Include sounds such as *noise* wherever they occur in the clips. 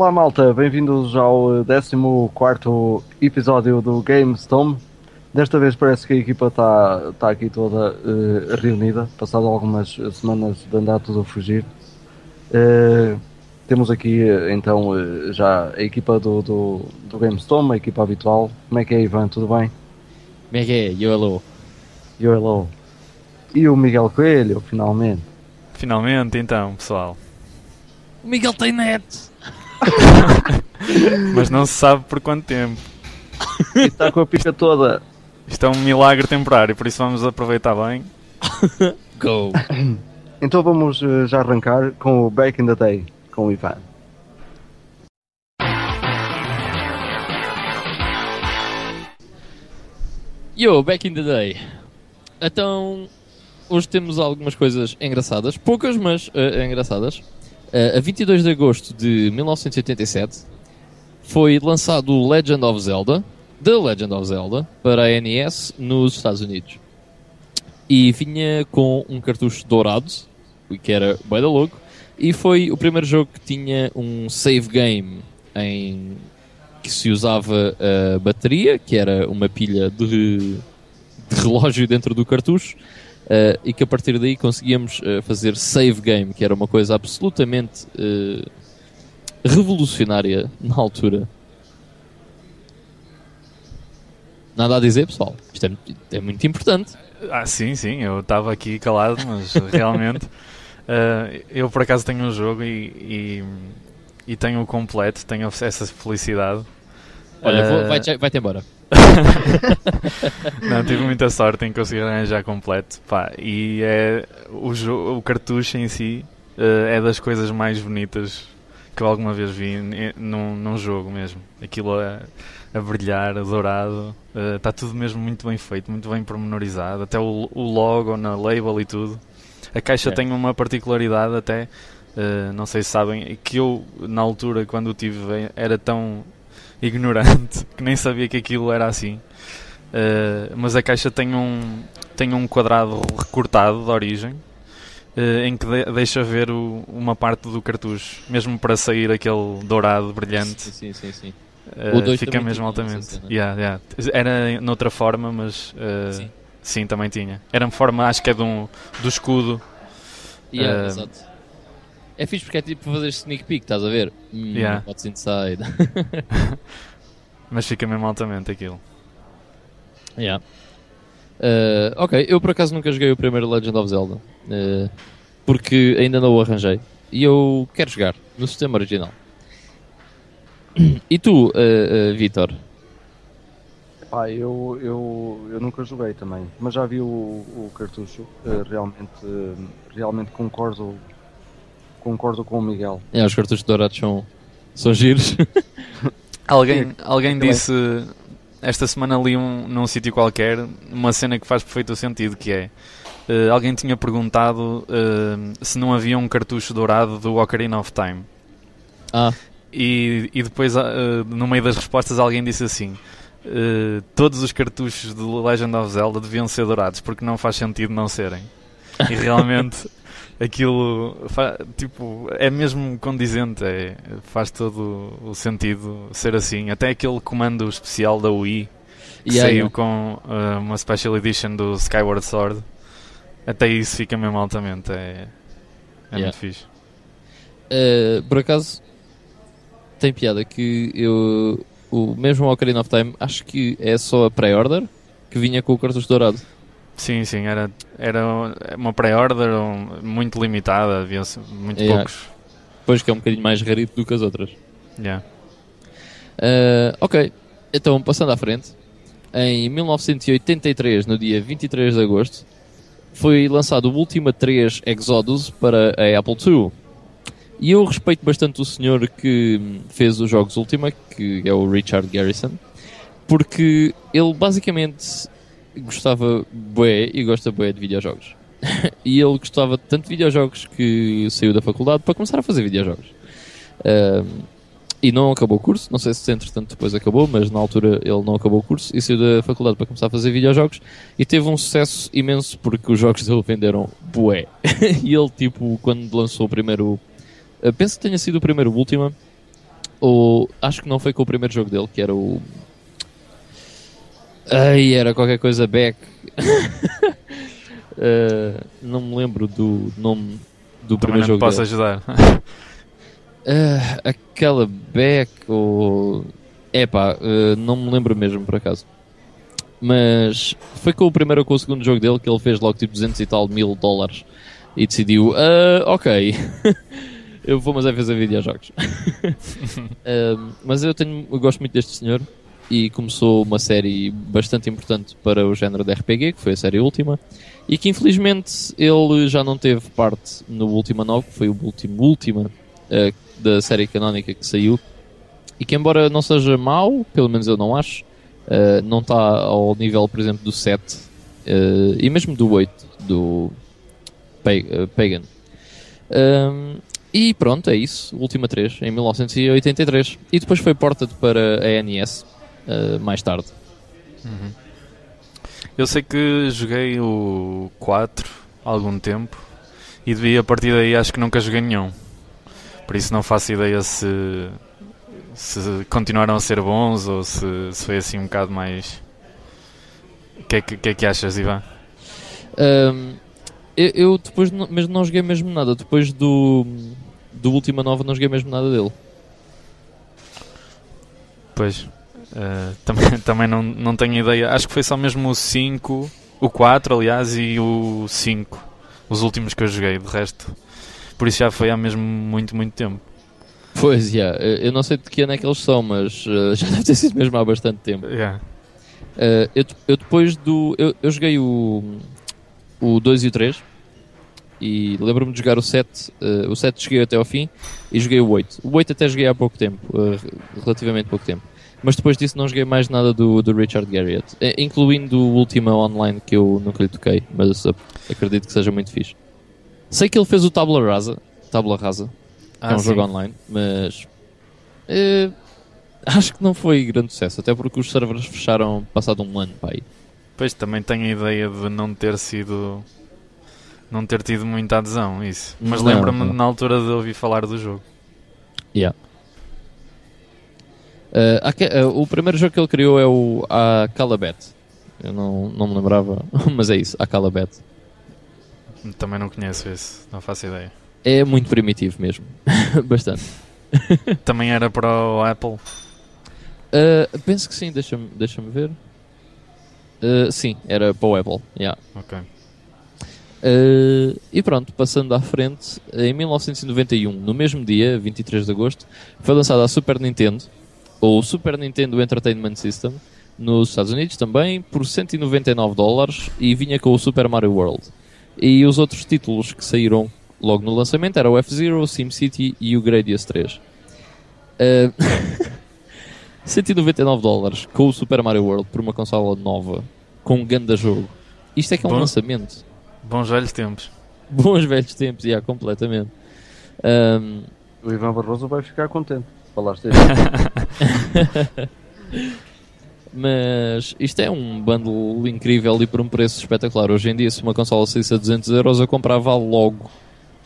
Olá malta, bem-vindos ao 14 episódio do GameStorm. Desta vez parece que a equipa está tá aqui toda uh, reunida, passado algumas semanas de andar tudo a fugir. Uh, temos aqui então uh, já a equipa do, do, do GameStorm, a equipa habitual. Como é que é Ivan, tudo bem? Como é que é? Yo hello. Yo hello. E o Miguel Coelho, finalmente. Finalmente então, pessoal. O Miguel tem net! *laughs* Mas não se sabe por quanto tempo. E está com a pica toda. Isto é um milagre temporário, por isso vamos aproveitar bem. *laughs* Go! Então vamos uh, já arrancar com o Back in the Day, com o Ivan. Yo, back in the day. Então, hoje temos algumas coisas engraçadas, poucas, mas uh, engraçadas. Uh, a 22 de agosto de 1987 foi lançado o Legend of Zelda, The Legend of Zelda, para a NES nos Estados Unidos. E vinha com um cartucho dourado, que era bem louco, e foi o primeiro jogo que tinha um save game em que se usava a bateria, que era uma pilha de, de relógio dentro do cartucho, uh, e que a partir daí conseguíamos uh, fazer save game, que era uma coisa absolutamente uh, revolucionária na altura. Nada a dizer, pessoal. Isto é, é muito importante. Ah, sim, sim, eu estava aqui calado, mas *laughs* realmente. eu por acaso tenho um jogo e, e e tenho o completo, tenho essa felicidade. Olha, uh... vai-te vai embora. *laughs* não, tive muita sorte em conseguir arranjar completo. Pá, e é, o, o cartucho em si uh, é das coisas mais bonitas que eu alguma vez vi num, num jogo mesmo. Aquilo a, a brilhar, a dourado, está uh, tudo mesmo muito bem feito, muito bem pormenorizado. Até o, o logo na label e tudo. A caixa é. tem uma particularidade até Uh, não sei se sabem, que eu, na altura, quando o tive, era tão ignorante *laughs* que nem sabia que aquilo era assim. Uh, mas a caixa tem um, tem um quadrado recortado de origem uh, em que de deixa ver o, uma parte do cartucho, mesmo para sair aquele dourado brilhante. Sim, sim, sim. Uh, fica mesmo altamente. Yeah, yeah. Era noutra forma, mas sim. sim. também tinha. Era uma forma, acho que é de um, do escudo. Yeah, exato. É fixe porque é tipo fazer sneak peek, estás a ver? Hum, yeah. What's inside? *laughs* Mas fica mesmo altamente aquilo. Yeah. Uh, ok, eu por acaso nunca joguei o primeiro Legend of Zelda. Uh, porque ainda não o arranjei. E eu quero jogar no sistema original. *clears throat* E tu, uh, Vitor? Ah, eu, eu, eu nunca joguei também, mas já vi o, o cartucho. realmente, realmente concordo concordo com o Miguel. É, os cartuchos dourados são, são giros. *laughs* *laughs* alguém, alguém disse esta semana li um, num sítio qualquer uma cena que faz perfeito sentido que é uh, alguém tinha perguntado uh, se não havia um cartucho dourado do Ocarina of Time. Ah. E, e depois, uh, no meio das respostas, alguém disse assim: uh, todos os cartuchos de Legend of Zelda deviam ser dourados, porque não faz sentido não serem. E realmente *laughs* aquilo tipo, é mesmo condizente, é, faz todo o sentido ser assim. Até aquele comando especial da Wii que yeah, saiu yeah. com uh, uma Special Edition do Skyward Sword, até isso fica mesmo altamente. É, é yeah. muito fixe. Uh, por acaso, tem piada que eu, o mesmo Ocarina of Time, acho que é só a pré-order que vinha com o cartucho dourado. Sim, sim, era, era uma pré-order muito limitada, havia muito yeah. poucos. Pois que é um bocadinho mais rarito do que as outras. Yeah. Uh, ok, então passando à frente, em 1983, no dia 23 de agosto, foi lançado o Ultima 3 Exodus para a Apple II. E eu respeito bastante o senhor que fez os jogos Ultima, que é o Richard Garrison, porque ele basicamente gostava bué e gosta bué de videojogos. *laughs* e ele gostava tanto de videojogos que saiu da faculdade para começar a fazer videojogos. E não acabou o curso, não sei se entretanto depois acabou, mas na altura ele não acabou o curso e saiu da faculdade para começar a fazer videojogos e teve um sucesso imenso porque os jogos dele venderam bué. *laughs* e ele, tipo, quando lançou o primeiro, penso que tenha sido o primeiro Ultima, o, acho que não foi com o primeiro jogo dele, que era o. Ai, era qualquer coisa back. uh, *laughs* não me lembro do nome do Também primeiro jogo posso dele. ajudar. Ah, *laughs* aquela back ou. Epá, uh, não me lembro mesmo por acaso. Mas foi com o primeiro ou com o segundo jogo dele que ele fez logo tipo 200 e tal mil dólares e decidiu, "Ah, ok, *laughs* eu vou mas é fazer videojogos. Ah, mas eu, tenho, eu gosto muito deste senhor e começou uma série bastante importante para o género de RPG, que foi a série última, e que infelizmente ele já não teve parte no Ultima 9, que foi o último Ultima eh, da série canónica que saiu, e que embora não seja mau, pelo menos eu não acho, eh, não está ao nível, por exemplo, do 7 eh, e mesmo do 8, do Pa- Pagan. Um, e pronto, é isso. Última 3, em 1983. E depois foi portado para a NES eh, mais tarde. Eu sei que joguei o 4 há algum tempo e devia a partir daí acho que nunca joguei nenhum. Por isso não faço ideia se, se continuaram a ser bons ou se, se foi assim um bocado mais. O que, é que, que é que achas, Ivan? Um, eu, eu depois não, mesmo não joguei mesmo nada. Depois do, do Última Nova não joguei mesmo nada dele. Pois, eh, também, *laughs* também não, não tenho ideia. Acho que foi só mesmo o 5, o 4, aliás, e o 5. Os últimos que eu joguei, de resto. Por isso já foi há mesmo muito, muito tempo. Pois, já. eu não sei de que ano é que eles são, mas eh, *laughs* já deve ter sido mesmo há bastante tempo. Yeah. Uh, eu, eu depois do. Eu, eu joguei o, o 2 e o 3 e lembro-me de jogar o 7. uh, o 7 cheguei até ao fim e joguei o 8. O 8 até joguei há pouco tempo, uh, relativamente pouco tempo. Mas depois disso não joguei mais nada do, do Richard Garriott, eh, incluindo o Ultima Online que eu nunca lhe toquei, mas acredito que seja muito fixe. Sei que ele fez o Tabula Rasa, Tabula Rasa, que é um Ah, sim. jogo online, mas eh, acho que não foi grande sucesso, até porque os servers fecharam passado um ano, pai. Pois também tenho a ideia de não ter sido. Não ter tido muita adesão, isso. Mas não. na altura de ouvir falar do jogo. Yeah. Aque- eh, o primeiro jogo que ele criou é o Acalabet. Eu não, não me lembrava, *laughs* mas é isso, Acalabet. Também não conheço esse, não faço ideia. É muito primitivo mesmo. *laughs* Bastante. Também era para o Apple. Eh, penso que sim, deixa-me deixa ver. Eh, sim, era para o Apple. Yeah. Ok. Uh, e pronto, passando à frente, em 1991, no mesmo dia, 23 de agosto, foi lançada a Super Nintendo, ou Super Nintendo Entertainment System, nos Estados Unidos também, por 199 dólares e vinha com o Super Mario World. E os outros títulos que saíram logo no lançamento eram o F-Zero, SimCity e o Gradius 3. Uh, 199 dólares com o Super Mario World por uma consola nova, com um grande jogo. Isto é que é um Bom. lançamento. Bons velhos tempos. Bons velhos tempos, já, completamente. Ahm, O Ivan Barroso vai ficar contente. Falaste *laughs* isso. mas isto é um bundle incrível e por um preço espetacular. Hoje em dia, se uma consola saísse a 200 euros, eu comprava logo.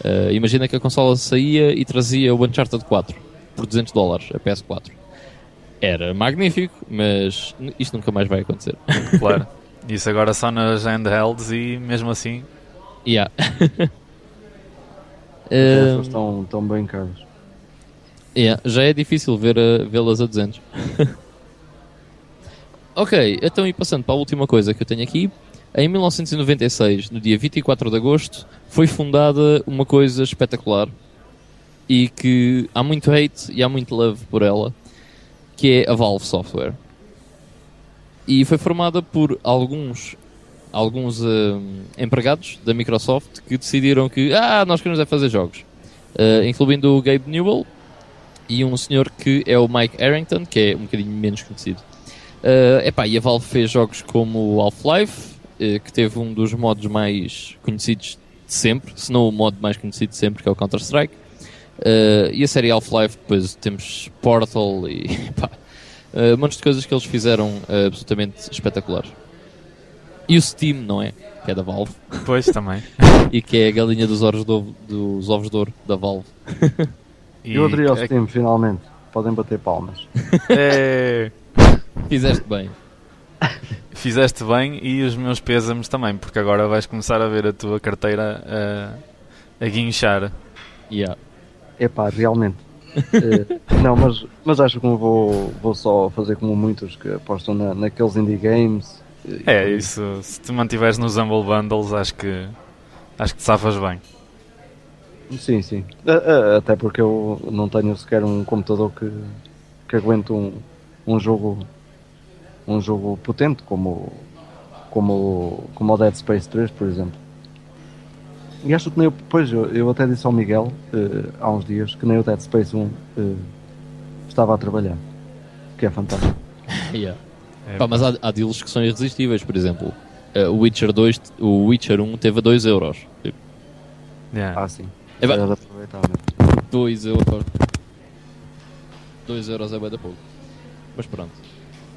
Ah, imagina que a consola saía e trazia o Uncharted 4 por 200 dólares, a PS4. Era magnífico, mas isto nunca mais vai acontecer. *laughs* Claro. Isso agora só nas handhelds e mesmo assim. Yeah. Essas Ahm, *laughs* estão, estão bem caras. Yeah, já é difícil ver a- vê-las a 200. *laughs* ok, então e passando para a última coisa que eu tenho aqui. Em 1996, no dia 24 de agosto, foi fundada uma coisa espetacular e que há muito hate e há muito love por ela, que é a Valve Software. E foi formada por alguns alguns hum, empregados da Microsoft que decidiram que ah, nós queremos é fazer jogos. Uh, incluindo o Gabe Newell, e um senhor que é o Mike Arrington, que é um bocadinho menos conhecido. Uh, epá, e a Valve fez jogos como o Half-Life, eh, que teve um dos modos mais conhecidos de sempre, se não o modo mais conhecido de sempre, que é o Counter-Strike. Uh, e a série Half-Life, depois temos Portal e *laughs* pá, uh, um monte de coisas que eles fizeram uh, absolutamente espetaculares. E o Steam, não é? Que é da Valve. Pois também. *laughs* E que é a galinha dos ovos de, ovo- dos ovos de ouro da Valve. *laughs* E eu aderi ao é- Steam, finalmente. podem bater palmas. *laughs* É, Fizeste bem. fizeste bem e os meus pêsames também, porque agora vais começar a ver a tua carteira a, a guinchar. Yeah. Epá, realmente. Eh, não, mas, mas acho que vou, vou só fazer como muitos que apostam na, naqueles indie games. eh, É, e- isso. Se te mantiveres nos Humble Bundles, acho que acho que te safas bem. Sim, sim. Até porque eu não tenho sequer um computador que, que aguente um, um jogo um jogo potente como, como, como o Dead Space 3, por exemplo. E acho que nem eu, pois, eu, eu até disse ao Miguel eh, há uns dias que nem o Dead Space 1 eh, estava a trabalhar. Que é fantástico. *laughs* Yeah. É, Pá, mas há, há deals que são irresistíveis, por exemplo. eh, o Witcher 2, o Witcher 1 teve a 2 euros. Tipo, yeah. Ah, sim. É mesmo. 2 euros. 2 euros é bem da pouco. Mas pronto.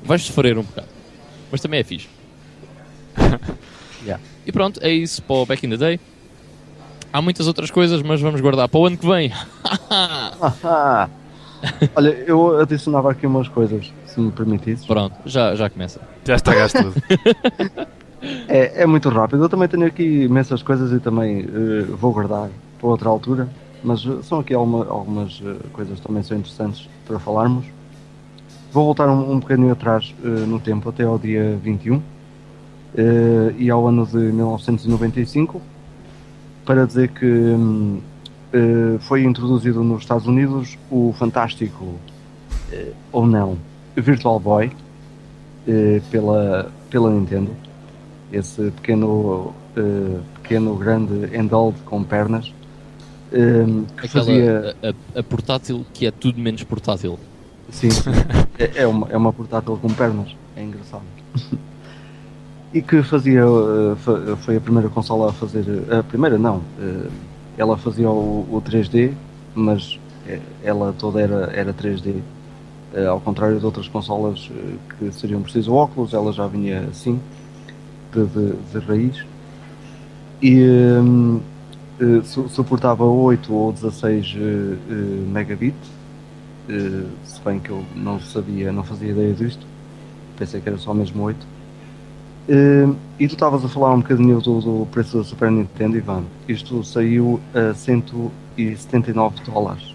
Vais sofrer um bocado. Mas também é fixe. *laughs* Yeah. E pronto, é isso para o Back in the Day. Há muitas outras coisas, mas vamos guardar para o ano que vem. *laughs* Olha, eu adicionava aqui umas coisas, se me permitisse. Pronto, já, já começa. Já estragaste tudo. *laughs* É, é muito rápido. Eu também tenho aqui imensas coisas e também eh, vou guardar para outra altura. Mas eh, são aqui alguma- algumas eh, coisas também são interessantes para falarmos. Vou voltar um, um bocadinho atrás eh, no tempo, até ao dia 21 eh, e ao ano de 1995, para dizer que hum, eh, foi introduzido nos Estados Unidos o fantástico, ou não, Virtual Boy pela, pela Nintendo esse pequeno, pequeno grande handheld com pernas eh, que Aquela, fazia a, a- a portátil que é tudo menos portátil. sim, *laughs* é, é uma, é uma portátil com pernas. É engraçado. *laughs* E que fazia eh, foi a primeira consola a fazer a primeira não eh, ela fazia o, o 3D mas eh, ela toda era, era 3D Eh, ao contrário de outras consolas eh, que seriam preciso óculos ela já vinha assim de, de, de raiz. E su- suportava 8 ou 16 eh, eh, megabit eh, se bem que eu não sabia, não fazia ideia disto pensei que era só mesmo 8 Eh, e tu estavas a falar um bocadinho do, do preço da Super Nintendo Ivan isto saiu a 179 dólares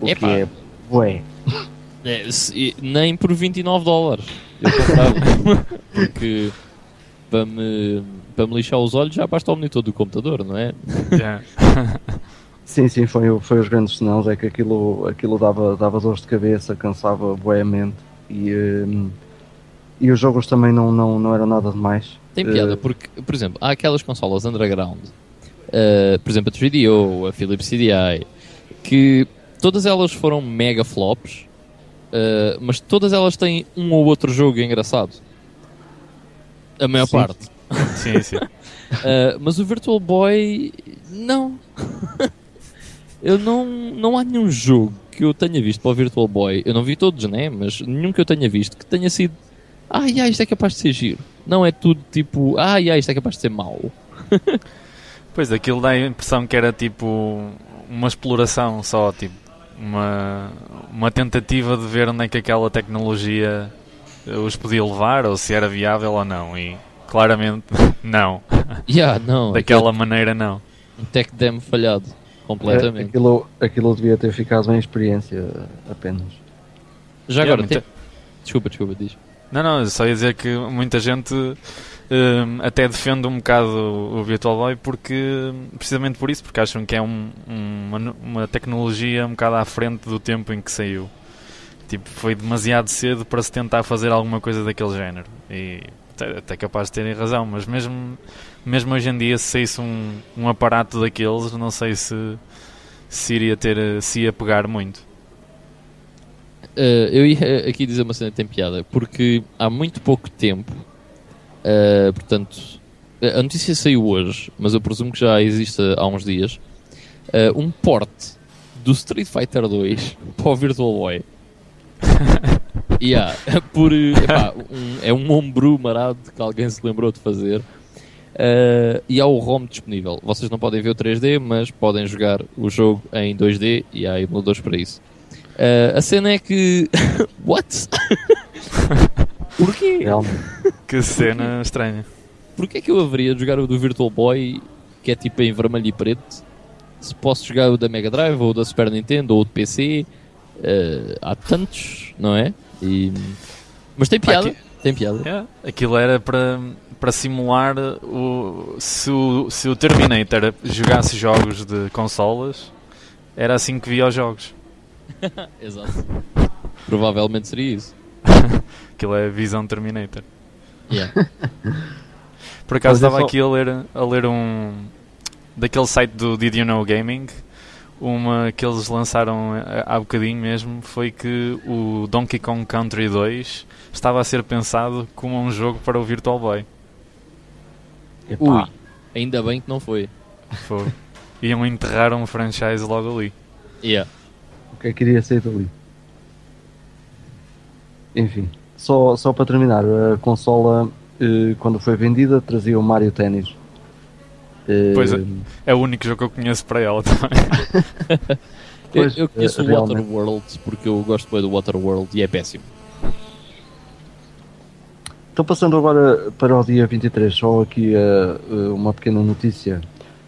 o Epá. que é bué É, se- nem por 29 dólares. Eu comprava. *laughs* Porque para me, para me lixar os olhos já basta o monitor do computador, não é? Yeah. *laughs* Sim, sim, foi, foi os grandes sinais, é que aquilo, aquilo dava, dava dores de cabeça, cansava bueamente e, hum, e os jogos também não, não, não eram nada demais. Tem piada, Eh, porque, por exemplo, há aquelas consolas underground, eh, por exemplo, a 3DO, a Philips CDI, que todas elas foram mega flops, eh, mas todas elas têm um ou outro jogo engraçado. A maior Sim. parte. *laughs* Sim, sim. Uh, mas o Virtual Boy, não. *laughs* eu não. Não há nenhum jogo que eu tenha visto para o Virtual Boy. Eu não vi todos, né? Mas nenhum que eu tenha visto que tenha sido. Ai, ai, isto é capaz de ser giro. Não é tudo tipo. Ai, ai, isto é capaz de ser mau. *laughs* Pois, aquilo dá a impressão que era tipo uma exploração só, tipo uma, uma tentativa de ver onde é que aquela tecnologia os podia levar, ou se era viável ou não. E claramente *laughs* não. Yeah, não. Daquela maneira não. Um tech demo falhado. é, Completamente. aquilo, aquilo devia ter ficado em experiência apenas. Já Yeah, agora, muita- tem- Desculpa, desculpa, diz. Não, não, eu só ia dizer que muita gente hum, até defende um bocado o Virtual Boy porque precisamente por isso, porque acham que é um- um- uma, uma tecnologia um bocado à frente do tempo em que saiu. Tipo, foi demasiado cedo para se tentar fazer alguma coisa daquele género. E até, capaz de terem razão, mas mesmo, mesmo hoje em dia, se saísse um, um aparato daqueles, não sei se, se iria ter, se ia pegar muito. Uh, eu ia aqui dizer uma cena que tem piada, porque há muito pouco tempo, uh, portanto, a notícia saiu hoje, mas eu presumo que já existe há uns dias, uh, um porte do Street Fighter 2 *laughs* para o Virtual Boy. *laughs* yeah, *laughs* por, epá, um- é um homebrew marado que alguém se lembrou de fazer. Uh, e há o ROM disponível. Vocês não podem ver o 3D, mas podem jogar o jogo em 2D e há emuladores para isso. Uh, a cena é que. *laughs* What? *laughs* Porquê? Que cena estranha. Porquê é que eu haveria de jogar o do Virtual Boy, que é tipo em vermelho e preto, se posso jogar o da Mega Drive, ou da Super Nintendo, ou o de PC? Uh, há tantos, não é? E... Mas tem piada. Aqui- Tem piada. Yeah, Aquilo era para, para simular o, se, o, se o Terminator jogasse jogos de consolas, era assim que via os jogos. *laughs* Exato. Provavelmente seria isso. *laughs* Aquilo é visão Terminator. Yeah. Por acaso é estava só- aqui a ler, a ler um daquele site do Did You Know Gaming. Uma que eles lançaram eh, há bocadinho mesmo foi que o Donkey Kong Country 2 estava a ser pensado como um jogo para o Virtual Boy. Epá, Ui, ainda bem que não foi. Foi. Iam enterrar um franchise logo ali. Yeah. o que é que iria sair dali? Enfim, só, só para terminar, a consola, eh, quando foi vendida, trazia o Mario Tennis. Eh, Pois é. É o único jogo que eu conheço para ela também. *laughs* Pois, eu, eu conheço eh, o realmente. Waterworld porque eu gosto bem do Waterworld e é péssimo. Então passando agora para o dia 23, só aqui eh, eh, uma pequena notícia,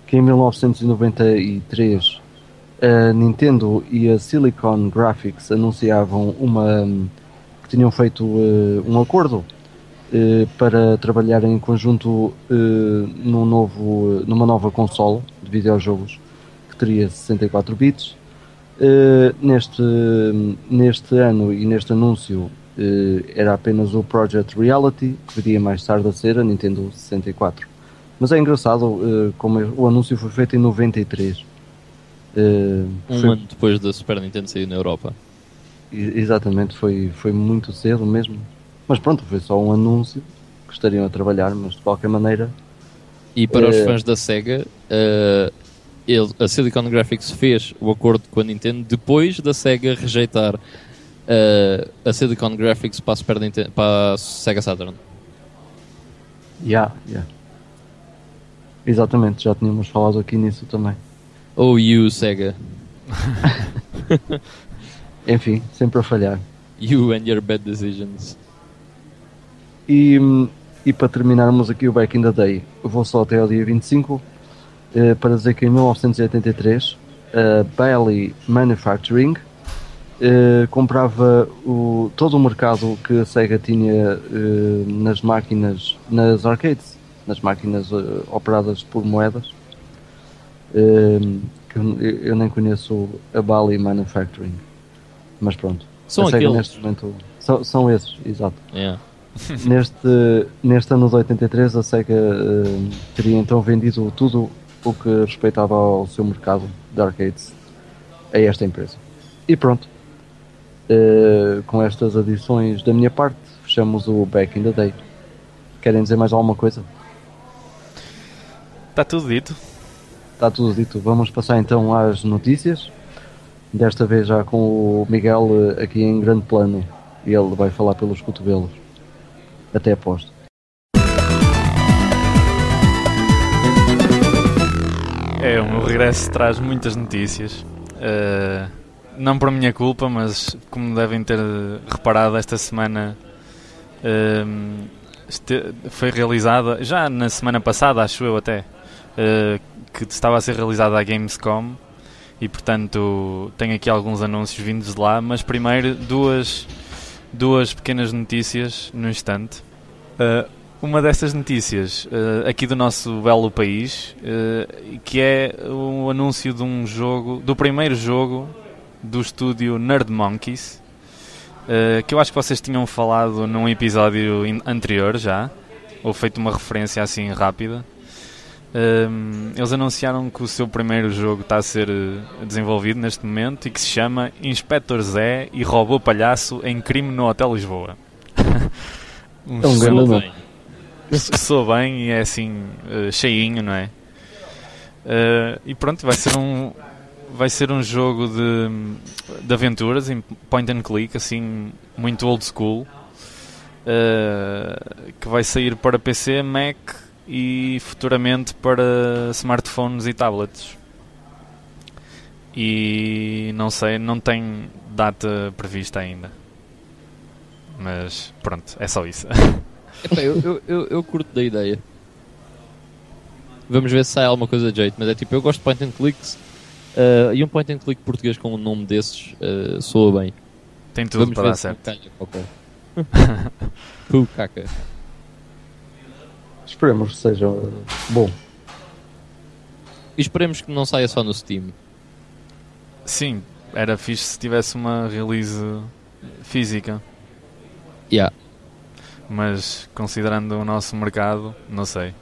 que em 1993 a Nintendo e a Silicon Graphics anunciavam uma hum, que tinham feito eh, um acordo eh, para trabalhar em conjunto eh, num novo, numa nova console de videojogos que teria 64 bits. Eh, neste, neste ano e neste anúncio eh, era apenas o Project Reality, que viria mais tarde a ser a Nintendo 64. Mas é engraçado eh, como o anúncio foi feito em 93. Eh, Um foi- ano depois da Super Nintendo sair na Europa. Exatamente, foi, foi muito cedo mesmo. Mas pronto, foi só um anúncio que estariam a trabalhar, mas de qualquer maneira. E para os Eh, fãs da SEGA, eh, ele- a Silicon Graphics fez o acordo com a Nintendo depois da SEGA rejeitar eh, a Silicon Graphics para a, Super Nintendo, para a Sega Saturn. Yeah, yeah. Exatamente, já tínhamos falado aqui nisso também. Oh, you SEGA. *laughs* Enfim, sempre a falhar. You and your bad decisions. E, e para terminarmos aqui o Back in the Day, vou só até ao dia 25 eh, para dizer que em 1983 a Bailey Manufacturing eh, comprava o, todo o mercado que a Sega tinha eh, nas máquinas, nas arcades, nas máquinas eh, operadas por moedas. Eh, que eu, eu nem conheço a Bailey Manufacturing, mas pronto. São aqueles. momento são, são esses, exato. Yeah. *laughs* Neste, neste ano de 83, a Sega eh, teria então vendido tudo o que respeitava ao seu mercado de arcades a esta empresa. E pronto. Eh, com estas adições da minha parte, fechamos o Back in the Day. Querem dizer mais alguma coisa? Está tudo dito. Está tudo dito. Vamos passar então às notícias. Desta vez já com o Miguel eh, aqui em grande plano. E ele vai falar pelos cotovelos. Até aposto. É, o meu regresso traz muitas notícias. Uh, não por minha culpa, mas como devem ter reparado, esta semana este- foi realizada, já na semana passada, acho eu até, uh, que estava a ser realizada a Gamescom e portanto tenho aqui alguns anúncios vindos de lá, mas primeiro duas, duas pequenas notícias no instante. Uh, uma dessas notícias eh, aqui do nosso belo país, eh, que é o anúncio de um jogo, do primeiro jogo do estúdio Nerd Monkeys, que eu acho que vocês tinham falado num episódio anterior já, ou feito uma referência assim rápida. Eles anunciaram que o seu primeiro jogo está a ser desenvolvido neste momento e que se chama Inspector Zé e Robô Palhaço em Crime no Hotel Lisboa. *laughs* um É um grande nome. bem. Sou bem e é assim eh, cheinho, não é? Eh, e pronto, vai ser um vai ser um jogo de, de aventuras em point and click, assim muito old school, eh, que vai sair para PC, Mac e futuramente para smartphones e tablets. e não sei, não tem data prevista ainda. Mas pronto, é só isso. *laughs* Epá, eu, eu, eu, eu curto da ideia. Vamos ver se sai alguma coisa de jeito, mas é tipo, eu gosto de point and clicks uh, e um point and click português com um nome desses uh, soa bem. Tem tudo Vamos para ver dar certo. calha qualquer. *laughs* Puh, caca. Esperemos que seja bom. E esperemos que não saia só no Steam. Sim, era fixe se tivesse uma release física, Yeah. mas considerando o nosso mercado, não sei.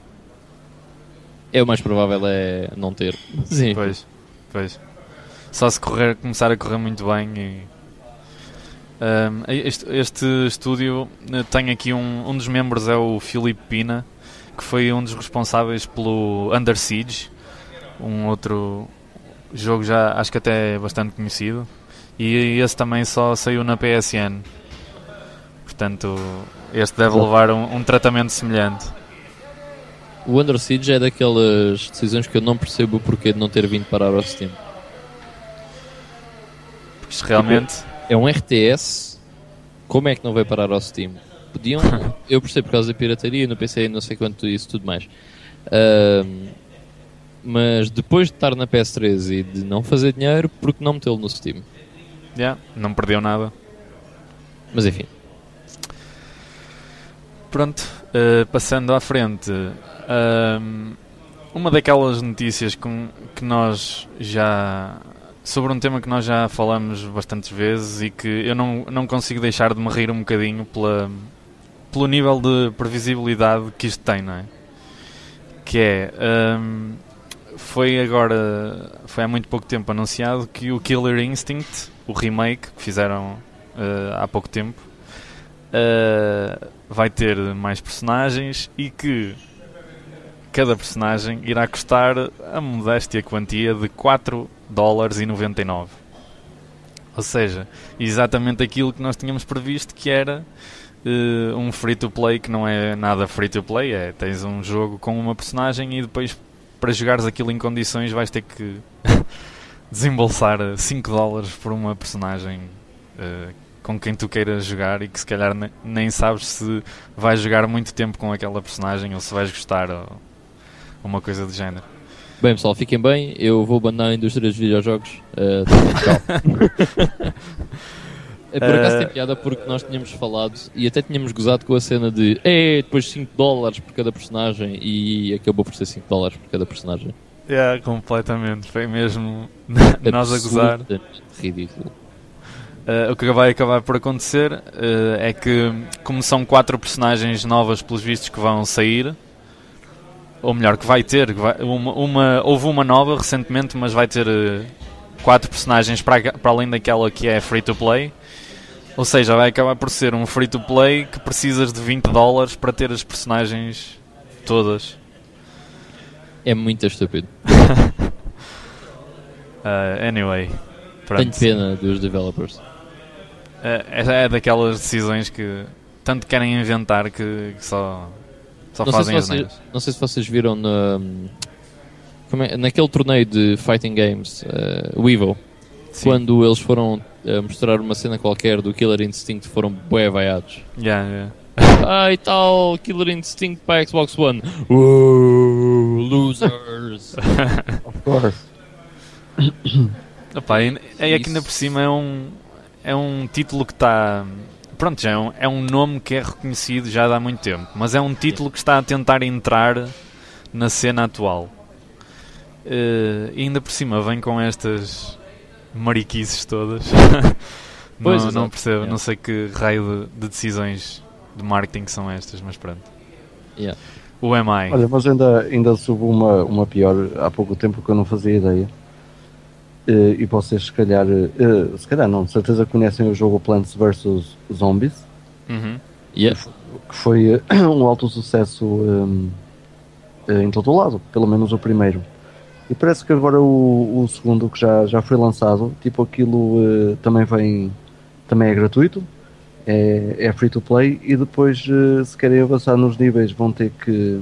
É o mais provável é não ter. Sim. Pois, pois. Só se correr, começar a correr muito bem e. Ahm, este, este estúdio eh, tem aqui um, um dos membros é o Filipe Pina, que foi um dos responsáveis pelo Under Siege, um outro jogo já acho que até é bastante conhecido. E esse também só saiu na PSN. Portanto, este deve levar um, um tratamento semelhante. O Under Siege é daquelas decisões que eu não percebo o porquê de não ter vindo parar ao Steam. Porque isto realmente. É um RTS. Como é que não vai parar ao Steam? Podiam. *laughs* eu percebo por causa da pirataria no PC e não sei quanto isso tudo mais. Ahm, mas depois de estar na PS3 e de não fazer dinheiro, por que não metê-lo no Steam? Yeah, não perdeu nada. Mas enfim. Pronto, eh, passando à frente, ahm, uma daquelas notícias com, que nós já. sobre um tema que nós já falamos bastantes vezes e que eu não, não consigo deixar de me rir um bocadinho pela, pelo nível de previsibilidade que isto tem, não é? Que é. ahm, foi agora. Foi há muito pouco tempo anunciado que o Killer Instinct, o remake que fizeram eh, há pouco tempo. Uh, vai ter mais personagens e que cada personagem irá custar a modéstia quantia de 4 dólares e 99. Ou seja, exatamente aquilo que nós tínhamos previsto que era uh, um free to play que não é nada free to play, é tens um jogo com uma personagem e depois para jogares aquilo em condições vais ter que *laughs* desembolsar 5 dólares por uma personagem uh, com quem tu queiras jogar e que se calhar ne- nem sabes se vais jogar muito tempo com aquela personagem ou se vais gostar ou uma coisa do género. Bem pessoal, fiquem bem. Eu vou abandonar a indústria dos videojogos. Uh, tchau. *laughs* É, Por acaso tem Eh, piada porque nós tínhamos falado e até tínhamos gozado com a cena de é depois 5 dólares por cada personagem e acabou por ser 5 dólares por cada personagem. Yeah, completamente. Foi mesmo *laughs* nós a gozar. Ridículo. Uh, o que vai acabar por acontecer uh, é que, como são quatro personagens novas, pelos vistos, que vão sair, ou melhor, que vai ter, que vai- uma, uma- houve uma nova recentemente, mas vai ter uh, quatro personagens para, para além daquela que é free to play. Ou seja, vai acabar por ser um free to play que precisas de 20 dólares para ter as personagens todas. É muito estúpido. *laughs* Anyway, Tenho pronto. pena dos developers. É, é daquelas decisões que tanto querem inventar que, que só, só Não fazem as vocês, não sei se vocês viram na, como é- naquele torneio de fighting games, uh, o Sim. quando eles foram uh, mostrar uma cena qualquer do Killer Instinct, foram bué vaiados. Yeah, yeah. Ah, e tal, Killer Instinct para Xbox One. Losers. *laughs* Of course. *coughs* Epá, e- é que ainda por cima é um, é um título que está. Pronto, já é um, é um nome que é reconhecido já há muito tempo, mas é um título que está a tentar entrar na cena atual. Eh, e ainda por cima vem com estas mariquices todas. *laughs* Pois, não, exato. não percebo, Yeah. não sei que raio de, de decisões de marketing são estas, mas pronto. Yeah. O MI. Olha, mas ainda, ainda soube uma, uma pior há pouco tempo que eu não fazia ideia. Eh, e vocês, se calhar, eh, se calhar não, de certeza conhecem o jogo Plants vs Zombies, Uhum. Yeah. que foi eh, *clears throat* um alto sucesso em, eh, em todo o lado, pelo menos o primeiro. E parece que agora o, o segundo que já, já foi lançado, tipo aquilo também vem, também é gratuito, é, é free to play e depois se querem avançar nos níveis vão ter que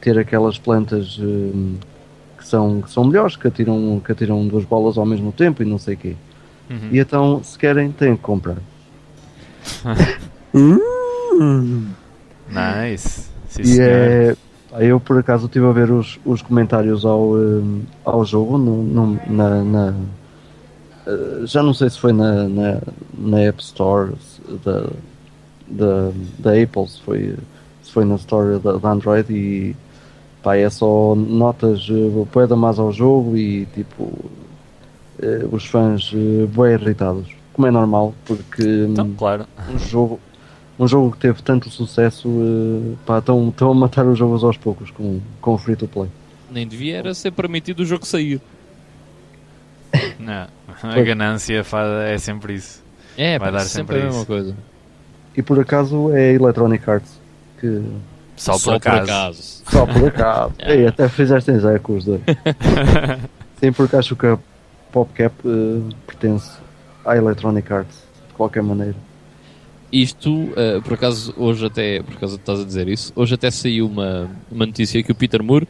ter aquelas plantas que são, que são melhores, que atiram, que atiram duas bolas ao mesmo tempo e não sei o quê. Uhum. E então, se querem, têm que comprar. *laughs* Nice. Sim, E é. Eu por acaso estive a ver os, os comentários ao, hum, ao jogo no, no- na, na- eh, já não sei se foi na, na, na App Store da, da, da Apple, se foi, se foi na Store da, da Android e pá, é só notas uh, poeda mais ao jogo e tipo eh, os fãs uh, bem irritados, como é normal, porque Então, claro. um jogo um jogo que teve tanto sucesso eh, pá, estão, estão a matar os jogos aos poucos com, com o free to play Nem devia era ser permitido o jogo sair. *laughs* Não. A ganância fa- é sempre isso. É, Vai dar sempre, sempre a mesma isso. coisa. e por acaso é a Electronic Arts que Só, por acaso. só por acaso. *laughs* Ei, até fizeste em Zé com os dois. *laughs* Sim porque acho que a PopCap eh, pertence à Electronic Arts de qualquer maneira. Isto, eh, por acaso, hoje até, por acaso estás a dizer isso, hoje até saiu uma, uma notícia que o Peter Moore,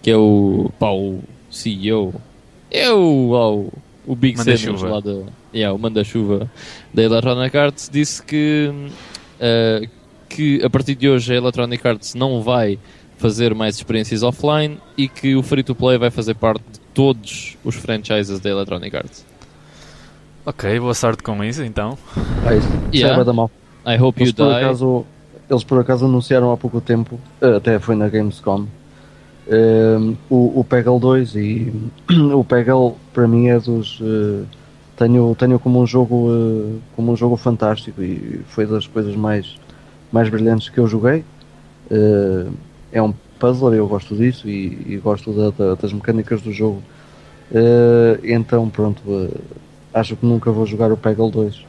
que é o, pá, o CEO, é o, o, o Big. Cenas lá da, yeah, o manda-chuva da Electronic Arts, disse que, eh, que a partir de hoje a Electronic Arts não vai fazer mais experiências offline e que o free-to-play vai fazer parte de todos os franchises da Electronic Arts. Ok, boa sorte com isso então. é isso Yeah. Isso é da mal I hope you eles por, die. acaso, eles por acaso anunciaram há pouco tempo, eh, até foi na Gamescom, eh, o, o Peggle 2 e *clears throat* o Peggle para mim é dos. eh, tenho, tenho como um jogo eh, como um jogo fantástico e foi das coisas mais, mais brilhantes que eu joguei. Eh, é um puzzler, eu gosto disso e, e gosto da- da- das mecânicas do jogo. Eh, então pronto, eh, acho que nunca vou jogar o Peggle 2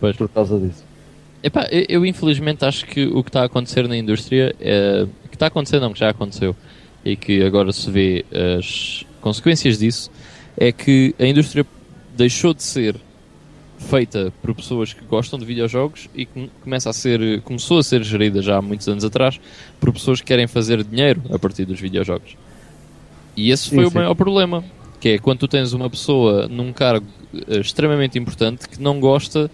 Pois. por causa disso. Epá, eu, eu infelizmente acho que o que está a acontecer na indústria é. que está a acontecer não, que já aconteceu e que agora se vê as consequências disso é que a indústria deixou de ser feita por pessoas que gostam de videojogos e que começa a ser, começou a ser gerida já há muitos anos atrás por pessoas que querem fazer dinheiro a partir dos videojogos. E esse Sim, foi o sim. maior problema, que é quando tu tens uma pessoa num cargo eh, extremamente importante que não gosta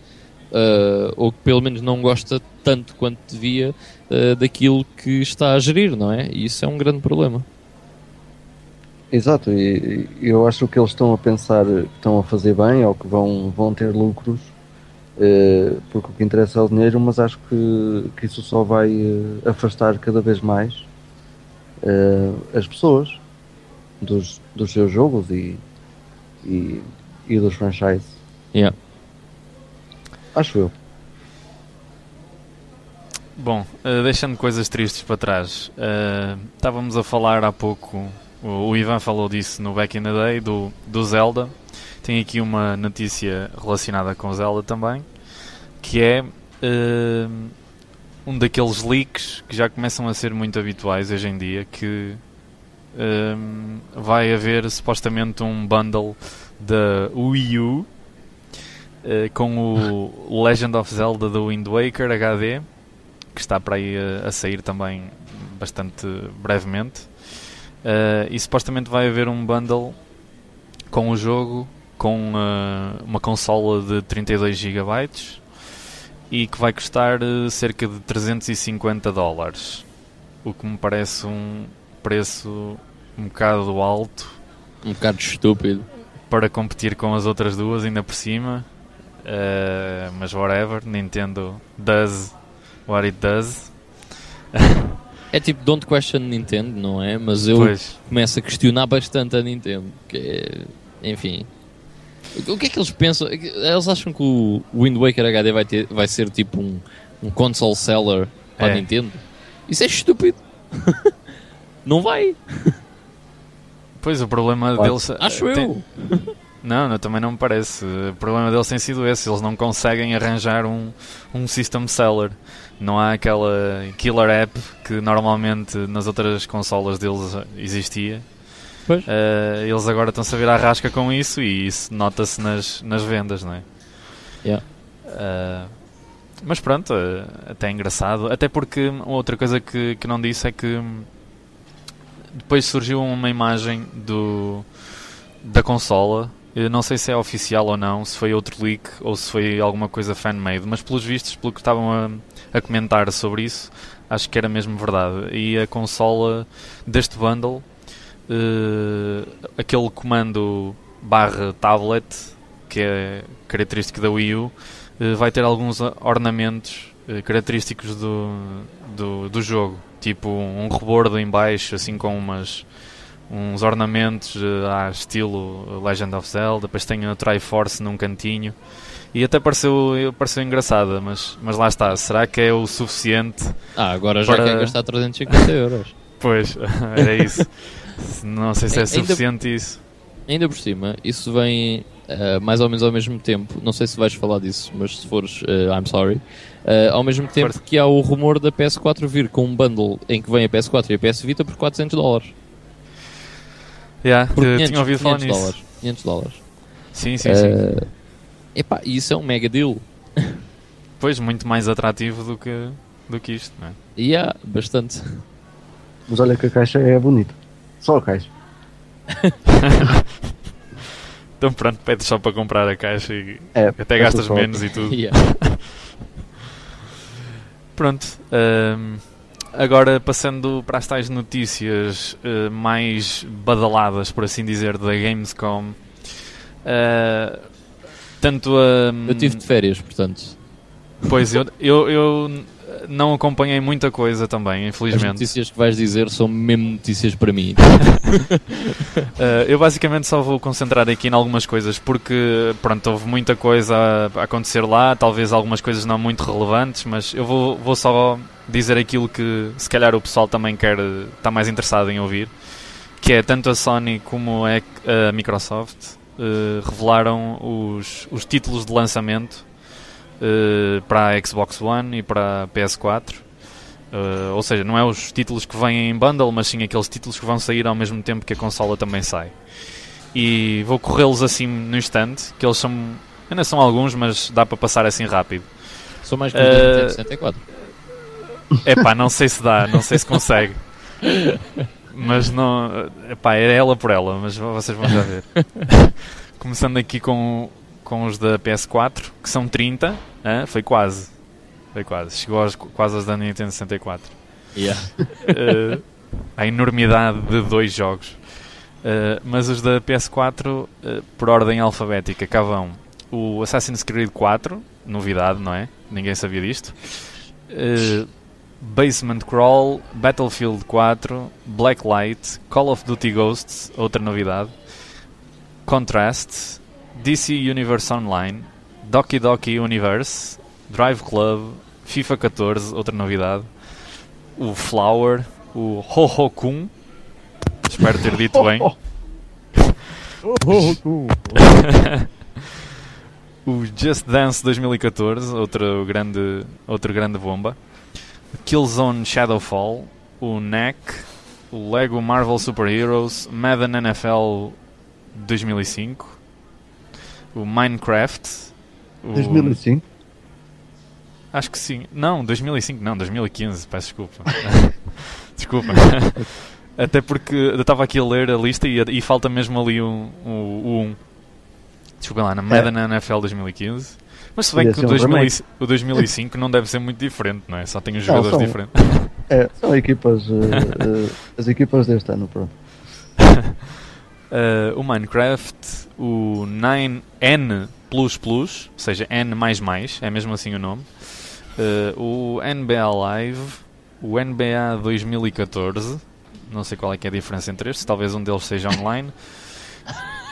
uh, ou que pelo menos não gosta tanto quanto devia uh, daquilo que está a gerir, não é? E isso é um grande problema. Exato, e e eu acho que eles estão a pensar que estão a fazer bem ou que vão, vão ter lucros, eh, porque o que interessa é o dinheiro, mas acho que, que isso só vai eh, afastar cada vez mais eh, as pessoas dos, dos seus jogos e, e, e dos franchises. Yeah. Acho eu. Bom, deixando coisas tristes para trás, estávamos a falar há pouco, o, o Ivan falou disso no Back in the Day, do, do Zelda. Tem aqui uma notícia relacionada com Zelda também, que é eh, um daqueles leaks que já começam a ser muito habituais hoje em dia, que eh, vai haver supostamente um bundle da Wii U eh, com o *laughs* Legend of Zelda do Wind Waker HD que está para aí a, a sair também bastante brevemente. Eh, e supostamente vai haver um bundle com o jogo com eh, uma consola de 32 GB e que vai custar eh, cerca de 350 dólares. O que me parece um preço um bocado alto Um bocado estúpido. para competir com as outras duas, ainda por cima. Mas whatever, Nintendo does what it does. *laughs* É tipo Don't Question Nintendo, não é? Mas eu Pois, começo a questionar bastante a Nintendo. Que é, enfim. O que é que eles pensam? Eles acham que o Wind Waker HD vai, ter, vai ser tipo um, um console seller para a É. Nintendo? Isso é estúpido. *laughs* não vai. pois o problema deles. Acho tem- eu. Não, não, também não me parece. O problema deles tem sido esse. Eles não conseguem arranjar um, um system seller. Não há aquela killer app que normalmente nas outras consolas deles existia. Pois. Eh, eles agora estão-se a vir à rasca com isso e isso nota-se nas, nas vendas, não é? Yeah. Eh, mas pronto, eh, até é engraçado. Até porque outra coisa que, que não disse é que depois surgiu uma imagem do, da consola. Eu não sei se é oficial ou não, se foi outro leak ou se foi alguma coisa fan-made, mas pelos vistos, pelo que estavam a, a comentar sobre isso, acho que era mesmo verdade. E a consola deste bundle, uh, aquele comando barra tablet, que é característico da Wii U, uh, vai ter alguns ornamentos uh, característicos do, do, do jogo, tipo um rebordo em baixo, assim com umas uns ornamentos uh, estilo Legend of Zelda, depois tem a Triforce num cantinho e até pareceu, pareceu engraçada, mas, mas lá está, será que é o suficiente? Ah, agora já para... quer gastar 350 euros. *laughs* Pois, *laughs* era isso. Não sei se é suficiente ainda, isso. Ainda por cima, isso vem uh, mais ou menos ao mesmo tempo. Não sei se vais falar disso, mas se fores, uh, I'm sorry. Uh, ao mesmo tempo Força. que há o rumor da PS4 vir com um bundle em que vem a PS4 e a PS Vita por 400 dólares. Yeah, por 500, tinha ouvido falar 500 nisso. Dólares, 500 dólares. Sim, sim, sim. Epá, isso é um mega deal. *laughs* Pois, muito mais atrativo do que, do que isto, não é? E yeah, bastante. Mas olha que a caixa é bonita. Só a caixa. *laughs* então pronto, pedes só para comprar a caixa e é, até gastas menos e tudo. Yeah. *laughs* pronto. Um, agora passando para as tais notícias uh, mais badaladas, por assim dizer, da Gamescom. Uh, tanto a. Eu tive de férias, portanto. Pois, eu, eu, eu não acompanhei muita coisa também, infelizmente. As notícias que vais dizer são mesmo notícias para mim. uh, *laughs* eu basicamente só vou concentrar aqui em algumas coisas, porque pronto, houve muita coisa a, acontecer lá, talvez algumas coisas não muito relevantes, mas eu vou, vou só dizer aquilo que se calhar o pessoal também quer, está mais interessado em ouvir, que é tanto a Sony como a, a Microsoft uh, revelaram os, os títulos de lançamento uh, para a Xbox One e para a PS4. Uh, eh, ou seja, não é os títulos que vêm em bundle, mas sim aqueles títulos que vão sair ao mesmo tempo que a consola também sai. E vou corrê-los assim no instante, que eles são. Ainda são alguns, mas dá para passar assim rápido. São mais que uh, Nintendo 64. Epá, não sei se dá, não sei se consegue. *laughs* mas não. Epá, é ela por ela, mas vocês vão já ver. *laughs* Começando aqui com, com os da PS4, que são 30, hein? foi quase. Foi quase. Chegou aos, quase aos da Nintendo 64. Yeah. Uh, *laughs* a enormidade de dois jogos. Uh, mas os da PS4, uh, eh, por ordem alfabética, cá vão o Assassin's Creed 4, novidade, não é? Ninguém sabia disto. Uh, Basement Crawl, Battlefield 4, Blacklight, Call of Duty Ghosts, outra novidade, Contrast, DC Universe Online, Doki Doki Universe, Drive Club, FIFA 14, outra novidade, o Flower, o Ho Ho Kun, espero ter dito bem. *laughs* *laughs* o Just Dance 2014, outra grande, outra grande bomba. Killzone Shadowfall, o NEC, o Lego Marvel Super Heroes, Madden NFL 2005, o Minecraft. O... 2005? Acho que sim. Não, 2005 não, 2015, peço desculpa. *laughs* desculpa. Até porque eu estava aqui a ler a lista e, e falta mesmo ali um, um, um. Desculpa lá, na Madden é. NFL 2015. Mas se bem que o, 2000, o 2005 não deve ser muito diferente, não é? Só tem os jogadores são, diferentes. *laughs* É, são equipas. Uh, uh, as equipas deste ano, pronto. uh, *laughs* o Minecraft, o 9N, ou seja, N, é mesmo assim o nome. o NBA Live, o NBA 2014. Não sei qual é, é a diferença entre estes, talvez um deles seja online.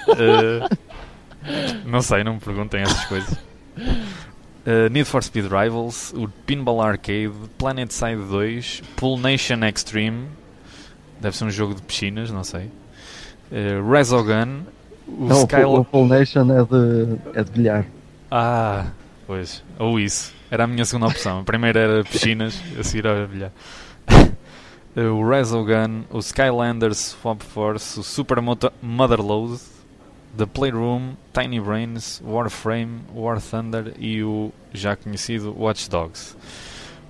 *laughs* não sei, não me perguntem essas coisas. Uh, Need for Speed Rivals, o Pinball Arcade, Planet Side 2, Pool Nation Extreme, deve ser um jogo de piscinas, não sei. Uh, Resogun, o não, o Pool Nation é de, é de bilhar. Ah, pois, ou isso. Era a minha segunda opção. A primeira era piscinas, a seguir era bilhar. *laughs* Uh, o Resogun, o Skylanders Swap Force, o Super Motherload, The Playroom, Tiny Brains, Warframe, War Thunder e o já conhecido Watch Dogs.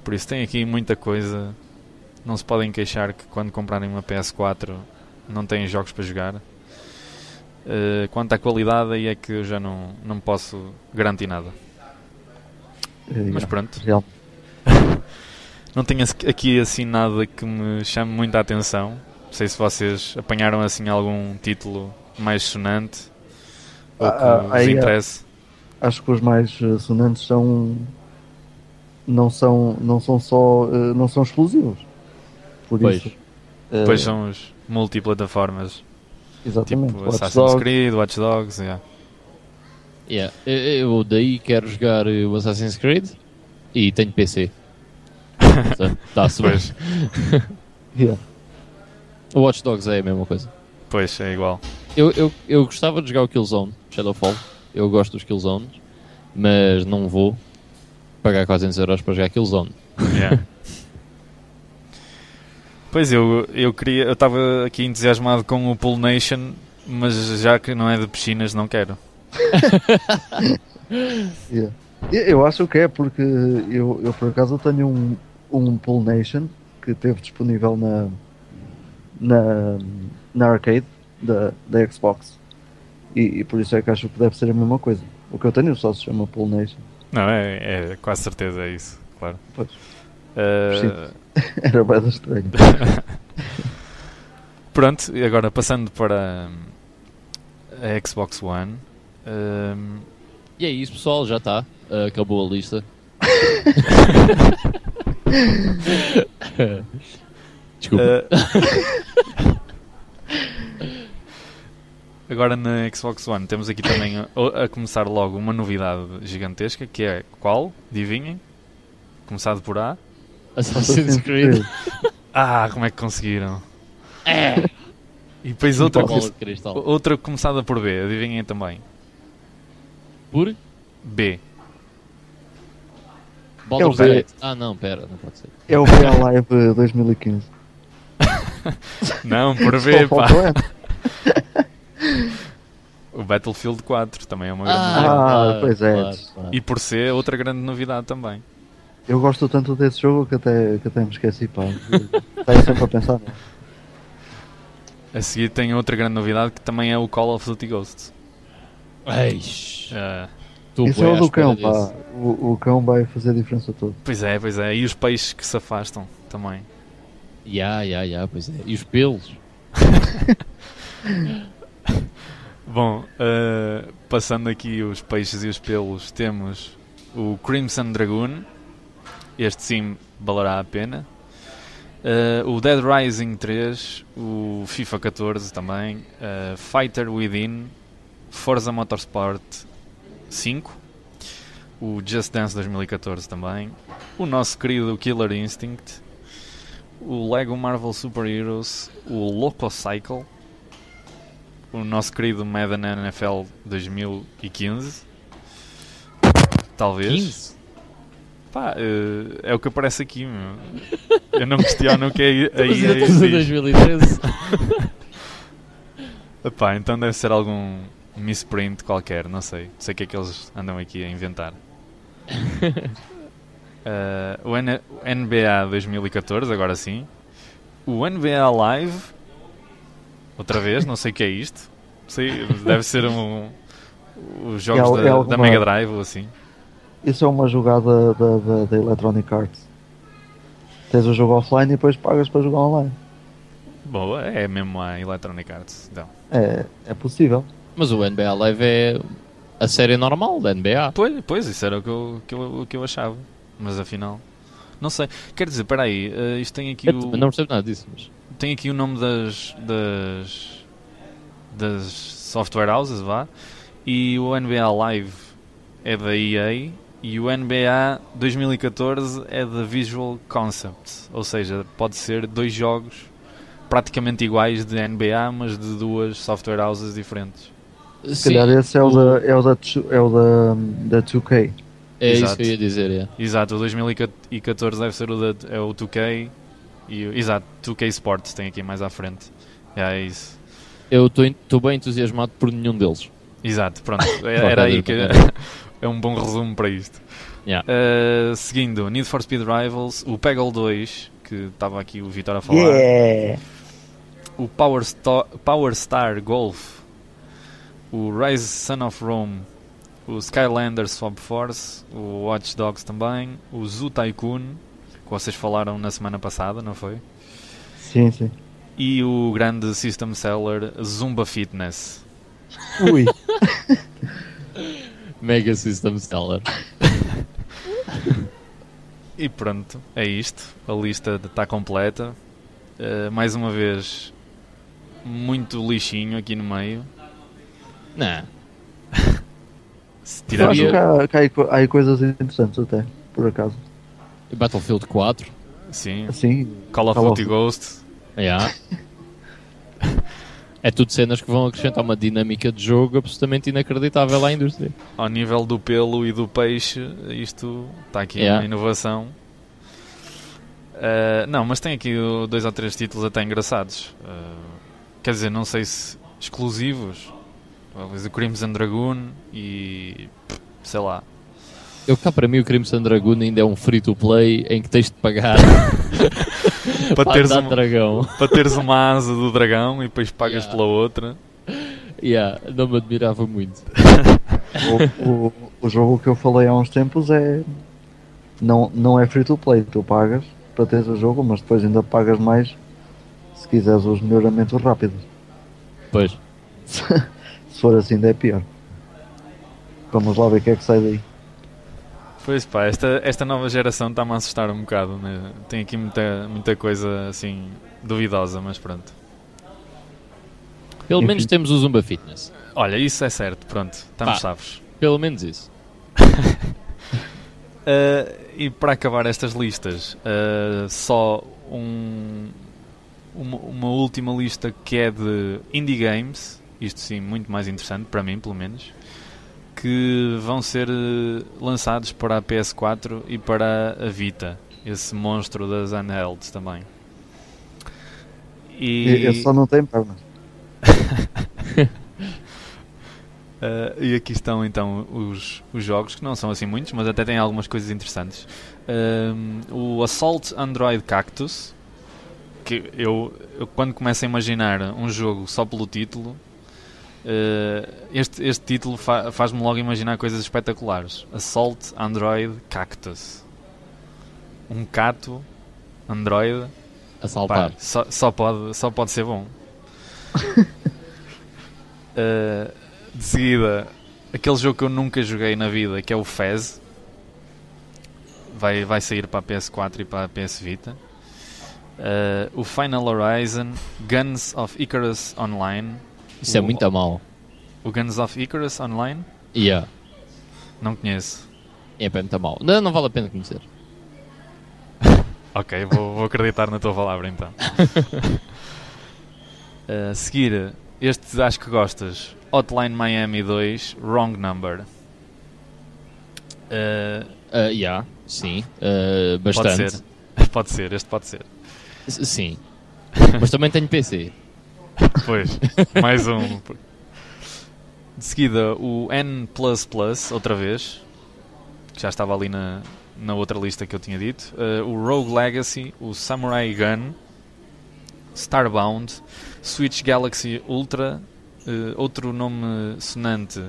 Por isso tem aqui muita coisa não se podem queixar que quando comprarem uma PS4 não têm jogos para jogar. Uh, quanto à qualidade, aí é que eu já não, não posso garantir nada. Eh, Mas yeah, pronto, real. *laughs* não tenho aqui assim nada que me chame muita atenção. Não sei se vocês apanharam assim algum título mais sonante ou que Ah, ah, ah, interesse. Acho que os mais eh, sonantes são. Não são, não são só. eh, não são exclusivos. Por Pois. isso. eh, Depois são os multiplataformas, Exatamente. tipo Watch Assassin's Dogs, Creed, Watch Dogs, yeah. Yeah. Eu, daí quero jogar eh, o Assassin's Creed e tenho PC. Está-se *laughs* bem. Pois, *laughs* yeah. O Watch Dogs é a mesma coisa. pois, é igual. Eu, eu, eu gostava de jogar o Killzone, Shadowfall. Eu gosto dos Killzones, mas não vou pagar 400 euros para jogar Killzone. Yeah. *laughs* Pois eu, eu queria, eu estava aqui entusiasmado com o Pool Nation, mas já que não é de piscinas, não quero. *laughs* Yeah. Eu- acho que é porque eu, eu por acaso tenho um, um Pool Nation que teve disponível na, na, na arcade da, da Xbox e, e por isso é que acho que deve ser a mesma coisa. O que eu tenho só se chama Nation. Não, é, é quase certeza, é isso, claro. Pois. Uh, *laughs* Era bem estranho. *laughs* pronto, e agora passando para hum, a Xbox One. hum, E é isso, pessoal, já está. Uh, acabou a lista. *laughs* Desculpa. Uh, Agora na Xbox One temos aqui também *coughs* a, a começar logo uma novidade gigantesca que é qual? Adivinhem? Começado por A. Assassin's Creed. *laughs* Ah, como é que conseguiram? É. E depois outra, outra começada por B, adivinhem também. Por? B. Baldur's Eu vi. Gate. Ah, não, pera, não pode ser. É o VA Live 2015. *laughs* Não, por B, pá. *laughs* O Battlefield 4 também é uma grande Ah, novidade. Ah, pois é. claro, claro. E por C, outra grande novidade também. Eu gosto tanto desse jogo que até, que até me esqueci, pá. Está sempre a pensar. né? A seguir tem outra grande novidade que também é o Call of Duty Ghosts. Eish, Ah, tu Isso é o do cão, pá. O, o cão vai fazer a diferença toda. pois é, pois é. E os peixes que se afastam também. Ya, ya, ya, pois é. E os pelos? *laughs* *laughs* Bom, eh, passando aqui os peixes e os pelos, temos o Crimson Dragoon. Este sim valerá a pena. Eh, o Dead Rising 3, o FIFA 14 também, eh, Fighter Within, Forza Motorsport 5, o Just Dance 2014 também, o nosso querido Killer Instinct, o Lego Marvel Super Heroes, o Loco Cycle, o nosso querido Madden NFL 2015. Talvez. 15? Pá, eh, é o que aparece aqui, meu. Eu não questiono o que é *laughs* aí. Mas ainda estamos em diz. 2013. *laughs* Epá, então deve ser algum misprint qualquer, não sei. Sei o que é que eles andam aqui a inventar. *laughs* Eh, o N- NBA 2014, agora sim. O NBA Live, outra vez, não sei o que é isto. Sei, deve ser um. Os jogos É da, é da alguma- Mega Drive ou assim. Isso é uma jogada da, da, da Electronic Arts. Tens o jogo offline e depois pagas para jogar online. Boa, é mesmo a Electronic Arts. Então. É, é possível. Mas o NBA Live é a série normal da NBA. Pois, pois, isso era o que eu, que eu, o que eu achava. Mas afinal. Não sei. Quer dizer, espera aí, eh, isto tem aqui Eu o. não percebo nada disso. Mas... tem aqui o nome das das das software houses, vá. E o NBA Live é da EA e o NBA 2014 é da Visual Concepts, ou seja, pode ser dois jogos praticamente iguais de NBA, mas de duas software houses diferentes. Se calhar esse é o, da, é o, da, é o da, da 2K. É isso Exato. que eu ia dizer, é. Exato, o 2014 deve ser o da é o 2K e exato, 2K Sports tem aqui mais à frente. É isso. Eu estou bem entusiasmado por nenhum deles. Exato, pronto. *laughs* É- Era aí que *laughs* é um bom resumo para isto. Yeah. Uh, seguindo, Need for Speed Rivals, o Peggle 2, que estava aqui o Vitor a falar. Yeah! O Power, Sto- Power Star Golf, o Rise Son of Rome, o Skylanders Swap Force, o Watch Dogs também, o Zoo Tycoon, que vocês falaram na semana passada, não foi? Sim, sim. E o grande system seller Zumba Fitness. Ui, *laughs* Mega System Seller. *laughs* E pronto, é isto. A lista está completa. Uh, mais uma vez, muito lixinho aqui no meio. Não. *laughs* Se eu tirar acho que há, que há aí coisas interessantes até, por acaso. Battlefield 4. Sim, Assim, Call of Call of Duty Ghost. Yeah. é tudo cenas que vão acrescentar uma dinâmica de jogo absolutamente inacreditável à indústria. Ao nível do pelo e do peixe, isto está aqui Yeah. uma inovação. Uh, não, mas tem aqui dois ou três títulos até engraçados. Uh, quer dizer, não sei se exclusivos. Talvez o Crimson Dragoon e. sei lá. Eu cá para mim o Crimson Dragoon ainda é um free to play em que tens de pagar *laughs* Para para *laughs* teres, um- dragão. para teres uma asa do dragão e depois pagas Yeah. pela outra. Yeah, não me admirava muito. *laughs* o, o, o jogo que eu falei há uns tempos é. Não, não é free to play, tu pagas para teres o jogo, mas depois ainda pagas mais se quiseres os melhoramentos rápidos. Pois. Se for assim, ainda é pior. Vamos lá ver o que é que sai daí. Pois pá, esta, esta nova geração está-me a assustar um bocado. Né? Tem aqui muita, muita coisa assim duvidosa, mas pronto. Pelo Enfim. menos temos o Zumba Fitness. Olha, isso é certo, pronto, estamos salvos. Pelo menos isso. Uh, *laughs* e para acabar estas listas, uh, só um, uma, uma última lista que é de indie games, isto sim, muito mais interessante, para mim pelo menos, que vão ser uh, lançados para a PS4 e para a Vita, esse monstro das handhelds também. E, E... Esse só não tem pernas. *laughs* Uh, e aqui estão então os, os jogos, que não são assim muitos, mas até têm algumas coisas interessantes. Um, o Assault Android Cactus, que eu, eu quando começo a imaginar um jogo só pelo título, uh, este, este título fa- faz-me logo imaginar coisas espetaculares. Assault Android Cactus. Um cato Android A saltar. Pá, só, só pode, só pode ser bom. Uh, *laughs* de seguida, aquele jogo que eu nunca joguei na vida, que é o Fez, vai, vai sair para a PS4 e para a PS Vita. Uh, o Final Horizon, Guns of Icarus Online. Isso é o- muito a mal. O Guns of Icarus Online? Yeah. Não conheço. É bem muito a mal. Não, não vale a pena conhecer. *laughs* Ok, vou, vou acreditar na tua palavra então. *laughs* A seguir, este acho que gostas. Hotline Miami 2, Wrong Number. Uh, Ah, yeah, sim. Pode bastante. ser. *laughs* Pode ser, este pode ser. S- Sim. Mas também tenho PC. Pois, mais um. De seguida, o N, outra vez. Que já estava ali na, na outra lista que eu tinha dito. Uh, o Rogue Legacy, o Samurai Gun, Starbound, Switch Galaxy Ultra, uh, outro nome sonante,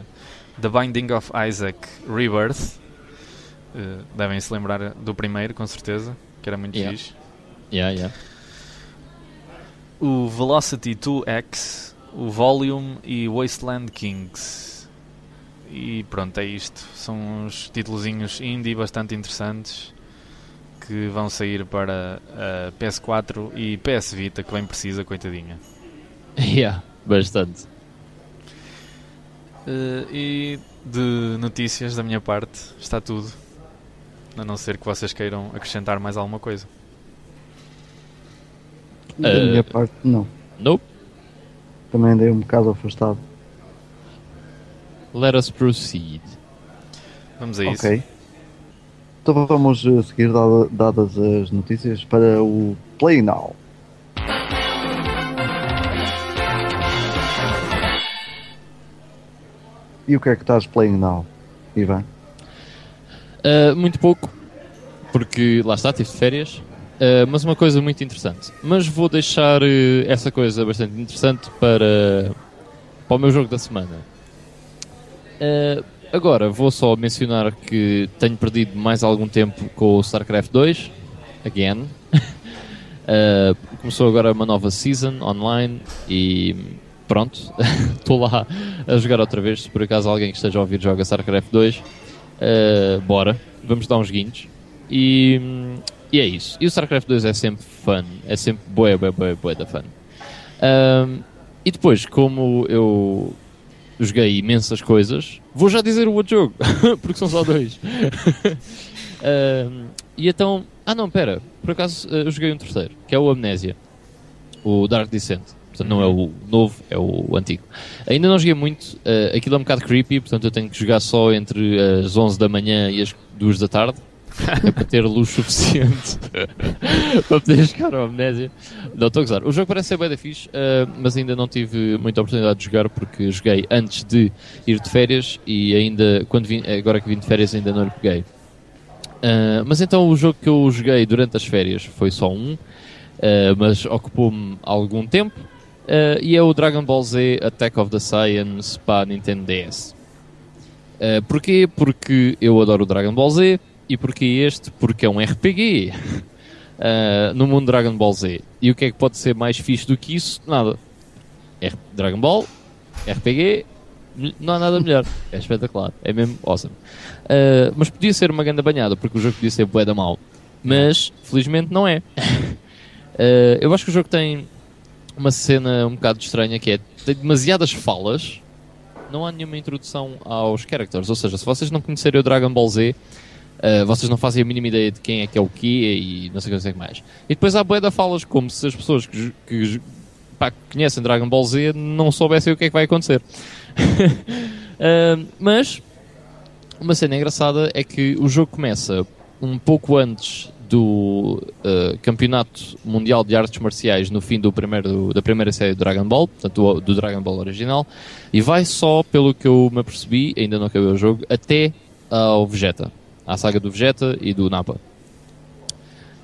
The Binding of Isaac Rebirth. Uh, devem se lembrar do primeiro, com certeza, que era muito Yeah. fixe. Yeah, yeah. O Velocity 2X, o Volume e Wasteland Kings. E pronto, é isto. São uns titulozinhos indie bastante interessantes que vão sair para a PS4 e PS Vita, que bem precisa, coitadinha. Yeah, bastante. Eh, e de notícias da minha parte, está tudo. A não ser que vocês queiram acrescentar mais alguma coisa. Da Eh, minha parte, não. Nope. Também andei um bocado afastado. Let us proceed. Vamos a isso. Ok. Então vamos eh, seguir, dada- dadas as notícias, para o Play Now. E o que é que estás playing now, Ivan? Ah, muito pouco. Porque lá está, tive de férias. Uh, mas uma coisa muito interessante. Mas vou deixar uh, essa coisa bastante interessante para, para o meu jogo da semana. Uh, agora vou só mencionar que tenho perdido mais algum tempo com o StarCraft 2, again. *laughs* começou agora uma nova season online e pronto, *laughs* estou lá a jogar outra vez. Se por acaso alguém que esteja a ouvir joga StarCraft 2, bora, vamos dar uns guinhos. E e é isso. E o StarCraft 2 é sempre fun. É sempre bué, bué, bué, bué da fun. Um, e depois, como eu joguei imensas coisas, vou já dizer o outro jogo, *laughs* porque são só dois. *laughs* um, e então... Ah não, pera. Por acaso eu joguei um terceiro, que é o Amnésia. O Dark Descent. Portanto, não é o novo, é o antigo. Ainda não joguei muito. Uh, aquilo é um bocado creepy, portanto eu tenho que jogar só entre as 11 da manhã e as 2 da tarde é para ter luz suficiente *laughs* para poder jogar a Amnésia. Não, estou a gozar. O jogo parece ser bem da fixe, uh, mas ainda não tive muita oportunidade de jogar porque joguei antes de ir de férias e ainda, quando vim, agora que vim de férias, ainda não lhe peguei. Uh, mas então o jogo que eu joguei durante as férias foi só um, uh, mas ocupou-me algum tempo. e é o Dragon Ball Z Attack of the Science para Nintendo DS. porquê? Porque eu adoro o Dragon Ball Z, e porquê este? Porque é um RPG uh, *laughs* no mundo Dragon Ball Z. E o que é que pode ser mais fixe do que isso? Nada. R Dragon Ball, RPG, não há nada melhor. *laughs* É espetacular. É mesmo awesome. Uh, mas podia ser uma grande banhada, porque o jogo podia ser bué da mal. Mas, felizmente, não é. uh, *laughs* eu acho que o jogo tem uma cena um bocado estranha que é tem demasiadas falas. Não há nenhuma introdução aos characters. Ou seja, se vocês não conhecerem o Dragon Ball Z, Uh, vocês não fazem a mínima ideia de quem é que é o quê e não sei o que mais. E depois há boia da falas, como se as pessoas que, que pá, conhecem Dragon Ball Z não soubessem o que é que vai acontecer. uh, *laughs* mas uma cena engraçada é que o jogo começa um pouco antes do uh, Campeonato Mundial de Artes Marciais no fim do primeiro, da primeira série do Dragon Ball, portanto do, do Dragon Ball original, e vai só, pelo que eu me apercebi, ainda não acabei o jogo, até ao Vegeta à saga do Vegeta e do Nappa.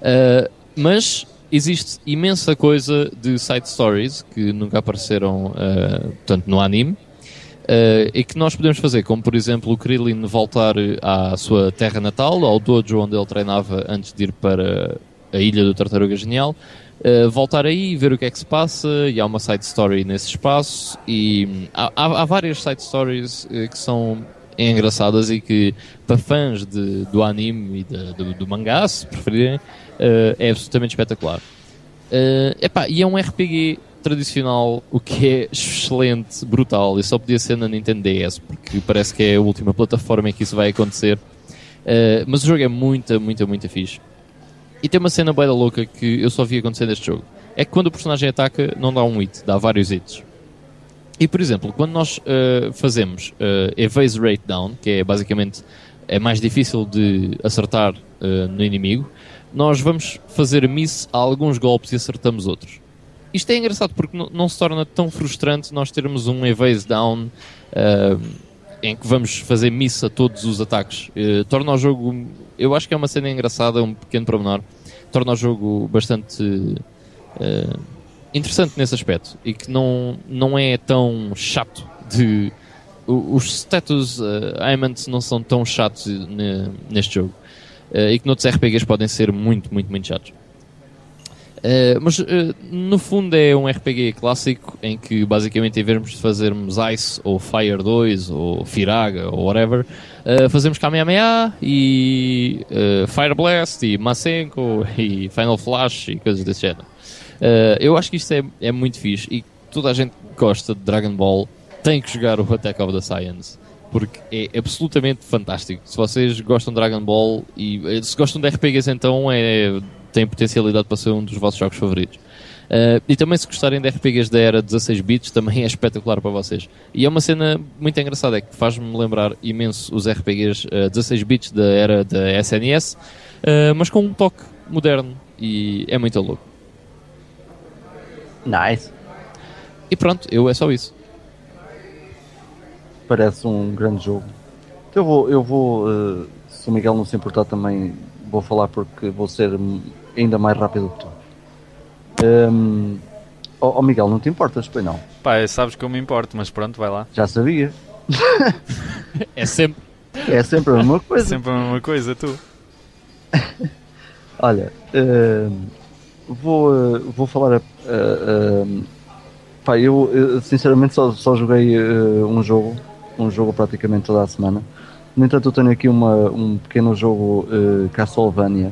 Uh, mas existe imensa coisa de side stories que nunca apareceram uh, tanto no anime uh, e que nós podemos fazer, como por exemplo o Krillin voltar à sua terra natal, ao dojo onde ele treinava antes de ir para a ilha do Tartaruga Genial. Uh, voltar aí, ver o que é que se passa, e há uma side story nesse espaço, e hum, há, há, há várias side stories uh, que são engraçadas e que para fãs de, do anime e de, do, do, mangá, se preferirem, uh, é absolutamente espetacular. Uh, epá, e é um RPG tradicional, o que é excelente, brutal, e só podia ser na Nintendo DS, porque parece que é a última plataforma em que isso vai acontecer. Uh, mas o jogo é muito, muito, muito fixe. E tem uma cena bem louca que eu só vi acontecer neste jogo. É que quando o personagem ataca, não dá um hit, dá vários hits. E, por exemplo, quando nós uh, fazemos uh, Evase Rate Down, que é basicamente é mais difícil de acertar uh, no inimigo, nós vamos fazer miss a alguns golpes e acertamos outros. Isto é engraçado porque não se torna tão frustrante nós termos um Evase Down uh, em que vamos fazer miss a todos os ataques. Torna o jogo, eu acho que é uma cena engraçada, um pequeno promenor, torna o jogo bastante interessante nesse aspecto e que não, não é tão chato de. Os status uh, aimants não são tão chatos neste jogo. Uh, e que noutros RPGs podem ser muito, muito, muito chatos. Uh, mas uh, no fundo é um RPG clássico em que basicamente em vez de fazermos Ice ou Fire 2 ou Firaga ou whatever, uh, fazemos Kamehameha e Fire Blast e Masenko e Final Flash e coisas desse género. Uh, eu acho que isto é, é muito fixe e toda a gente que gosta de Dragon Ball tem que jogar o Attack of the Science porque é absolutamente fantástico. Se vocês gostam de Dragon Ball e eh, se gostam de RPGs, então é, tem potencialidade para ser um dos vossos jogos favoritos. Uh, e também se gostarem de RPGs da era 16 bits, também é espetacular para vocês. E é uma cena muito engraçada, é que faz-me lembrar imenso os RPGs uh, 16 bits da era da SNS, uh, mas com um toque moderno e é muito louco. Nice. E pronto, eu é só isso. Parece um grande jogo. Eu vou, eu vou uh, se o Miguel não se importar também, vou falar porque vou ser ainda mais rápido que tu. Um, oh, oh, Miguel, não te importas, pois não? Pá, sabes que eu me importo, mas pronto, vai lá. Já sabia. *laughs* é sempre. É sempre a mesma coisa. sempre a mesma coisa, tu. *laughs* Olha, uh, vou, uh, vou falar. Uh, pá, eu sinceramente só, só joguei um jogo, um jogo praticamente toda a semana. No entanto, eu tenho aqui uma, um pequeno jogo Castlevania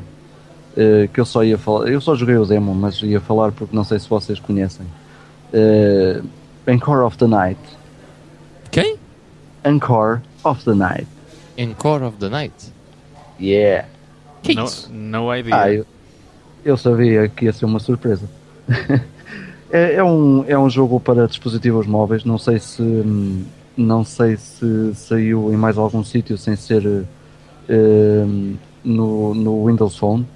que eu só ia falar. Eu só joguei o demo, mas ia falar porque não sei se vocês conhecem. Uh, Encore of the Night. Quem? Encore of the Night. Encore of the Night? Yeah. Que no, isso? No idea. Ah, eu, eu sabia que ia ser uma surpresa. *laughs* é, é, um, é um jogo para dispositivos móveis. Não sei se não sei se saiu em mais algum sítio sem ser uh, no, no Windows Phone,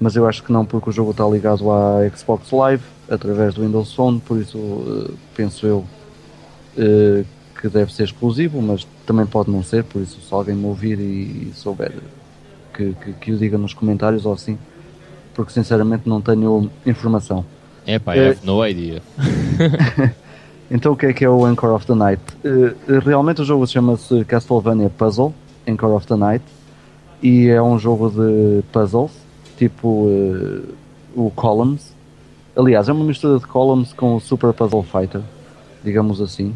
mas eu acho que não porque o jogo está ligado à Xbox Live através do Windows Phone, por isso uh, penso eu uh, que deve ser exclusivo, mas também pode não ser, por isso se alguém me ouvir e, e souber que, que, que, o diga nos comentários ou assim, porque sinceramente não tenho informação. É pá, I have no idea. então o que é que é o Anchor of the Night? Uh, realmente o jogo chama-se Castlevania Puzzle, Anchor of the Night, e é um jogo de puzzles, tipo uh, o Columns. Aliás, é uma mistura de Columns com o Super Puzzle Fighter, digamos assim.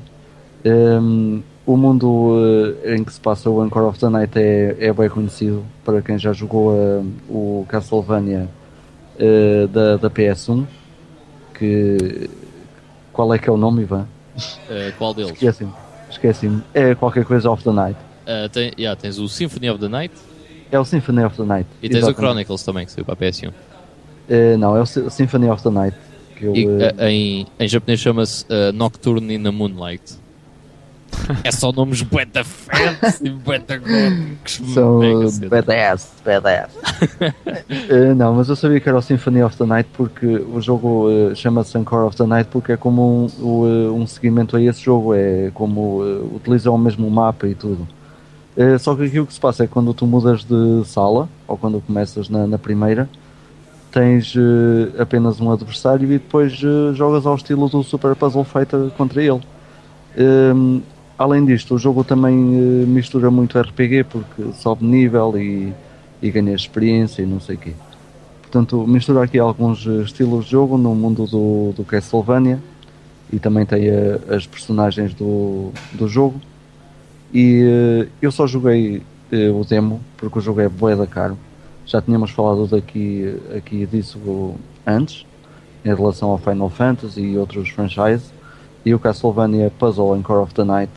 Um, o mundo uh, em que se passa o Anchor of the Night é, é bem conhecido para quem já jogou uh, o Castlevania uh, da, da PS1. Que, qual é que é o nome, Ivan? qual deles? Esqueci-me. Esqueci-me. É qualquer coisa of the Night. tem, yeah, tens o Symphony of the Night. É o Symphony of the Night. E tens Exatamente. o Chronicles também, que saiu para a PS1. não, é o Symphony of the Night. Eu, e, em, em japonês chama-se Nocturne in the Moonlight. É só nomes bué da fancy, bué da São badass, badass. uh, *laughs* não, mas eu sabia que era o Symphony of the Night porque o jogo uh, chama-se Encore of the Night porque é como um, uh, um seguimento a esse jogo, é como utilizam o mesmo mapa e tudo. só que aquilo que se passa é quando tu mudas de sala, ou quando começas na, na primeira, tens apenas um adversário e depois jogas ao estilo do Super Puzzle Fighter contra ele. Um, Além disto, o jogo também uh, mistura muito RPG porque sobe nível e, e ganha experiência e não sei o quê. Portanto, mistura aqui alguns uh, estilos de jogo no mundo do, do Castlevania e também tem uh, as personagens do, do jogo. E eu só joguei o demo porque o jogo é bué da caro. Já tínhamos falado daqui, aqui disso antes, em relação ao Final Fantasy e outros franchises. E o Castlevania Puzzle Core of the Night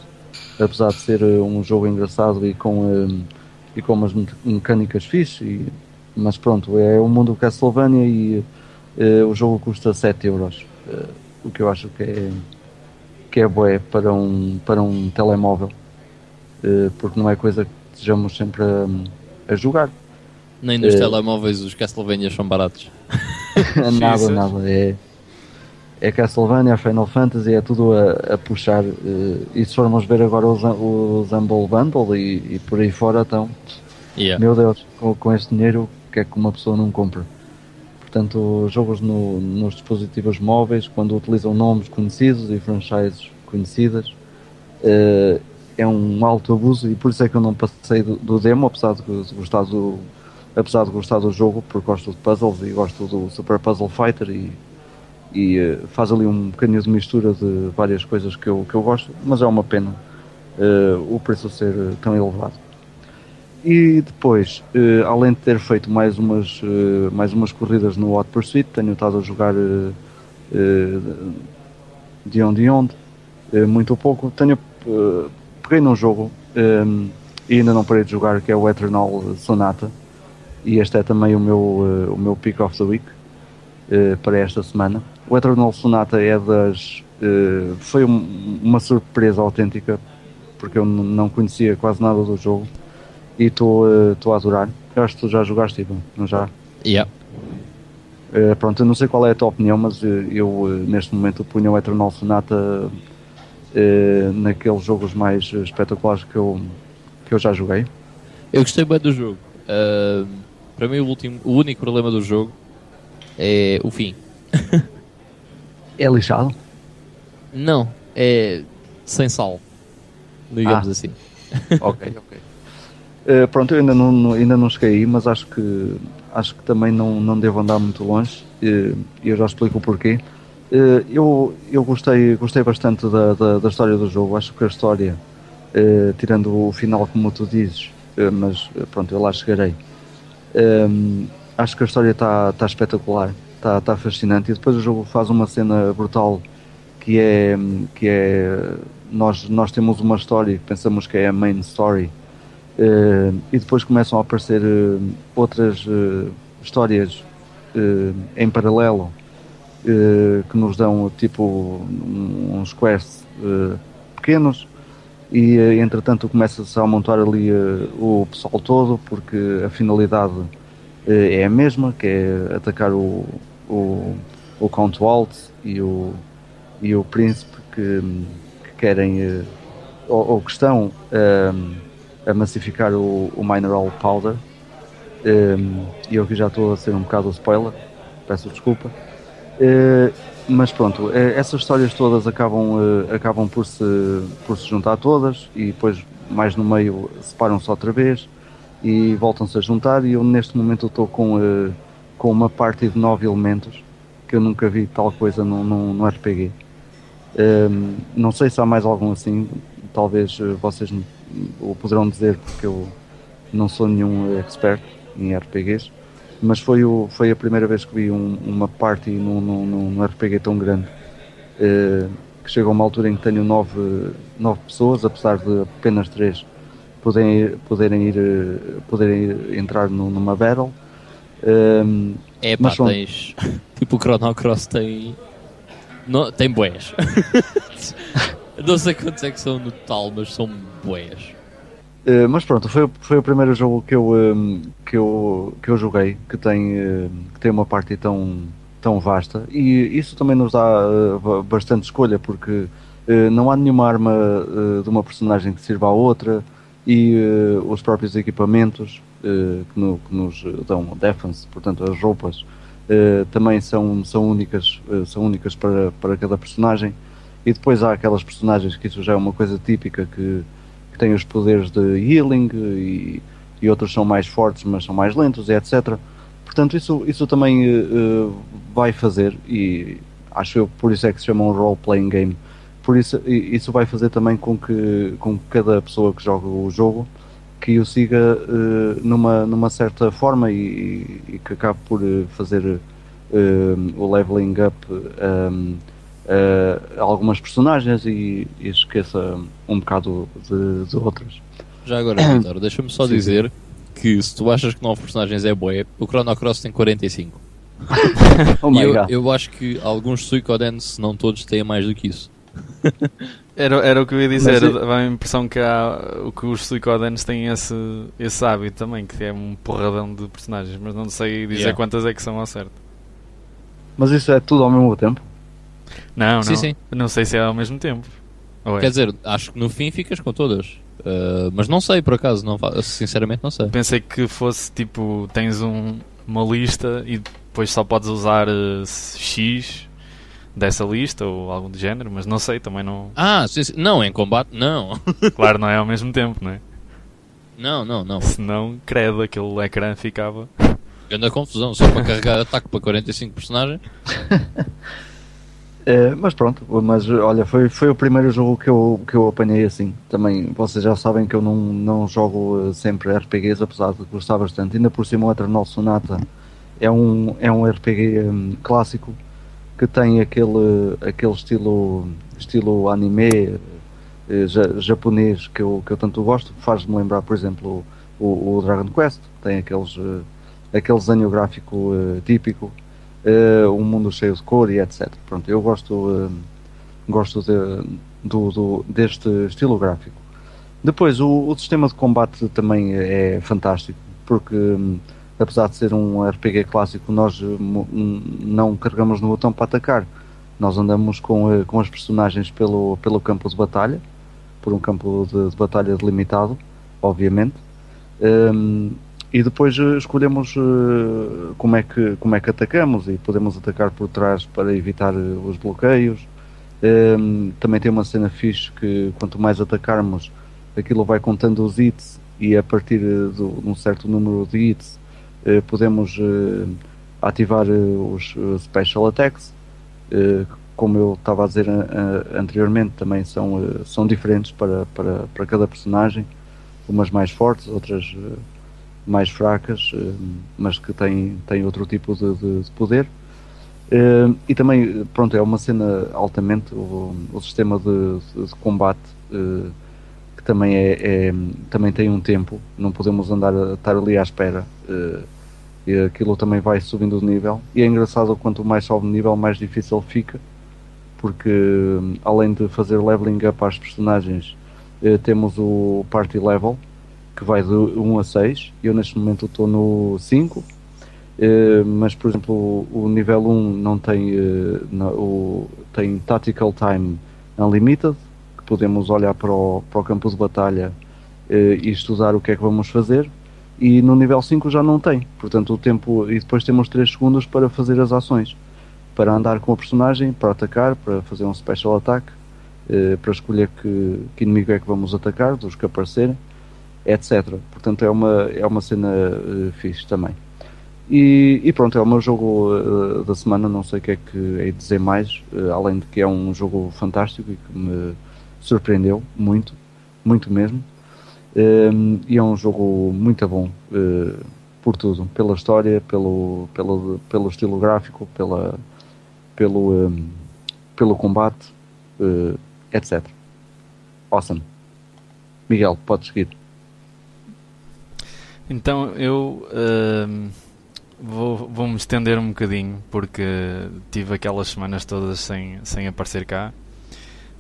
apesar de ser eh, um jogo engraçado e com, eh, e com umas mecânicas fixe, e, mas pronto, é o mundo Castlevania e uh, o jogo custa 7 euros, o que eu acho que é, que é bué para um, para um telemóvel, porque não é coisa que estejamos sempre a, a jogar. Nem nos telemóveis os Castlevania são baratos. *laughs* nada, nada. É, é Castlevania, Final Fantasy, é tudo a, a puxar. Uh, e se formos ver agora os, os Humble Bundle e, e por aí fora, então, yeah. meu Deus, com, com este dinheiro, o que é que uma pessoa não compra? Portanto, jogos no, nos dispositivos móveis, quando utilizam nomes conhecidos e franchises conhecidas, uh, é um alto abuso e por isso é que eu não passei do, do demo, apesar de, de, gostar do, apesar de gostar do jogo, porque gosto de puzzles e gosto do Super Puzzle Fighter e e uh, faz ali um bocadinho de mistura de várias coisas que eu, que eu gosto, mas é uma pena uh, o preço ser uh, tão elevado. E depois, além de ter feito mais umas, mais umas corridas no Hot Pursuit, tenho estado a jogar de onde e onde, muito pouco. Tenho, peguei num jogo um, e ainda não parei de jogar, que é o Eternal Sonata, e este é também o meu, o meu Pick of the Week para esta semana. O Eternal Sonata é das. Uh, foi um, uma surpresa autêntica, porque eu não conhecia quase nada do jogo e estou uh, a adorar. Eu acho que tu já jogaste, Ivan, não já? Yeah. Uh, pronto, eu não sei qual é a tua opinião, mas eu neste momento punho o Eternal Sonata naqueles jogos mais espetaculares que eu, que eu já joguei. Eu gostei bem do jogo. para mim, o, último, o único problema do jogo é o fim. *laughs* É lixado? Não, é sem sal. Digamos Ah. assim. *laughs* ok, ok. Eh, pronto, eu ainda não, ainda não cheguei aí, mas acho que acho que também não, não devo andar muito longe e eu já explico o porquê. Eh, eu eu gostei, gostei bastante da, da, da história do jogo, acho que a história, eh, tirando o final como tu dizes, mas pronto, eu lá chegarei. Acho que a história está tá espetacular, está tá fascinante. E depois o jogo faz uma cena brutal que é que é nós nós temos uma história pensamos que é a main story. Eh, e depois começam a aparecer eh, outras eh, histórias em paralelo que nos dão tipo uns quests pequenos. E entretanto começa-se a montar ali o pessoal todo porque a finalidade é a mesma que é atacar o, o, o Count Walt e o, e o príncipe que, que querem eh, ou, ou que estão ehm, a massificar o, o Mineral Powder. Ehm, e eu aqui já estou a ser um bocado spoiler peço desculpa. Eh, mas pronto, eh, essas histórias todas acabam, acabam por, se, por se juntar todas e depois mais no meio separam-se outra vez e voltam-se a juntar e eu neste momento estou com, com uma party de nove elementos que eu nunca vi tal coisa num, num, num RPG. Ehm, não sei se há mais algum assim, talvez eh, vocês o poderão dizer porque eu não sou nenhum expert em RPGs, mas foi, o, foi a primeira vez que vi um- uma party num, num, num RPG tão grande. eh, que chega a uma altura em que tenho nove, nove pessoas, apesar de apenas três poderem, poderem, ir, eh, poderem entrar nu- numa battle. Ehm, É pá, Mas tens. *laughs* Tipo o Chrono Cross tem. Tem boés. *laughs* não sei quantos é que são no total, mas são boés. Uh, mas pronto, foi, foi o primeiro jogo que eu, um, que eu, que eu joguei que tem, uh, que tem uma parte tão, tão vasta e isso também nos dá uh, ba- bastante escolha porque não há nenhuma arma de uma personagem que sirva à outra e os próprios equipamentos que, no- que nos dão defense, portanto as roupas uh, também são, são únicas, uh, são únicas para, para cada personagem e depois há aquelas personagens que isso já é uma coisa típica que que têm os poderes de healing e, e outros são mais fortes, mas são mais lentos, e etc. Portanto, isso, isso também eh, eh, vai fazer, e acho eu que por isso é que se chama um role-playing game. Por isso, isso vai fazer também com que, com que cada pessoa que joga o jogo que o siga eh, numa, numa certa forma e, e que acabe por eh, fazer eh, o leveling up um, eh, algumas personagens e, e esqueça um bocado de, de outras. Já agora, *coughs* Vitor, deixa-me só Sim, dizer que se tu achas que 9 personagens é boé, o Chrono Cross tem 45. *laughs* Oh e my eu, god. eu acho que alguns Suicoden, se não todos, têm mais do que isso. *laughs* Era, era o que eu ia dizer, Mas eu- dá a impressão que, há, o que os Suicodenes têm esse, esse hábito também, que é um porradão de personagens, mas não sei dizer Yeah. quantas é que são ao certo. Mas isso é tudo ao mesmo tempo? Não, Sim, não, sim. não sei se é ao mesmo tempo. Ou é? Quer dizer, acho que no fim ficas com todas. Uh, mas não sei, por acaso, não, sinceramente não sei. Pensei que fosse tipo, tens um- uma lista e depois só podes usar eh, X dessa lista ou algo do género, mas não sei, também não. Ah, sim, sim. não, em combate, não. *laughs* Claro, não é ao mesmo tempo, não é? Não, não, não. Senão, credo, aquele ecrã ficava. Grande confusão, só para carregar ataque para 45 personagens. *laughs* Eh, mas pronto, mas olha, foi, foi o primeiro jogo que eu, que eu apanhei assim. Também vocês já sabem que eu não, não jogo eh, sempre RPGs, apesar de gostar bastante. Ainda por cima o Eternal Sonata é um, é um RPG hum, clássico que tem aquele, aquele estilo, estilo anime eh, ja- japonês que eu, que eu tanto gosto. Faz-me lembrar, por exemplo, o, o Dragon Quest, tem aqueles, eh, aquele desenho gráfico eh, típico eh, um mundo cheio de cor e etc. Pronto, eu gosto, eh, gosto de- do, do- deste estilo gráfico. Depois, o, o sistema de combate também é fantástico, porque hum, apesar de ser um RPG clássico, nós eh, não carregamos no botão para atacar. Nós andamos com, eh, com as personagens pelo, pelo campo de batalha, por um campo de, de batalha delimitado, obviamente. Hum, e depois uh, escolhemos como, é que, como é que atacamos e podemos atacar por trás para evitar os bloqueios. Um, também tem uma cena fixe que quanto mais atacarmos, aquilo vai contando os hits e a partir de um certo número de hits podemos ativar os special attacks. como eu estava a dizer anteriormente, também são, são diferentes para, para, para cada personagem umas mais fortes, outras mais fracas, mas que têm, têm outro tipo de, de, de poder. E também, pronto, é uma cena altamente o, o sistema de, de combate que também é, é, também tem um tempo, não podemos andar estar ali à espera. E aquilo também vai subindo de nível. E é engraçado quanto mais sobe de nível, mais difícil fica, porque além de fazer leveling up às personagens, eh, temos o Party Level, que vai de 1 a 6. Eu neste momento estou no 5. Eh, mas, por exemplo, o, nível 1 não tem, eh, o, tem Tactical Time Unlimited, que podemos olhar para o, para o campo de batalha e estudar o que é que vamos fazer. E no nível 5 já não tem, portanto o tempo e depois temos 3 segundos para fazer as ações, para andar com o personagem, para atacar, para fazer um special attack eh, para escolher que, que, inimigo é que vamos atacar, dos que aparecerem, etc. Portanto, é uma, é uma cena uh, fixe também. E, e, pronto, é o meu jogo uh, da semana, não sei o que é que é dizer mais, uh, além de que é um jogo fantástico e que me surpreendeu muito, muito mesmo. Um, e é um jogo muito bom por tudo, pela história, pelo, pelo, pelo estilo gráfico, pela, pelo, um, pelo combate, etc. Awesome. Miguel, podes seguir. Então eu uh, vou, vou me estender um bocadinho porque tive aquelas semanas todas sem, sem aparecer cá.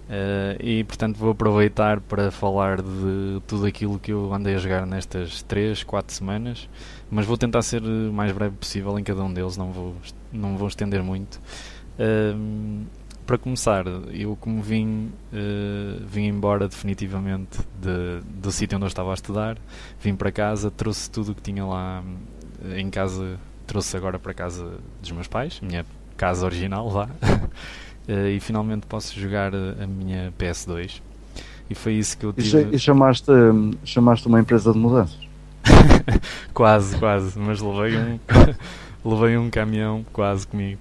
Uh, e portanto vou aproveitar para falar de tudo aquilo que eu andei a jogar nestas 3, 4 semanas, mas vou tentar ser o mais breve possível em cada um deles, não vou, não vou estender muito. Uh, para começar, eu como vim, uh, vim embora definitivamente de, do sítio onde eu estava a estudar, vim para casa, trouxe tudo o que tinha lá em casa, trouxe agora para casa dos meus pais, minha casa original lá, *laughs* uh, e finalmente posso jogar a minha PS2. E foi isso que eu tive. E chamaste, chamaste uma empresa de mudanças? *laughs* quase, quase, mas levei um, *laughs* levei um caminhão quase comigo.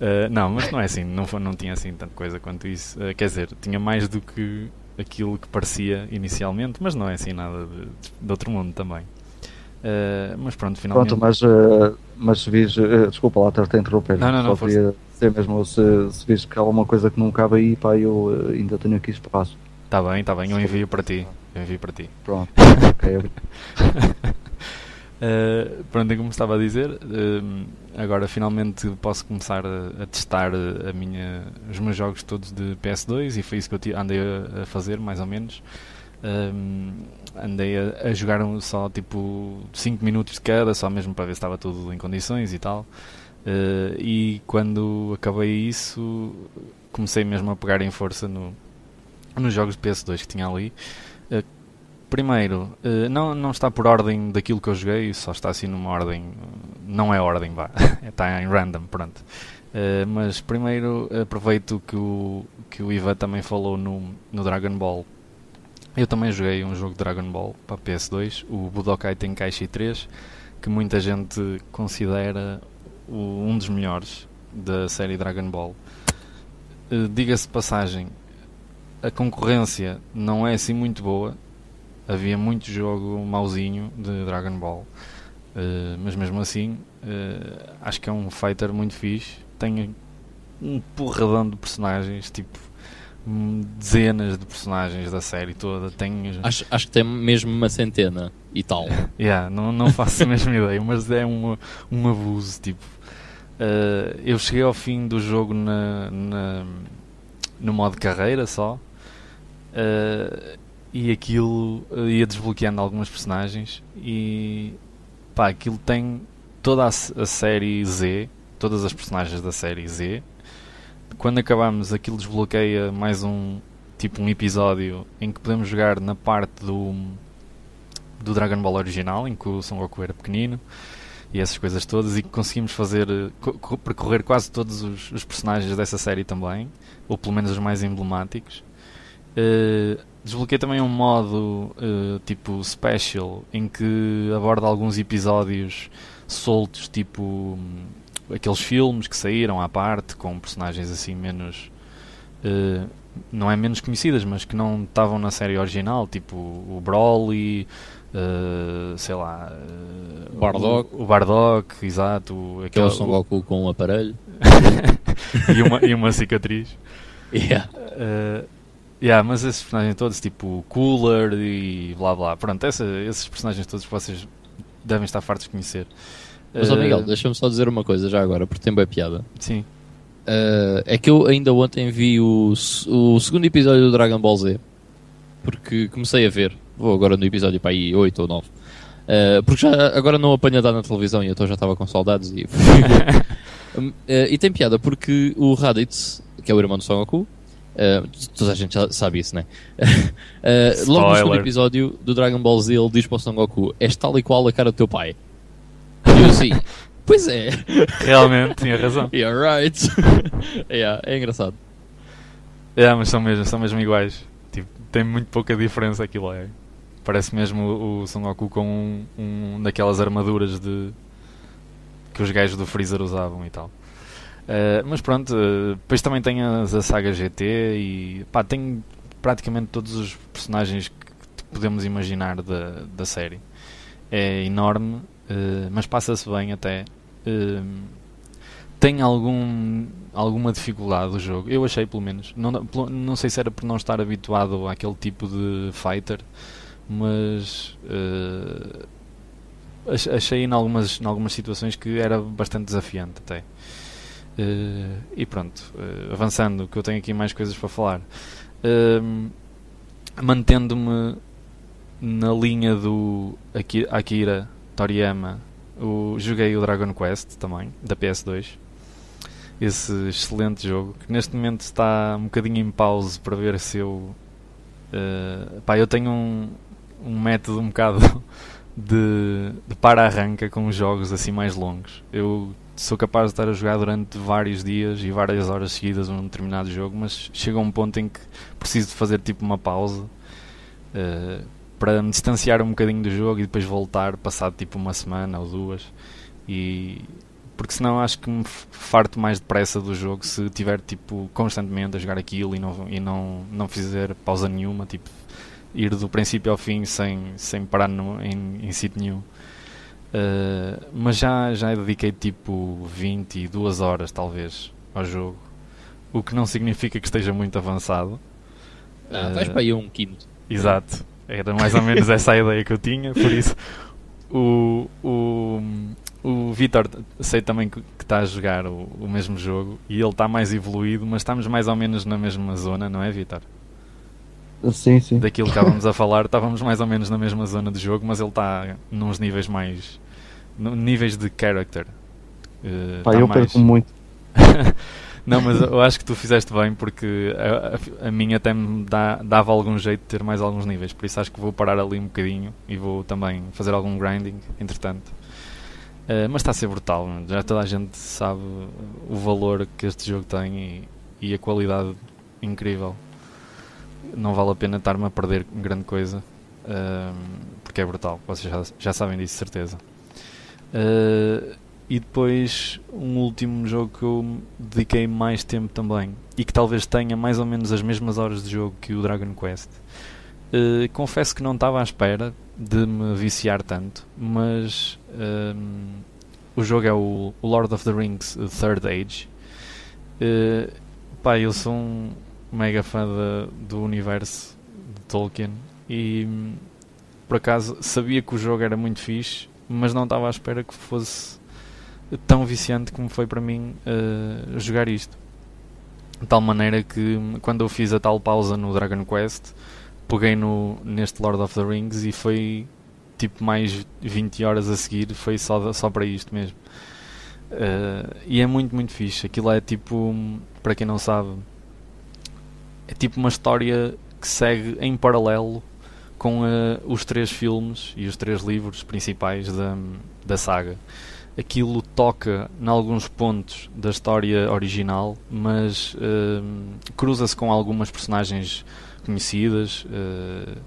Uh, não, mas não é assim, não, foi, não tinha assim tanta coisa quanto isso. Uh, quer dizer, tinha mais do que aquilo que parecia inicialmente, mas não é assim nada de, de outro mundo também. Uh, mas pronto, finalmente. Pronto, mas, mas se vis, desculpa lá estar-te a interromper, não, não, não, queria mesmo se, se vis que há alguma coisa que não cabe aí, pá, eu ainda tenho aqui espaço. Está bem, está bem, eu envio para ti. Eu envio para ti. Pronto, *laughs* ok. Uh, pronto, é como estava a dizer, uh, agora finalmente posso começar a, a testar a minha, os meus jogos todos de PS2 e foi isso que eu andei a, a fazer, mais ou menos. Um, andei a, a, jogar só tipo 5 minutos de cada, só mesmo para ver se estava tudo em condições e tal. Uh, e quando acabei isso, comecei mesmo a pegar em força no, nos jogos de PS2 que tinha ali. Uh, primeiro, uh, não, não está por ordem daquilo que eu joguei, só está assim numa ordem. Não é ordem, vá. *laughs* está em random, pronto. Mas primeiro aproveito que o, que o Ivan também falou no, no Dragon Ball. Eu também joguei um jogo de Dragon Ball para PS2, o Budokai Tenkaichi 3, que muita gente considera o, um dos melhores da série Dragon Ball. Uh, Diga-se passagem, a concorrência não é assim muito boa, havia muito jogo mauzinho de Dragon Ball. Uh, mas mesmo assim, uh, acho que é um fighter muito fixe. Tem um porradão de personagens, tipo dezenas de personagens da série toda. Tem... Acho, acho que tem mesmo uma centena e tal. *laughs* yeah, não, não faço a mesma *laughs* ideia, mas é um, um abuso. Tipo, uh, eu cheguei ao fim do jogo na, na no modo carreira só. Uh, e aquilo eh, ia desbloqueando algumas personagens e pá, aquilo tem toda a, a, série Z, todas as personagens da série Z. Quando acabamos, aquilo desbloqueia mais um tipo um episódio em que podemos jogar na parte do do Dragon Ball original, em que o Son Goku era pequenino e essas coisas todas, e conseguimos fazer uh, percorrer quase todos os, os, personagens dessa série também, ou pelo menos os mais emblemáticos. Uh, desbloqueei também um modo uh, tipo special em que aborda alguns episódios soltos, tipo um, aqueles filmes que saíram à parte com personagens assim menos não é menos conhecidas, mas que não estavam na série original, tipo o Broly, Uh, sei lá, uh, Bardock. O, o Bardock, exato. Aquele, é o Son Goku com um aparelho *laughs* e, uma, e uma cicatriz. Yeah. Uh, yeah, mas esses personagens todos, tipo Cooler e blá blá. Pronto, essa, esses personagens todos que vocês devem estar fartos de conhecer. Mas, uh, Miguel, deixa-me só dizer uma coisa já agora, porque tem bem piada. Sim. Uh, é que eu ainda ontem vi o, o segundo episódio do Dragon Ball Z, porque comecei a ver Vou agora no episódio para aí 8 ou 9. Uh, eh, porque já agora não apanha dar na televisão e eu então já estava com saudades e uh, *laughs* e tem piada porque o Raditz, que é o irmão do Son Goku, uh, toda a gente já sabe isso, né? uh, *laughs* logo no segundo episódio do Dragon Ball Z ele diz para o Son Goku: És tal e qual a cara do teu pai. E eu assim, *laughs* pois é. Realmente, tinha razão. Yeah, right. yeah, é engraçado. É, yeah, mas são mesmo, são mesmo iguais. Tipo, tem muito pouca diferença aquilo é. Parece mesmo o, Son Goku com um, um, daquelas armaduras de que os gajos do Freezer usavam e tal. Uh, mas pronto, uh, depois também tem a saga GT e pá, tem praticamente todos os personagens que podemos imaginar da, da série. É enorme, uh, mas passa-se bem até. tem algum, alguma dificuldade o jogo, eu achei pelo menos. Não, não sei se era por não estar habituado àquele tipo de fighter mas uh, achei em algumas, em algumas situações que era bastante desafiante até. Uh, e pronto, uh, avançando, que eu tenho aqui mais coisas para falar. Mantendo-me na linha do Akira Toriyama, o, joguei o Dragon Quest também, da PS2. Esse excelente jogo, que neste momento está um bocadinho em pause para ver se eu. Uh, pá, eu tenho um, um método um bocado *laughs* de, de para-arranca com jogos assim mais longos. Eu sou capaz de estar a jogar durante vários dias e várias horas seguidas um determinado jogo, mas chega um ponto em que preciso de fazer tipo uma pausa uh, para me distanciar um bocadinho do jogo e depois voltar passado tipo uma semana ou duas e porque senão acho que me farto mais depressa do jogo se tiver tipo constantemente a jogar aquilo e não, e não, não fizer pausa nenhuma, tipo ir do princípio ao fim sem, sem parar no, em, em sítio nenhum. Uh, mas já, já dediquei tipo 22 horas talvez ao jogo, o que não significa que esteja muito avançado. Ah, uh, vais para aí um quinto. Exato, era mais ou menos essa a ideia que eu tinha, por isso o, o, o Vitor sei também que, está a jogar o, o mesmo jogo e ele está mais evoluído, mas estamos mais ou menos na mesma zona, não é Vitor? Sim, sim. Daquilo que estávamos a falar, estávamos mais ou menos na mesma zona de jogo, mas ele está nos níveis mais. níveis de character. Uh, Pá, tá eu mais... perco muito. *laughs* Não, mas eu acho que tu fizeste bem porque a, a, a minha até me dá, dava algum jeito de ter mais alguns níveis, por isso acho que vou parar ali um bocadinho e vou também fazer algum grinding, entretanto. Uh, mas está a ser brutal, já toda a gente sabe o valor que este jogo tem e, e a qualidade incrível não vale a pena estar-me a perder grande coisa uh, porque é brutal, vocês já, já sabem disso, certeza. Uh, e depois um último jogo que eu dediquei mais tempo também e que talvez tenha mais ou menos as mesmas horas de jogo que o Dragon Quest. Uh, confesso que não estava à espera de me viciar tanto, mas o jogo é o, Lord of the Rings Third Age. Uh, pá, eu sou um, mega fã de, do universo de Tolkien e por acaso sabia que o jogo era muito fixe, mas não estava à espera que fosse tão viciante como foi para mim uh, jogar isto. De tal maneira que quando eu fiz a tal pausa no Dragon Quest, peguei no, neste Lord of the Rings e foi tipo mais 20 horas a seguir, foi só, só para isto mesmo. Uh, e é muito, muito fixe. Aquilo é tipo, para quem não sabe, é tipo uma história que segue em paralelo com os três filmes e os três livros principais da, da saga aquilo toca em alguns pontos da história original, mas uh, cruza-se com algumas personagens conhecidas, uh,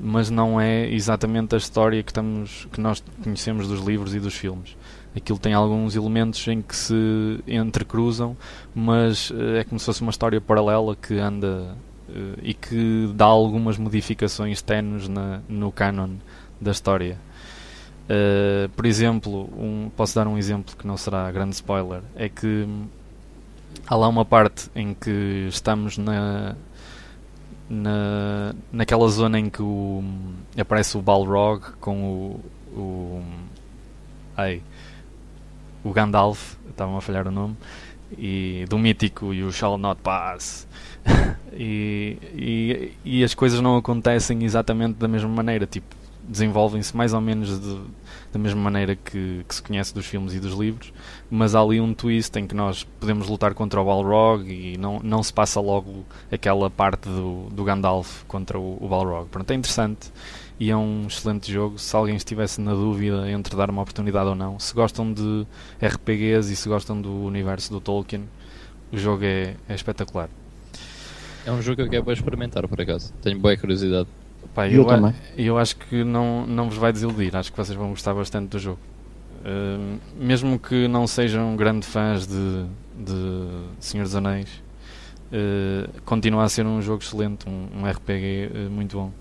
mas não é exatamente a história que, estamos, que nós conhecemos dos livros e dos filmes. Aquilo tem alguns elementos em que se entrecruzam, mas uh, é como se fosse uma história paralela que anda e que dá algumas modificações tenues na, no canon da história. Uh, por exemplo, um, posso dar um exemplo que não será grande spoiler: é que há lá uma parte em que estamos na, na naquela zona em que o, aparece o Balrog com o, o ai, o Gandalf, estava a falhar o nome, e do mítico You Shall Not Pass. *laughs* e, e, e as coisas não acontecem exatamente da mesma maneira, tipo, desenvolvem-se mais ou menos de, da mesma maneira que, que, se conhece dos filmes e dos livros, mas há ali um twist em que nós podemos lutar contra o Balrog e não, não se passa logo aquela parte do, do Gandalf contra o, o Balrog. Pronto, é interessante e é um excelente jogo. Se alguém estivesse na dúvida entre dar uma oportunidade ou não, se gostam de RPGs e se gostam do universo do Tolkien, o jogo é, é espetacular. É um jogo que eu quero experimentar, por acaso. Tenho boa curiosidade. Pá, eu, eu, também. eu acho que não, não vos vai desiludir. Acho que vocês vão gostar bastante do jogo. Uh, mesmo que não sejam grandes fãs de, de Senhor dos Anéis, uh, continua a ser um jogo excelente, um, um RPG uh, eh, muito bom.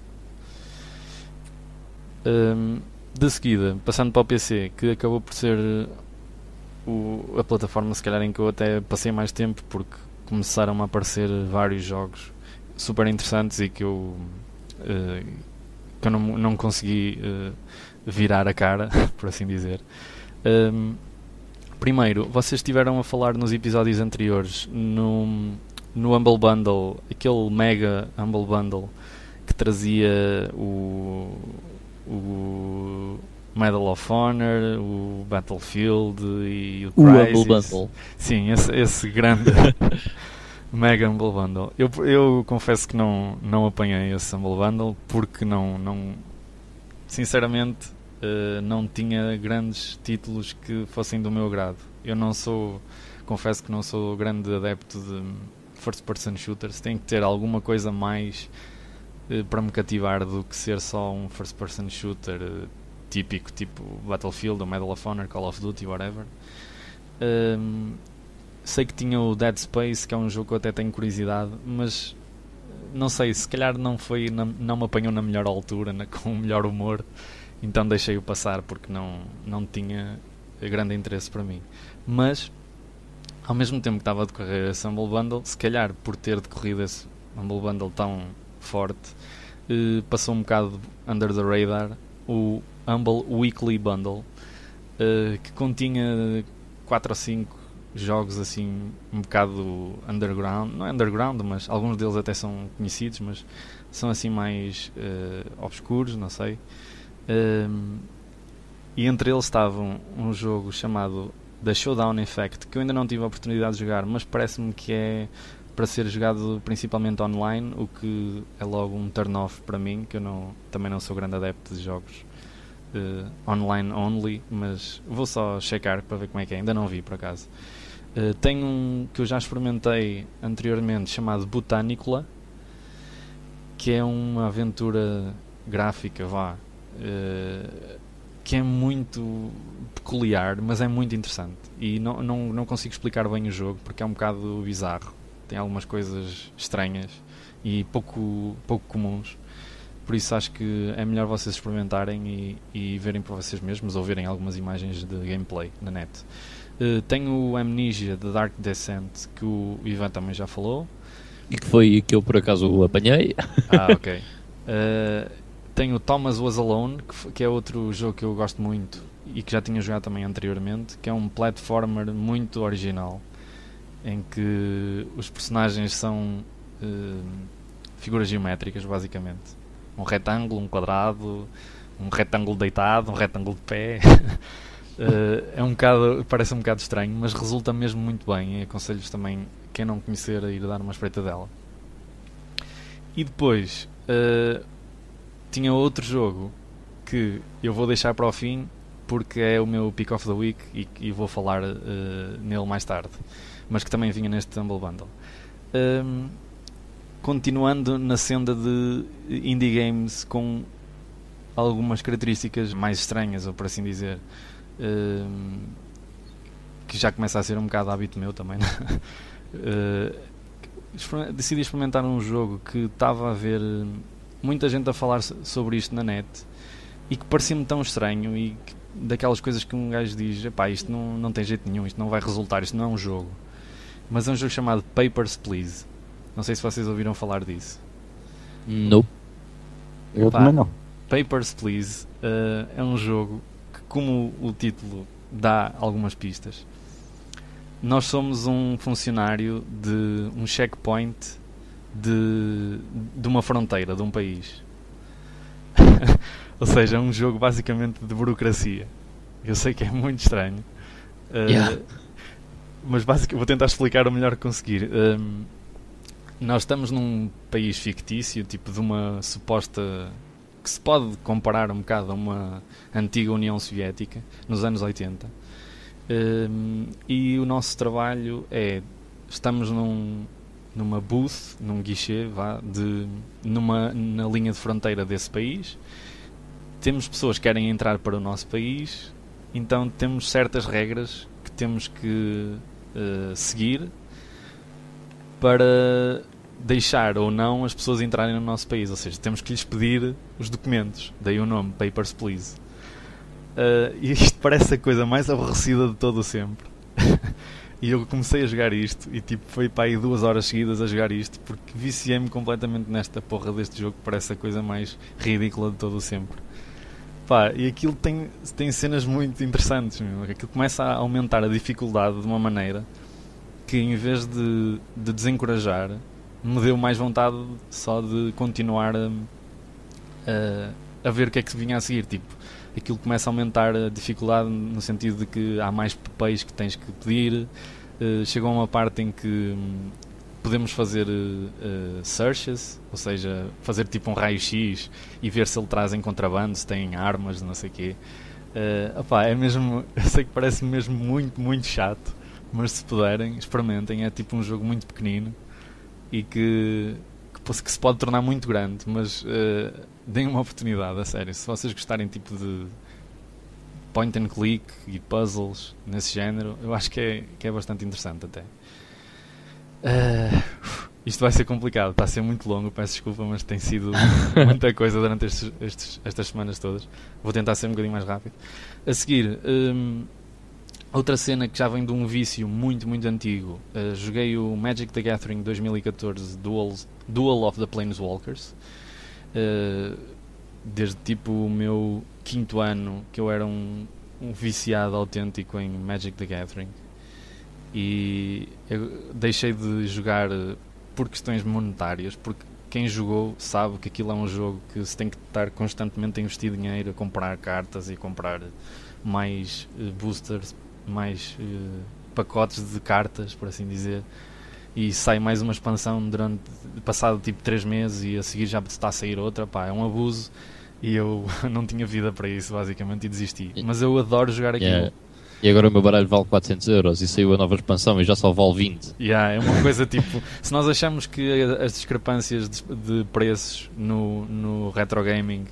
de seguida, passando para o PC, que acabou por ser o, a plataforma se calhar em que eu até passei mais tempo porque começaram a aparecer vários jogos super interessantes e que eu uh, que eu não, não consegui uh, virar a cara, *laughs* por assim dizer. Um, ehm, primeiro, vocês estiveram a falar nos episódios anteriores no, no Humble Bundle, aquele mega Humble Bundle que trazia o, o Medal of Honor, o Battlefield e o Crisis. O Humble Bundle. Sim, esse, esse grande *laughs* Mega Humble Bundle. Eu, eu confesso que não, não apanhei esse Humble Bundle porque não, não sinceramente uh, não tinha grandes títulos que fossem do meu agrado. Eu não sou, confesso que não sou grande adepto de first person shooters. Tem que ter alguma coisa mais uh, para me cativar do que ser só um first person shooter uh, típico, tipo Battlefield ou Medal of Honor, Call of Duty, whatever. Um, Sei que tinha o Dead Space, que é um jogo que eu até tenho curiosidade, mas não sei, se calhar não foi, não, não me apanhou na melhor altura, na, *laughs* com o melhor humor, então deixei-o passar porque não, não tinha grande interesse para mim. Mas, ao mesmo tempo que estava a decorrer esse Humble Bundle, se calhar por ter decorrido esse Humble Bundle tão forte, eh, passou um bocado under the radar o Humble Weekly Bundle, eh, que continha 4 ou 5 jogos assim um bocado underground, não é underground, mas alguns deles até são conhecidos, mas são assim mais uh, obscuros, não sei. Um, e entre eles estavam um jogo chamado The Showdown Effect, que eu ainda não tive a oportunidade de jogar, mas parece-me que é para ser jogado principalmente online, o que é logo um turn off para mim, que eu não, também não sou grande adepto de jogos uh, online only, mas vou só checar para ver como é que é, ainda não vi por acaso. Uh, tem um que eu já experimentei anteriormente chamado Botanicula, que é uma aventura gráfica, vá, uh, que é muito peculiar, mas é muito interessante. E não, não, não consigo explicar bem o jogo porque é um bocado bizarro. Tem algumas coisas estranhas e pouco, pouco comuns. Por isso acho que é melhor vocês experimentarem e, e verem por vocês mesmos ou verem algumas imagens de gameplay na net. Uh, tenho o Amnesia The Dark Descent, que o Ivan também já falou. E que foi que eu por acaso o apanhei. Ah, ok. Uh, *laughs* tenho o Thomas Was Alone, que, que, é outro jogo que eu gosto muito e que já tinha jogado também anteriormente, que é um platformer muito original, em que os personagens são uh, figuras geométricas, basicamente. Um retângulo, um quadrado, um retângulo deitado, um retângulo de pé. *laughs* Uh, é um bocado, parece um bocado estranho, mas resulta mesmo muito bem. E aconselho-vos também, quem não conhecer, a ir dar uma espreita dela. E depois, uh, tinha outro jogo que eu vou deixar para o fim porque é o meu pick of the week e, e vou falar uh, nele mais tarde, mas que também vinha neste Humble Bundle. Um, continuando na senda de indie games com algumas características mais estranhas, ou por assim dizer, que já começa a ser um bocado hábito meu também. *laughs* uh, decidi experimentar um jogo que estava a ver muita gente a falar sobre isto na net e que parecia-me tão estranho e que daquelas coisas que um gajo diz: pá, isto não, não tem jeito nenhum, isto não vai resultar, isto não é um jogo. Mas é um jogo chamado Papers, Please. Não sei se vocês ouviram falar disso. Não. Eu pá, também não. Papers, Please uh, é um jogo como o título dá algumas pistas, nós somos um funcionário de um checkpoint de, de uma fronteira, de um país. *laughs* Ou seja, é um jogo basicamente de burocracia. Eu sei que é muito estranho. Uh, yeah. Mas basicamente vou tentar explicar o melhor que conseguir. Um, ehm, nós estamos num país fictício, tipo de uma suposta. Que se pode comparar um bocado a uma antiga União Soviética, nos anos 80. Um, e o nosso trabalho é. Estamos num, numa booth, num guichê, vá, de, numa, na linha de fronteira desse país temos pessoas que querem entrar para o nosso país, então temos certas regras que temos que uh, seguir para deixar ou não as pessoas entrarem no nosso país. Ou seja, temos que lhes pedir os documentos. Daí o nome, Papers, Please. Uh, e isto parece a coisa mais aborrecida de todo o sempre. *laughs* e eu comecei a jogar isto e tipo foi para aí duas horas seguidas a jogar isto porque viciei-me completamente nesta porra deste jogo que parece a coisa mais ridícula de todo o sempre. Pá, e aquilo tem, tem cenas muito interessantes. Aquilo começa a aumentar a dificuldade de uma maneira que, em vez de, de desencorajar, me deu mais vontade só de continuar a, a, a, ver o que é que vinha a seguir. Tipo, aquilo começa a aumentar a dificuldade no sentido de que há mais papéis que tens que pedir. Uh, chegou a uma parte em que podemos fazer uh, searches, ou seja, fazer tipo um raio-x e ver se ele traz em contrabando, se tem armas, não sei o quê. Uh, opá, é mesmo, *laughs* eu sei que parece mesmo muito, muito chato, mas se puderem, experimentem. É tipo um jogo muito pequenino e que, que, que se pode tornar muito grande, mas uh, deem uma oportunidade, a sério. Se vocês gostarem tipo de point and click e puzzles nesse género, eu acho que é, que é bastante interessante até. Uh, isto vai ser complicado, está a ser muito longo, peço desculpa, mas tem sido *laughs* muita coisa durante estes, estes, estas semanas todas. Vou tentar ser um bocadinho mais rápido. A seguir, um, outra cena que já vem de um vício muito, muito antigo. Uh, joguei o Magic the Gathering 2014 Duel, Duel of the Planeswalkers. Uh, desde tipo o meu quinto ano, que eu era um, um viciado autêntico em Magic the Gathering e deixei de jogar eh, por questões monetárias, porque quem jogou sabe que aquilo é um jogo que se tem que estar constantemente a investir dinheiro, a comprar cartas e comprar mais boosters, mais uh, pacotes de cartas, por assim dizer. E sai mais uma expansão durante passado tipo 3 meses e a seguir já está a sair outra, pá, é um abuso e eu *laughs* não tinha vida para isso basicamente e desisti. Mas eu adoro jogar aquilo. Yeah. E agora o meu baralho vale 400 euros e saiu a nova expansão e já só vale 20. Yeah, é uma *laughs* coisa tipo, se nós achamos que as discrepâncias de, de preços no, no retro gaming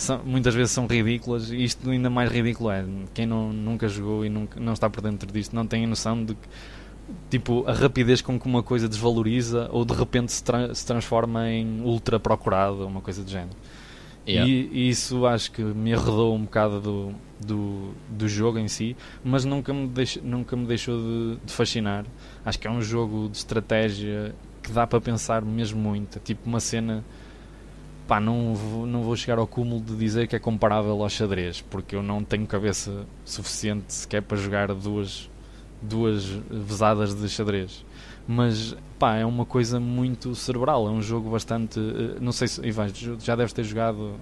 são, muitas vezes são ridículas, isto ainda mais ridículo é. Quem não, nunca jogou e nunca, não está por dentro disto não tem a noção de que tipo, a rapidez com que uma coisa desvaloriza ou de repente se, tra se transforma em ultra procurado, uma coisa do género. Yeah. E, e, isso acho que me arredou um bocado do, do, do jogo em si, mas nunca me, deix, nunca me deixou de, de, fascinar. Acho que é um jogo de estratégia que dá para pensar mesmo muito. É tipo uma cena. Pá, não, vou, não vou chegar ao cúmulo de dizer que é comparável ao xadrez, porque eu não tenho cabeça suficiente sequer para jogar duas, duas vezadas de xadrez mas pá, é uma coisa muito cerebral, é um jogo bastante. Eh, não sei se. Ivan, já deves ter jogado.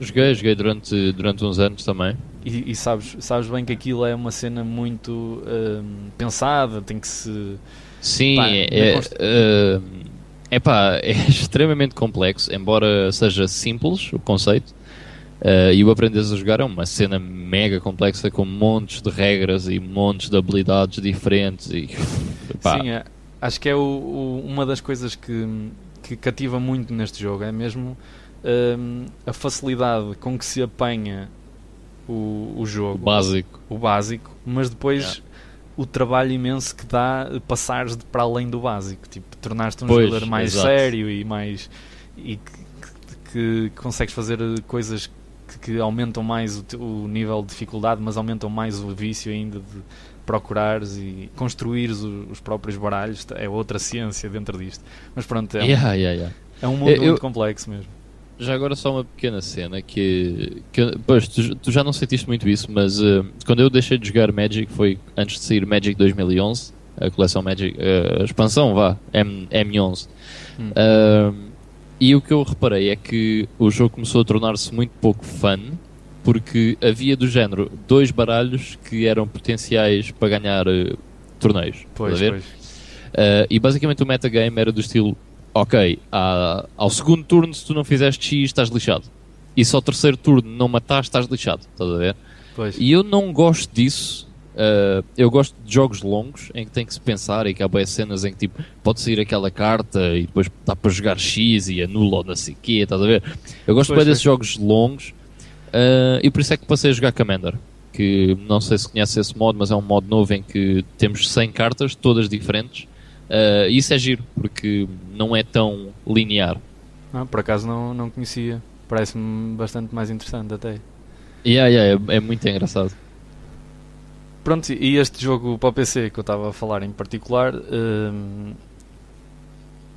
Joguei, joguei durante, durante uns anos também. E, e sabes, sabes bem que aquilo é uma cena muito um, pensada, tem que se. Sim, pá, é, Epá, *laughs* é extremamente complexo, embora seja simples o conceito. Uh, e o aprenderes a jogar é uma cena mega complexa com montes de regras e montes de habilidades diferentes. E, Sim, é, acho que é o, o, uma das coisas que, que cativa muito neste jogo. É mesmo um, a facilidade com que se apanha o, o jogo. O básico. O básico, mas depois. O trabalho imenso que dá passares de para além do básico. Tipo, tornar-te um pois, jogador mais exato. sério e mais. e que, que, consegues fazer coisas que, que aumentam mais o, o, nível de dificuldade, mas aumentam mais o vício ainda de procurares e construires os, os próprios baralhos. É outra ciência dentro disto. Mas pronto, é um, yeah, yeah, yeah. É um mundo eu, muito complexo mesmo. Já agora só uma pequena cena que, que pois, tu, tu, já não sentiste muito isso, mas uh, quando eu deixei de jogar Magic foi antes de sair Magic 2011, a coleção Magic, uh, a expansão, vá, M, M11. Hum. Uh, e o que eu reparei é que o jogo começou a tornar-se muito pouco fun, porque havia do género dois baralhos que eram potenciais para ganhar uh, torneios. Pois, pois. E basicamente o metagame era do estilo: ok, à, ao segundo turno, se tu não fizeste X, estás lixado. E se ao terceiro turno não mataste, estás lixado. Estás a ver? Pois. E eu não gosto disso Uh, eu gosto de jogos longos em que tem que se pensar e que há boas cenas em que tipo, pode sair aquela carta e depois dá para jogar X e anula ou não sei o quê, estás a ver? Eu gosto bem desses jogos longos uh, e por isso é que passei a jogar Commander. Que não sei se conhece esse modo, mas é um modo novo em que temos 100 cartas, todas diferentes. Uh, isso é giro, porque não é tão linear. Ah, por acaso não, não conhecia. Parece-me bastante mais interessante até. Yeah, yeah, é, é muito engraçado. Pronto, e este jogo para o PC que eu estava a falar em particular, hum,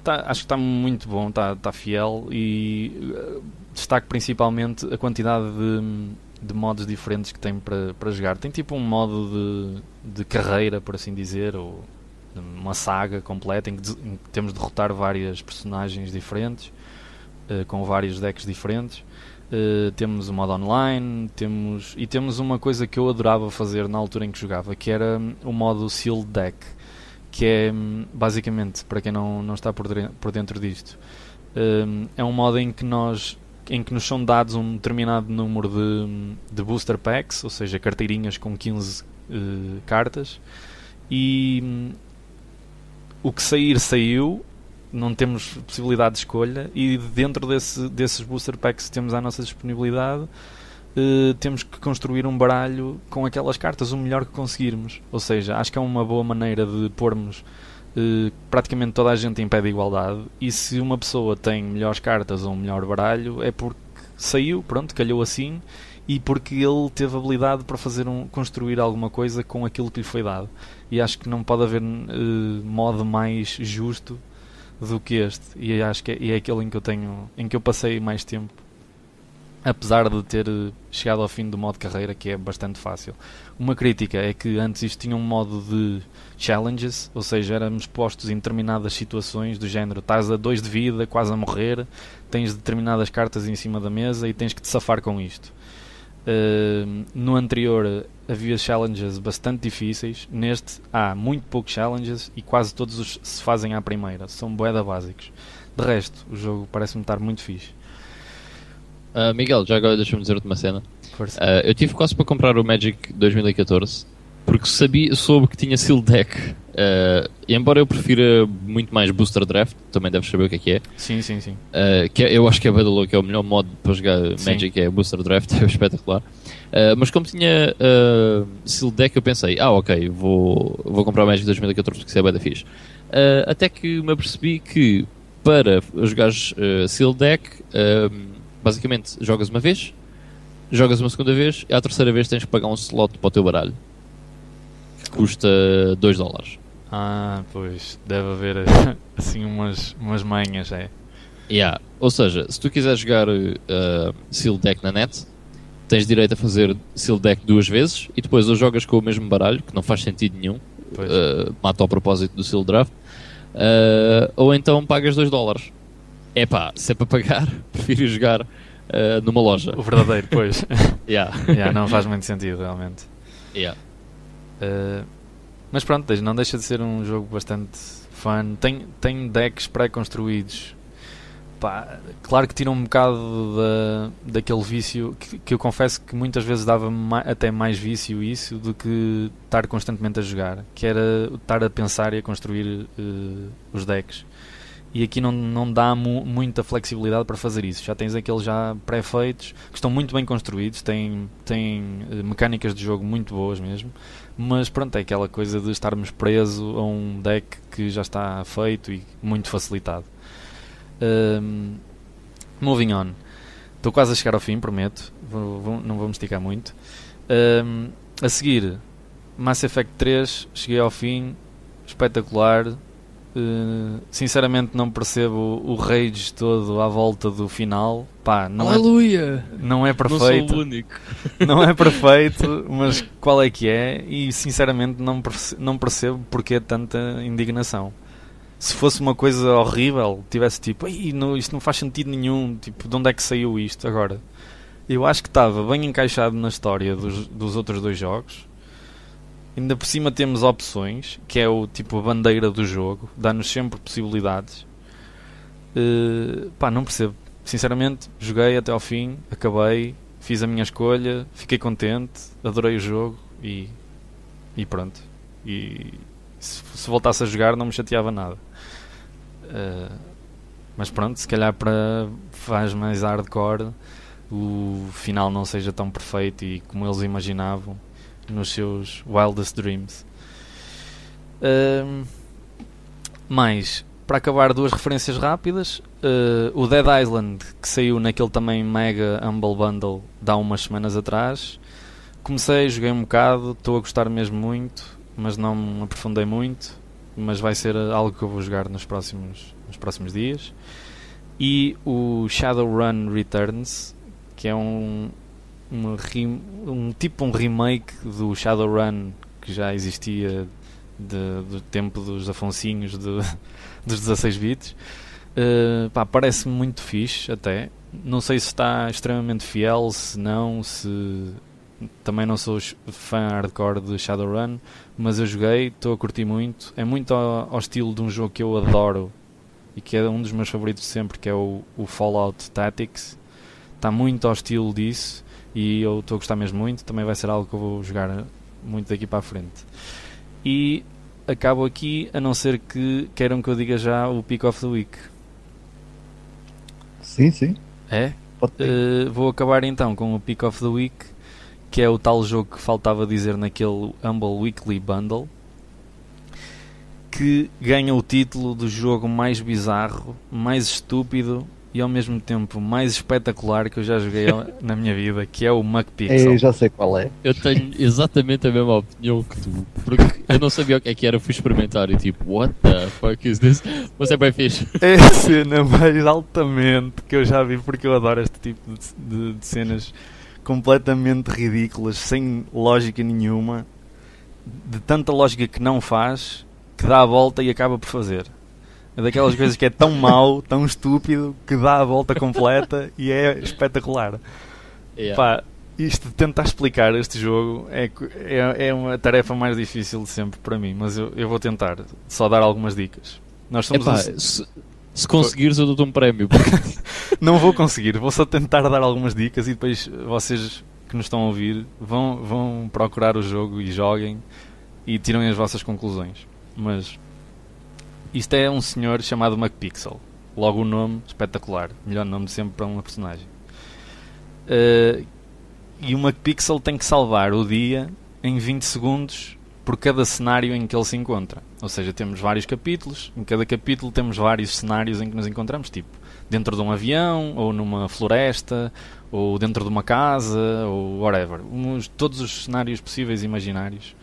tá, acho que está muito bom, está tá fiel e uh, destaco principalmente a quantidade de, de modos diferentes que tem para, para jogar. Tem tipo um modo de, de carreira, por assim dizer, ou uma saga completa em que, em que temos de derrotar várias personagens diferentes, uh, com vários decks diferentes. Uh, temos o modo online, temos e temos uma coisa que eu adorava fazer na altura em que jogava, que era um, o modo Sealed Deck, que é um, basicamente, para quem não, não está por, por dentro disto, um, é um modo em que nós em que nos são dados um determinado número de, de booster packs, ou seja, carteirinhas com 15 uh, eh, cartas, e hum, o que sair, saiu, não temos possibilidade de escolha e dentro desse, desses booster packs que temos à nossa disponibilidade uh, temos que construir um baralho com aquelas cartas o melhor que conseguirmos. Ou seja, acho que é uma boa maneira de pormos uh, praticamente toda a gente em pé de igualdade e se uma pessoa tem melhores cartas ou um melhor baralho é porque saiu, pronto, calhou assim e porque ele teve habilidade para fazer um, construir alguma coisa com aquilo que lhe foi dado. E acho que não pode haver uh, modo mais justo do que este. E acho que é, e é aquele em que eu tenho em que eu passei mais tempo. Apesar de ter eh, chegado ao fim do modo carreira que é bastante fácil. Uma crítica é que antes isto tinha um modo de challenges ou seja éramos postos em determinadas situações do género. Estás a dois de vida quase a morrer tens determinadas cartas em cima da mesa e tens que te safar com isto uh, no anterior havia challenges bastante difíceis. Neste há muito poucos challenges e quase todos os se fazem à primeira. São boeda básicos. De resto, o jogo parece-me estar muito fixe. Uh, Miguel, já agora deixa-me dizer-te uma cena. Uh, eu tive quase para comprar o Magic 2014 porque sabia, soube que tinha Seal Deck. Uh, embora eu prefira muito mais Booster Draft, também deves saber o que é que é. Sim, sim, sim. Uh, que é, eu acho que é louco, é o melhor modo para jogar sim. Magic, é Booster Draft, *laughs* é espetacular. Uh, mas como tinha uh, Seal Deck, eu pensei, ah, ok, vou, vou comprar o Magic 2014 porque isso é bem da fixe. Até que me apercebi que para jogares uh, Seal Deck, basicamente jogas uma vez, jogas uma segunda vez e à terceira vez tens que pagar um slot para o teu baralho custa 2 dólares. Ah, pois, deve haver *laughs* assim umas, umas manhas, é. Yeah. Ou seja, se tu quiseres jogar uh, Seal Deck na net, tens direito a fazer Seal Deck duas vezes e depois ou jogas com o mesmo baralho, que não faz sentido nenhum, uh, mata ao propósito do Seal Draft, uh, ou então pagas 2 dólares. É pá, se é para pagar, *laughs* prefiro jogar uh, numa loja. O verdadeiro, pois. *laughs* yeah. yeah, não faz muito sentido, realmente. Yeah. Mas pronto, não deixa de ser um jogo bastante fun. Tem, tem decks pré-construídos. Claro que tira um bocado da, daquele vício que, que eu confesso que muitas vezes dava até mais vício isso do que estar constantemente a jogar, que era estar a pensar e a construir uh, os decks. E aqui não, não dá mu muita flexibilidade para fazer isso. Já tens aqueles já pré-feitos que estão muito bem construídos, têm, têm uh, mecânicas de jogo muito boas mesmo. Mas pronto, é aquela coisa de estarmos presos a um deck que já está feito e muito facilitado. Um, moving on. Estou quase a chegar ao fim, prometo. Vou, vou, não vou me esticar muito. Um, a seguir, Mass Effect 3. Cheguei ao fim. Espetacular. Uh, sinceramente, não percebo o rage todo à volta do final. Pá, não é- Aleluia! É, não é perfeito. Não sou o único. *laughs* não é *laughs* perfeito, mas qual é que é? E sinceramente, não percebo, não percebo porque tanta indignação se fosse uma coisa horrível, tivesse tipo, não, isto não faz sentido nenhum, tipo, de onde é que saiu isto agora? Eu acho que estava bem encaixado na história dos, dos outros dois jogos. Ainda por cima temos opções, que é o tipo a bandeira do jogo, dá-nos sempre possibilidades. Uh, pá, não percebo. Sinceramente, joguei até ao fim, acabei, fiz a minha escolha, fiquei contente, adorei o jogo e, e pronto. E se, se voltasse a jogar, não me chateava nada. Uh, mas pronto, se calhar para faz mais hardcore o final não seja tão perfeito e como eles imaginavam nos seus wildest dreams. Uh, mais, para acabar, duas referências rápidas. Uh, o Dead Island, que saiu naquele também mega Humble Bundle há umas semanas atrás. Comecei, joguei um bocado, estou a gostar mesmo muito, mas não me aprofundei muito mas vai ser algo que eu vou jogar nos próximos, nos próximos dias. E o Shadowrun Returns, que é um, um, um tipo um remake do Shadowrun que já existia de, do tempo dos Afonsinhos de, *laughs* dos 16 bits. Uh, parece-me muito fixe até. Não sei se está extremamente fiel, se não, se também não sou fã hardcore de Shadowrun, mas eu joguei, estou a curtir muito. É muito ao, ao, estilo de um jogo que eu adoro e que é um dos meus favoritos sempre, que é o, o Fallout Tactics. Está muito ao estilo disso e eu estou a gostar mesmo muito. Também vai ser algo que eu vou jogar muito daqui para a frente. E acabo aqui, a não ser que queiram que eu diga já o Pick of the Week. Sim, sim. É? Uh, vou acabar então com o Pick of the Week que é o tal jogo que faltava dizer naquele Humble Weekly Bundle, que ganha o título do jogo mais bizarro, mais estúpido e ao mesmo tempo mais espetacular que eu já joguei *laughs* na minha vida, que é o MacPixel. Eu já sei qual é. Eu tenho exatamente a mesma opinião que tu, porque eu não sabia o que é que era, fui experimentar e tipo, what the fuck is this? Mas é bem fixe. *laughs* É a cena mais altamente que eu já vi, porque eu adoro este tipo de, de, de cenas completamente ridículas, sem lógica nenhuma, de tanta lógica que não faz, que dá a volta e acaba por fazer. É daquelas coisas que é tão mau, tão estúpido, que dá a volta completa e é espetacular. Yeah. Pá, isto de tentar explicar este jogo é, é, é, uma tarefa mais difícil de sempre para mim, mas eu, eu vou tentar só dar algumas dicas. Nós somos Epá, um... se, se conseguires, eu dou-te um prémio. *laughs* não vou conseguir, vou só tentar dar algumas dicas e depois vocês que nos estão a ouvir vão, vão procurar o jogo e joguem e tirem as vossas conclusões. Mas isto é um senhor chamado MacPixel. Logo o nome, espetacular. Melhor nome de sempre para uma personagem. Uh, e o MacPixel tem que salvar o dia em 20 segundos por cada cenário em que ele se encontra. Ou seja, temos vários capítulos, em cada capítulo temos vários cenários em que nos encontramos, tipo dentro de um avião, ou numa floresta, ou dentro de uma casa, ou whatever. Uns, todos os cenários possíveis e imaginários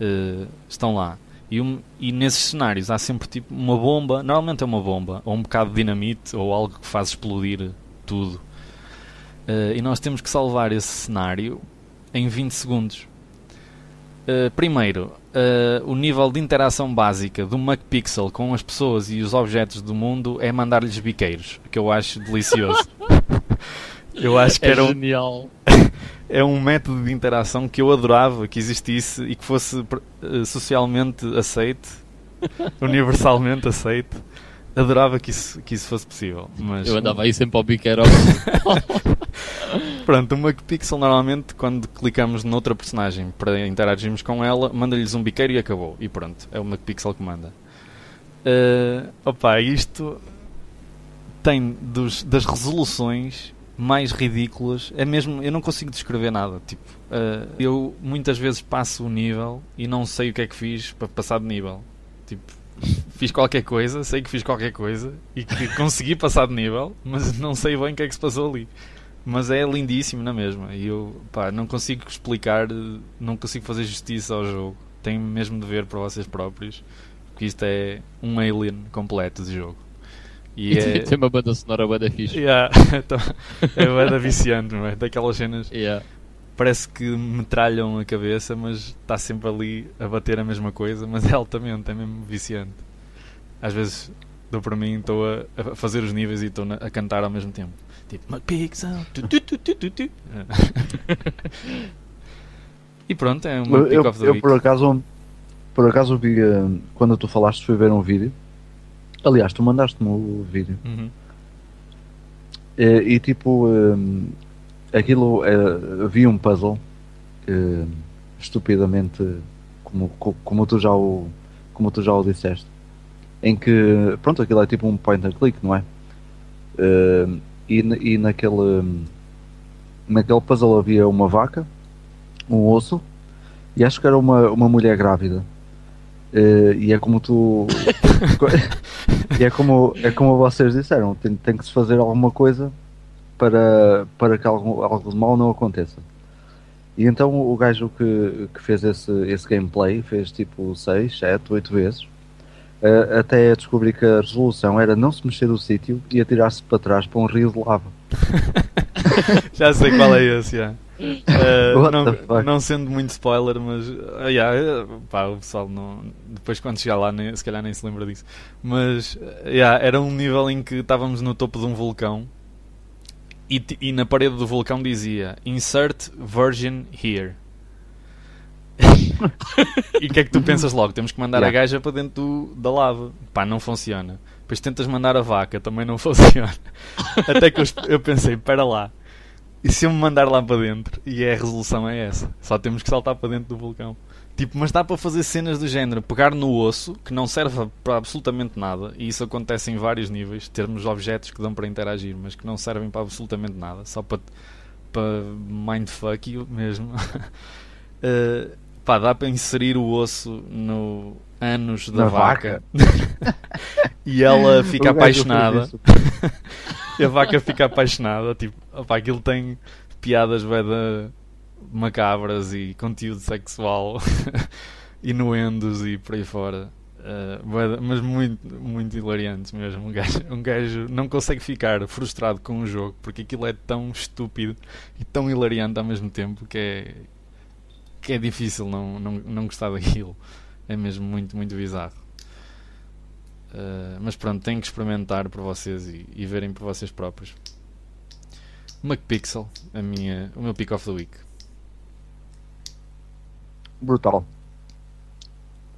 uh, estão lá. E, um, e, nesses cenários há sempre tipo uma bomba, normalmente é uma bomba, ou um bocado de dinamite, ou algo que faz explodir tudo. Uh, e nós temos que salvar esse cenário em 20 segundos. Uh, primeiro, uh, o nível de interação básica do MacPixel com as pessoas e os objetos do mundo é mandar-lhes biqueiros, que eu acho delicioso. *laughs* eu acho que é era um, genial. *laughs* é um método de interação que eu adorava que existisse e que fosse uh, socialmente aceite *laughs* universalmente aceito. Adorava que isso, que isso fosse possível. Mas... Eu andava aí sempre ao biqueiro. *laughs* Pronto, uma pixel normalmente quando clicamos noutra personagem para interagirmos com ela, manda-lhes um biqueiro e acabou. E pronto, é uma pixel que manda. Uh, opa, isto tem dos, das resoluções mais ridículas. É mesmo, eu não consigo descrever nada. Tipo, uh, eu muitas vezes passo o nível e não sei o que é que fiz para passar de nível. Tipo, fiz qualquer coisa, sei que fiz qualquer coisa e que *laughs* consegui passar de nível, mas não sei bem o que é que se passou ali. Mas é lindíssimo na mesma. E eu pá, não consigo explicar, não consigo fazer justiça ao jogo. Tenho mesmo de ver para vocês próprios. Porque isto é um alien completo de jogo. E, é... tem uma banda sonora banda fixe. Yeah. *laughs* Então, é banda viciante, não é? Daquelas cenas. Yeah. Parece que metralham a cabeça, mas está sempre ali a bater a mesma coisa, mas é altamente, é mesmo viciante. Às vezes dou para mim, estou a, a, fazer os níveis e estou a cantar ao mesmo tempo. Tipo, McPixel. Tu, tu, tu, tu, tu, tu. *laughs* e pronto, é uma eu, pick of the eu, week. por acaso, por acaso vi, uh, quando tu falaste, fui ver um vídeo. Aliás, tu mandaste-me o vídeo. Uhum. E, e, tipo, um, aquilo havia um puzzle estupidamente como, como tu já o como tu já o disseste em que pronto aquilo é tipo um point and click não é uh, e, e naquele naquele puzzle havia uma vaca, um osso e acho que era uma, uma mulher grávida. Uh, e é como tu *laughs* e é como, é como vocês disseram, tem, tem que se fazer alguma coisa para, para que algo, algo de mal não aconteça. E então o gajo que, que fez esse, esse gameplay fez tipo 6, 7, 8 vezes uh, até descobrir que a resolução era não se mexer do sítio e atirar-se para trás para um rio de lava. *laughs* Já sei qual é esse, yeah. Uh, não, não, sendo muito spoiler, mas uh, yeah, pá, o pessoal não, depois quando chegar lá nem, se calhar nem se lembra disso. Mas yeah, era um nível em que estávamos no topo de um vulcão e, e na parede do vulcão dizia Insert Virgin Here. *laughs* e o que é que tu pensas logo? Temos que mandar yeah. a gaja para dentro do, da lava. Pá, não funciona. Depois tentas mandar a vaca, também não *laughs* funciona. Até que eu, eu pensei, espera lá. E se eu me mandar lá para dentro? E a resolução é essa. Só temos que saltar para dentro do vulcão. Tipo, mas dá para fazer cenas do género. Pegar no osso, que não serve para absolutamente nada. E isso acontece em vários níveis. Termos objetos que dão para interagir, mas que não servem para absolutamente nada. Só para, para mindfuck mesmo. uh, *laughs* Pá, dá para inserir o osso no ânus da Na vaca, vaca. *laughs* e ela fica apaixonada. *laughs* e a vaca fica apaixonada. Tipo, opá, aquilo tem piadas beda macabras e conteúdo sexual, *laughs* inuendos e por aí fora. Uh, mas muito, muito hilariantes mesmo. Um gajo, um gajo não consegue ficar frustrado com o jogo porque aquilo é tão estúpido e tão hilariante ao mesmo tempo que é, que é difícil não, não, não gostar daquilo. É mesmo muito, muito bizarro. Uh, mas pronto, tenho que experimentar por vocês e, e verem por vocês próprios. McPixel, a minha, o meu pick of the week. Brutal.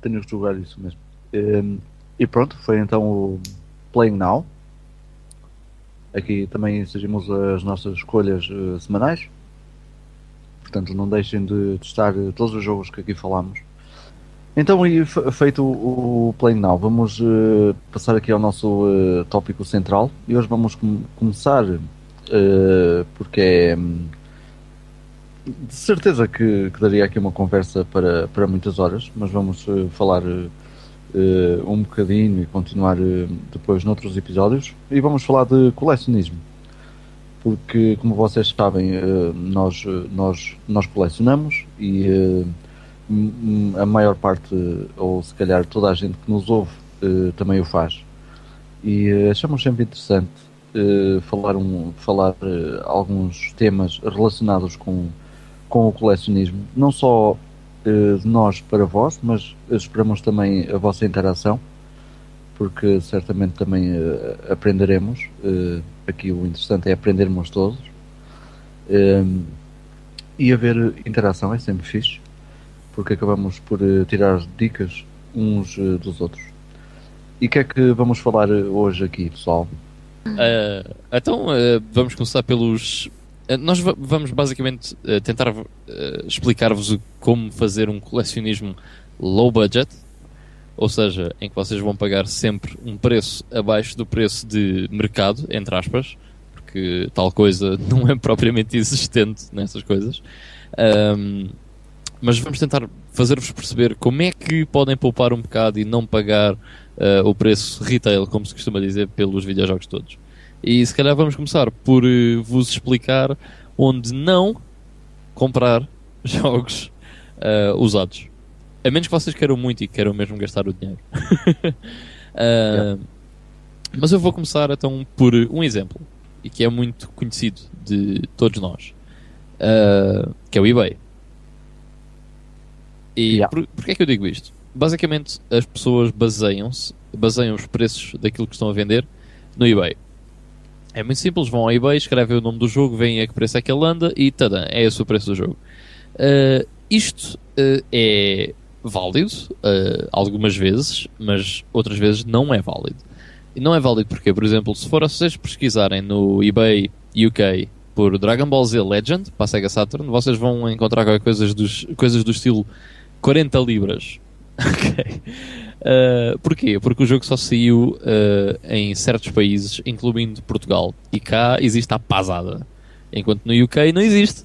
Tenho que jogar isso mesmo. Um, e pronto, foi então o Playing Now. Aqui também seguimos as nossas escolhas uh, semanais. Portanto, não deixem de testar todos os jogos que aqui falamos. Então, e feito o, Playing Now, vamos uh, passar aqui ao nosso uh, tópico central. E hoje vamos com começar, uh, porque é de certeza que, que, daria aqui uma conversa para, para muitas horas, mas vamos falar um bocadinho e continuar depois noutros episódios. E vamos falar de colecionismo porque, como vocês sabem, nós, nós, nós colecionamos e a maior parte, ou se calhar toda a gente que nos ouve, eh, também o faz. E achamos sempre interessante falar, um, falar alguns temas relacionados com, com o colecionismo, não só de nós para vós, mas esperamos também a vossa interação, porque certamente também aprenderemos aqui o interessante é aprendermos todos. Um, e haver interação é sempre fixe, porque acabamos por uh, tirar dicas uns uh, dos outros. E o que é que vamos falar hoje aqui, pessoal? Uh, então, uh, vamos começar pelos. Uh, nós vamos basicamente tentar explicar-vos como fazer um colecionismo low budget, ou seja, em que vocês vão pagar sempre um preço abaixo do preço de mercado, entre aspas, porque tal coisa *laughs* não é propriamente existente nessas coisas. Um, mas vamos tentar fazer-vos perceber como é que podem poupar um bocado e não pagar uh, o preço retail, como se costuma dizer, pelos videojogos todos. E se calhar vamos começar por uh, vos explicar onde não comprar *laughs* jogos uh, usados. A menos que vocês queiram muito e queiram mesmo gastar o dinheiro. yeah. *laughs* Mas eu vou começar então por um exemplo, e que é muito conhecido de todos nós, que é o eBay. E yeah. por, porquê é que eu digo isto? Basicamente, as pessoas baseiam-se, baseiam os preços daquilo que estão a vender no eBay. É muito simples, vão ao eBay, escrevem o nome do jogo, veem a que preço é que ele anda e tada, é esse o preço do jogo. Uh, isto uh, é válido uh, algumas vezes, mas outras vezes não é válido. E não é válido porque, por exemplo, se for vocês pesquisarem no eBay UK por Dragon Ball Z Legend para a Sega Saturn, vocês vão encontrar coisas, dos, coisas do estilo 40 libras. *laughs* ok. Uh, porquê? Porque o jogo só saiu uh, em certos países, incluindo Portugal. E cá existe a pasada. Enquanto no UK não existe.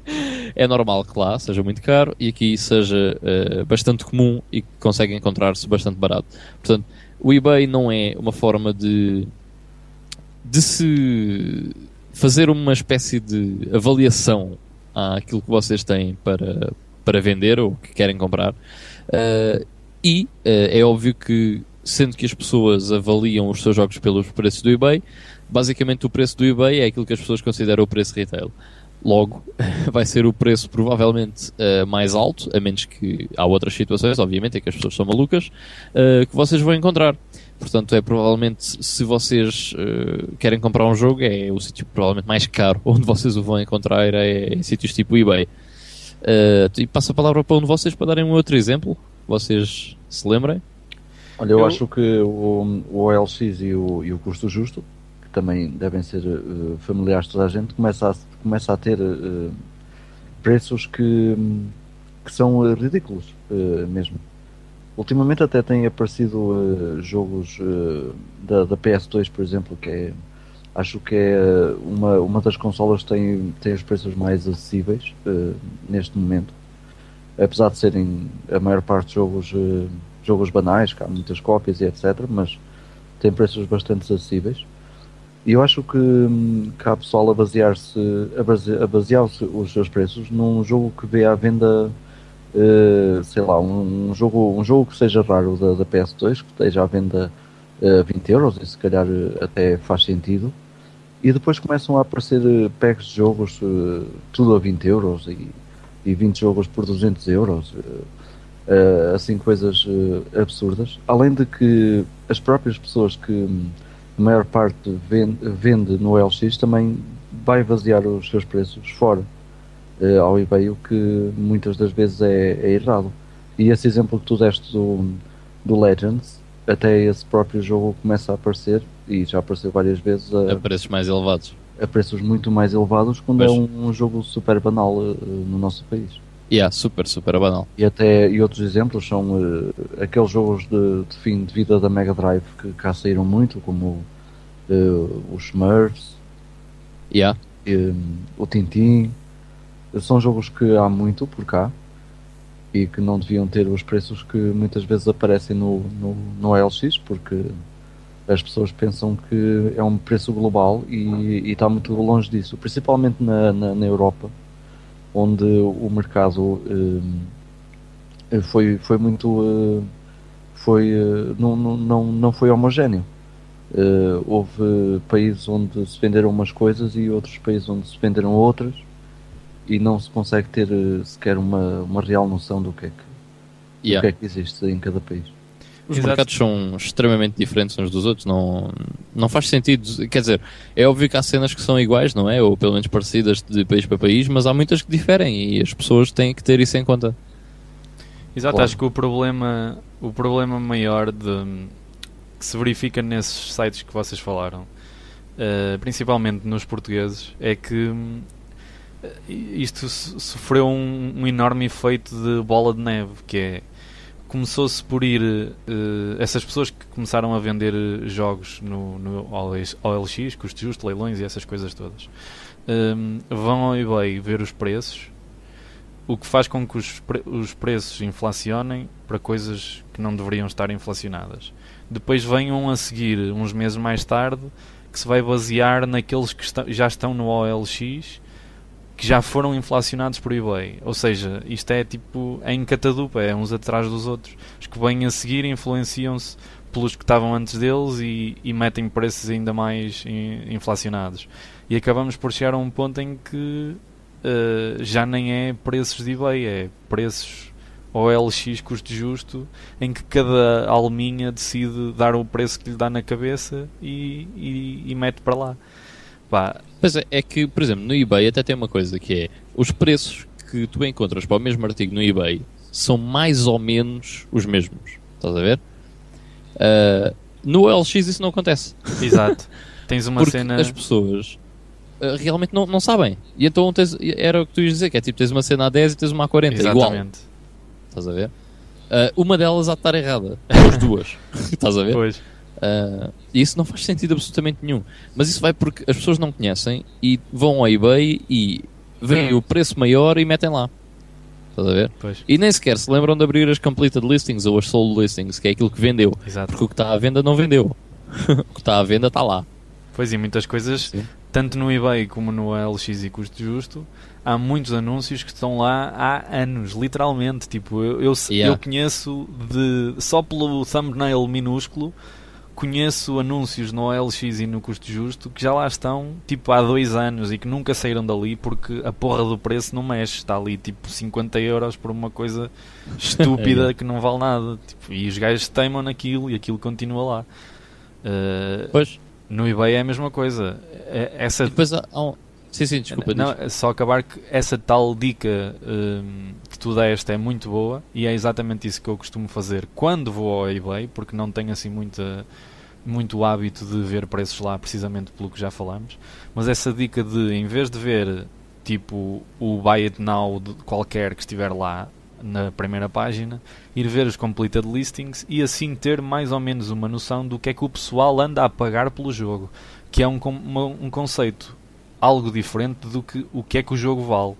*laughs* é normal que lá seja muito caro e aqui seja uh, bastante comum e consegue encontrar-se bastante barato. Portanto, o eBay não é uma forma de, de se fazer uma espécie de avaliação àquilo que vocês têm para, para vender ou que querem comprar. Uh, e uh, é óbvio que, sendo que as pessoas avaliam os seus jogos pelos preços do eBay, basicamente o preço do eBay é aquilo que as pessoas consideram o preço retail. Logo, *laughs* vai ser o preço provavelmente uh, mais alto, a menos que há outras situações, obviamente, é que as pessoas são malucas, que vocês vão encontrar. Portanto, é provavelmente, se vocês uh, querem comprar um jogo, é o sítio provavelmente mais caro *laughs* onde vocês o vão encontrar, é em sítios tipo eBay. Uh, e passo a palavra para um de vocês para darem um outro exemplo, vocês se lembrem. Olha, eu, eu... acho que o, o OLX e o, e o custo justo, que também devem ser uh, familiares de toda a gente, começa a, começa a ter uh, preços que, que são ridículos mesmo. Ultimamente até têm aparecido jogos da, da PS2, por exemplo, que é Acho que é uma, uma das consolas que tem, tem os preços mais acessíveis uh, neste momento. Apesar de serem a maior parte jogos, uh, jogos banais, que há muitas cópias e etc., mas tem preços bastante acessíveis. E eu acho que, hum, que há pessoal a basear-se a, base, a basear os seus preços num jogo que vê à venda, uh, sei lá, um, um, jogo, um jogo que seja raro da, da PS2, que esteja à venda a 20 euros, e se calhar até faz sentido e depois começam a aparecer eh, packs de jogos uh, tudo a 20 euros e, e 20 jogos por 200 euros. Uh, assim, coisas absurdas. Além de que as próprias pessoas que a maior parte vende, vende no LX também vai vaziar os seus preços fora ao eBay, o que muitas das vezes é, é errado. E esse exemplo que tu deste do, do Legends, até esse próprio jogo começa a aparecer e já apareceu várias vezes a, a preços mais elevados. A preços muito mais elevados quando é um, um, jogo super banal uh, no nosso país. Yeah, super, super banal. E até e outros exemplos são uh, aqueles jogos de, de, fim de vida da Mega Drive que cá saíram muito, como uh, os Smurfs, yeah. e, o Tintin. São jogos que há muito por cá e que não deviam ter os preços que muitas vezes aparecem no, no, no LX, porque as pessoas pensam que é um preço global e, e está muito longe disso, principalmente na, na, na Europa, onde o mercado eh, foi, foi muito. Eh, foi, eh, não, não, não foi homogéneo. houve países onde se venderam umas coisas e outros países onde se venderam outras e não se consegue ter sequer uma, uma real noção do que é que, yeah. do que, é que existe em cada país. Os Exato. mercados são extremamente diferentes uns dos outros, não, não faz sentido. Quer dizer, é óbvio que há cenas que são iguais, não é? Ou pelo menos parecidas de país para país, mas há muitas que diferem e as pessoas têm que ter isso em conta. Exato, Claro. acho que o problema, o problema maior de, que se verifica nesses sites que vocês falaram, eh, principalmente nos portugueses, é que hum, isto so- sofreu um, um enorme efeito de bola de neve, que é começou-se por ir eh, essas pessoas que começaram a vender jogos no, no OLX, OLX, custo justo, leilões e essas coisas todas, hum, vão ao eBay ver os preços o que faz com que os, pre- os preços inflacionem para coisas que não deveriam estar inflacionadas. Depois venham a seguir, uns meses mais tarde, que se vai basear naqueles que esta- já estão no OLX, que já foram inflacionados por eBay. Ou seja, isto é tipo, é em catadupa, é uns atrás dos outros. Os que vêm a seguir influenciam-se pelos que estavam antes deles e, e metem preços ainda mais in- inflacionados. E acabamos por chegar a um ponto em que Uh, já nem é preços de eBay, é preços OLX custo justo, em que cada alminha decide dar o preço que lhe dá na cabeça e, e, e mete para lá. Pá, Pois é, é que, por exemplo, no eBay até tem uma coisa que é os preços que tu encontras para o mesmo artigo no eBay são mais ou menos os mesmos. Estás a ver? Ah, no OLX isso não acontece. exato. *laughs* Tens uma porque cena. as pessoas ah, realmente não, não sabem. E então tens- era o que tu ias dizer, que é tipo, tens uma cena a 10 e tens uma a 40, igual. Exatamente. Estás a ver? Ah, uma delas há de estar errada. *laughs* As duas. *laughs* Estás a ver? Pois, Uh, e isso não faz sentido absolutamente nenhum. Mas isso vai porque as pessoas não conhecem e vão ao eBay e veem o preço maior e metem lá. Estás a ver? pois, E nem sequer se lembram de abrir as completed listings ou as sold listings, que é aquilo que vendeu. exato. Porque o que está à venda não vendeu. *laughs* o que está à venda está lá. Pois e muitas coisas, Sim. tanto no eBay como no OLX e custo justo, há muitos anúncios que estão lá há anos, literalmente. Tipo, eu, eu, Yeah. eu conheço de só pelo thumbnail minúsculo. Conheço anúncios no OLX e no custo justo que já lá estão tipo há dois anos e que nunca saíram dali porque a porra do preço não mexe. Está ali tipo 50 euros por uma coisa *laughs* estúpida Yeah. que não vale nada. Tipo, e os gajos teimam naquilo e aquilo continua lá. Uh, Pois. no eBay é a mesma coisa. É- Essa, E depois há, há um... Sim, sim, desculpa. não, diz. só acabar que essa tal dica hum, que tu deste é muito boa e é exatamente isso que eu costumo fazer quando vou ao eBay, porque não tenho assim muita, muito hábito de ver preços lá, precisamente pelo que já falamos. Mas essa dica de, em vez de ver tipo o Buy It Now de qualquer que estiver lá na primeira página, ir ver os completed listings e assim ter mais ou menos uma noção do que é que o pessoal anda a pagar pelo jogo, que é um, um conceito algo diferente do que o que é que o jogo vale.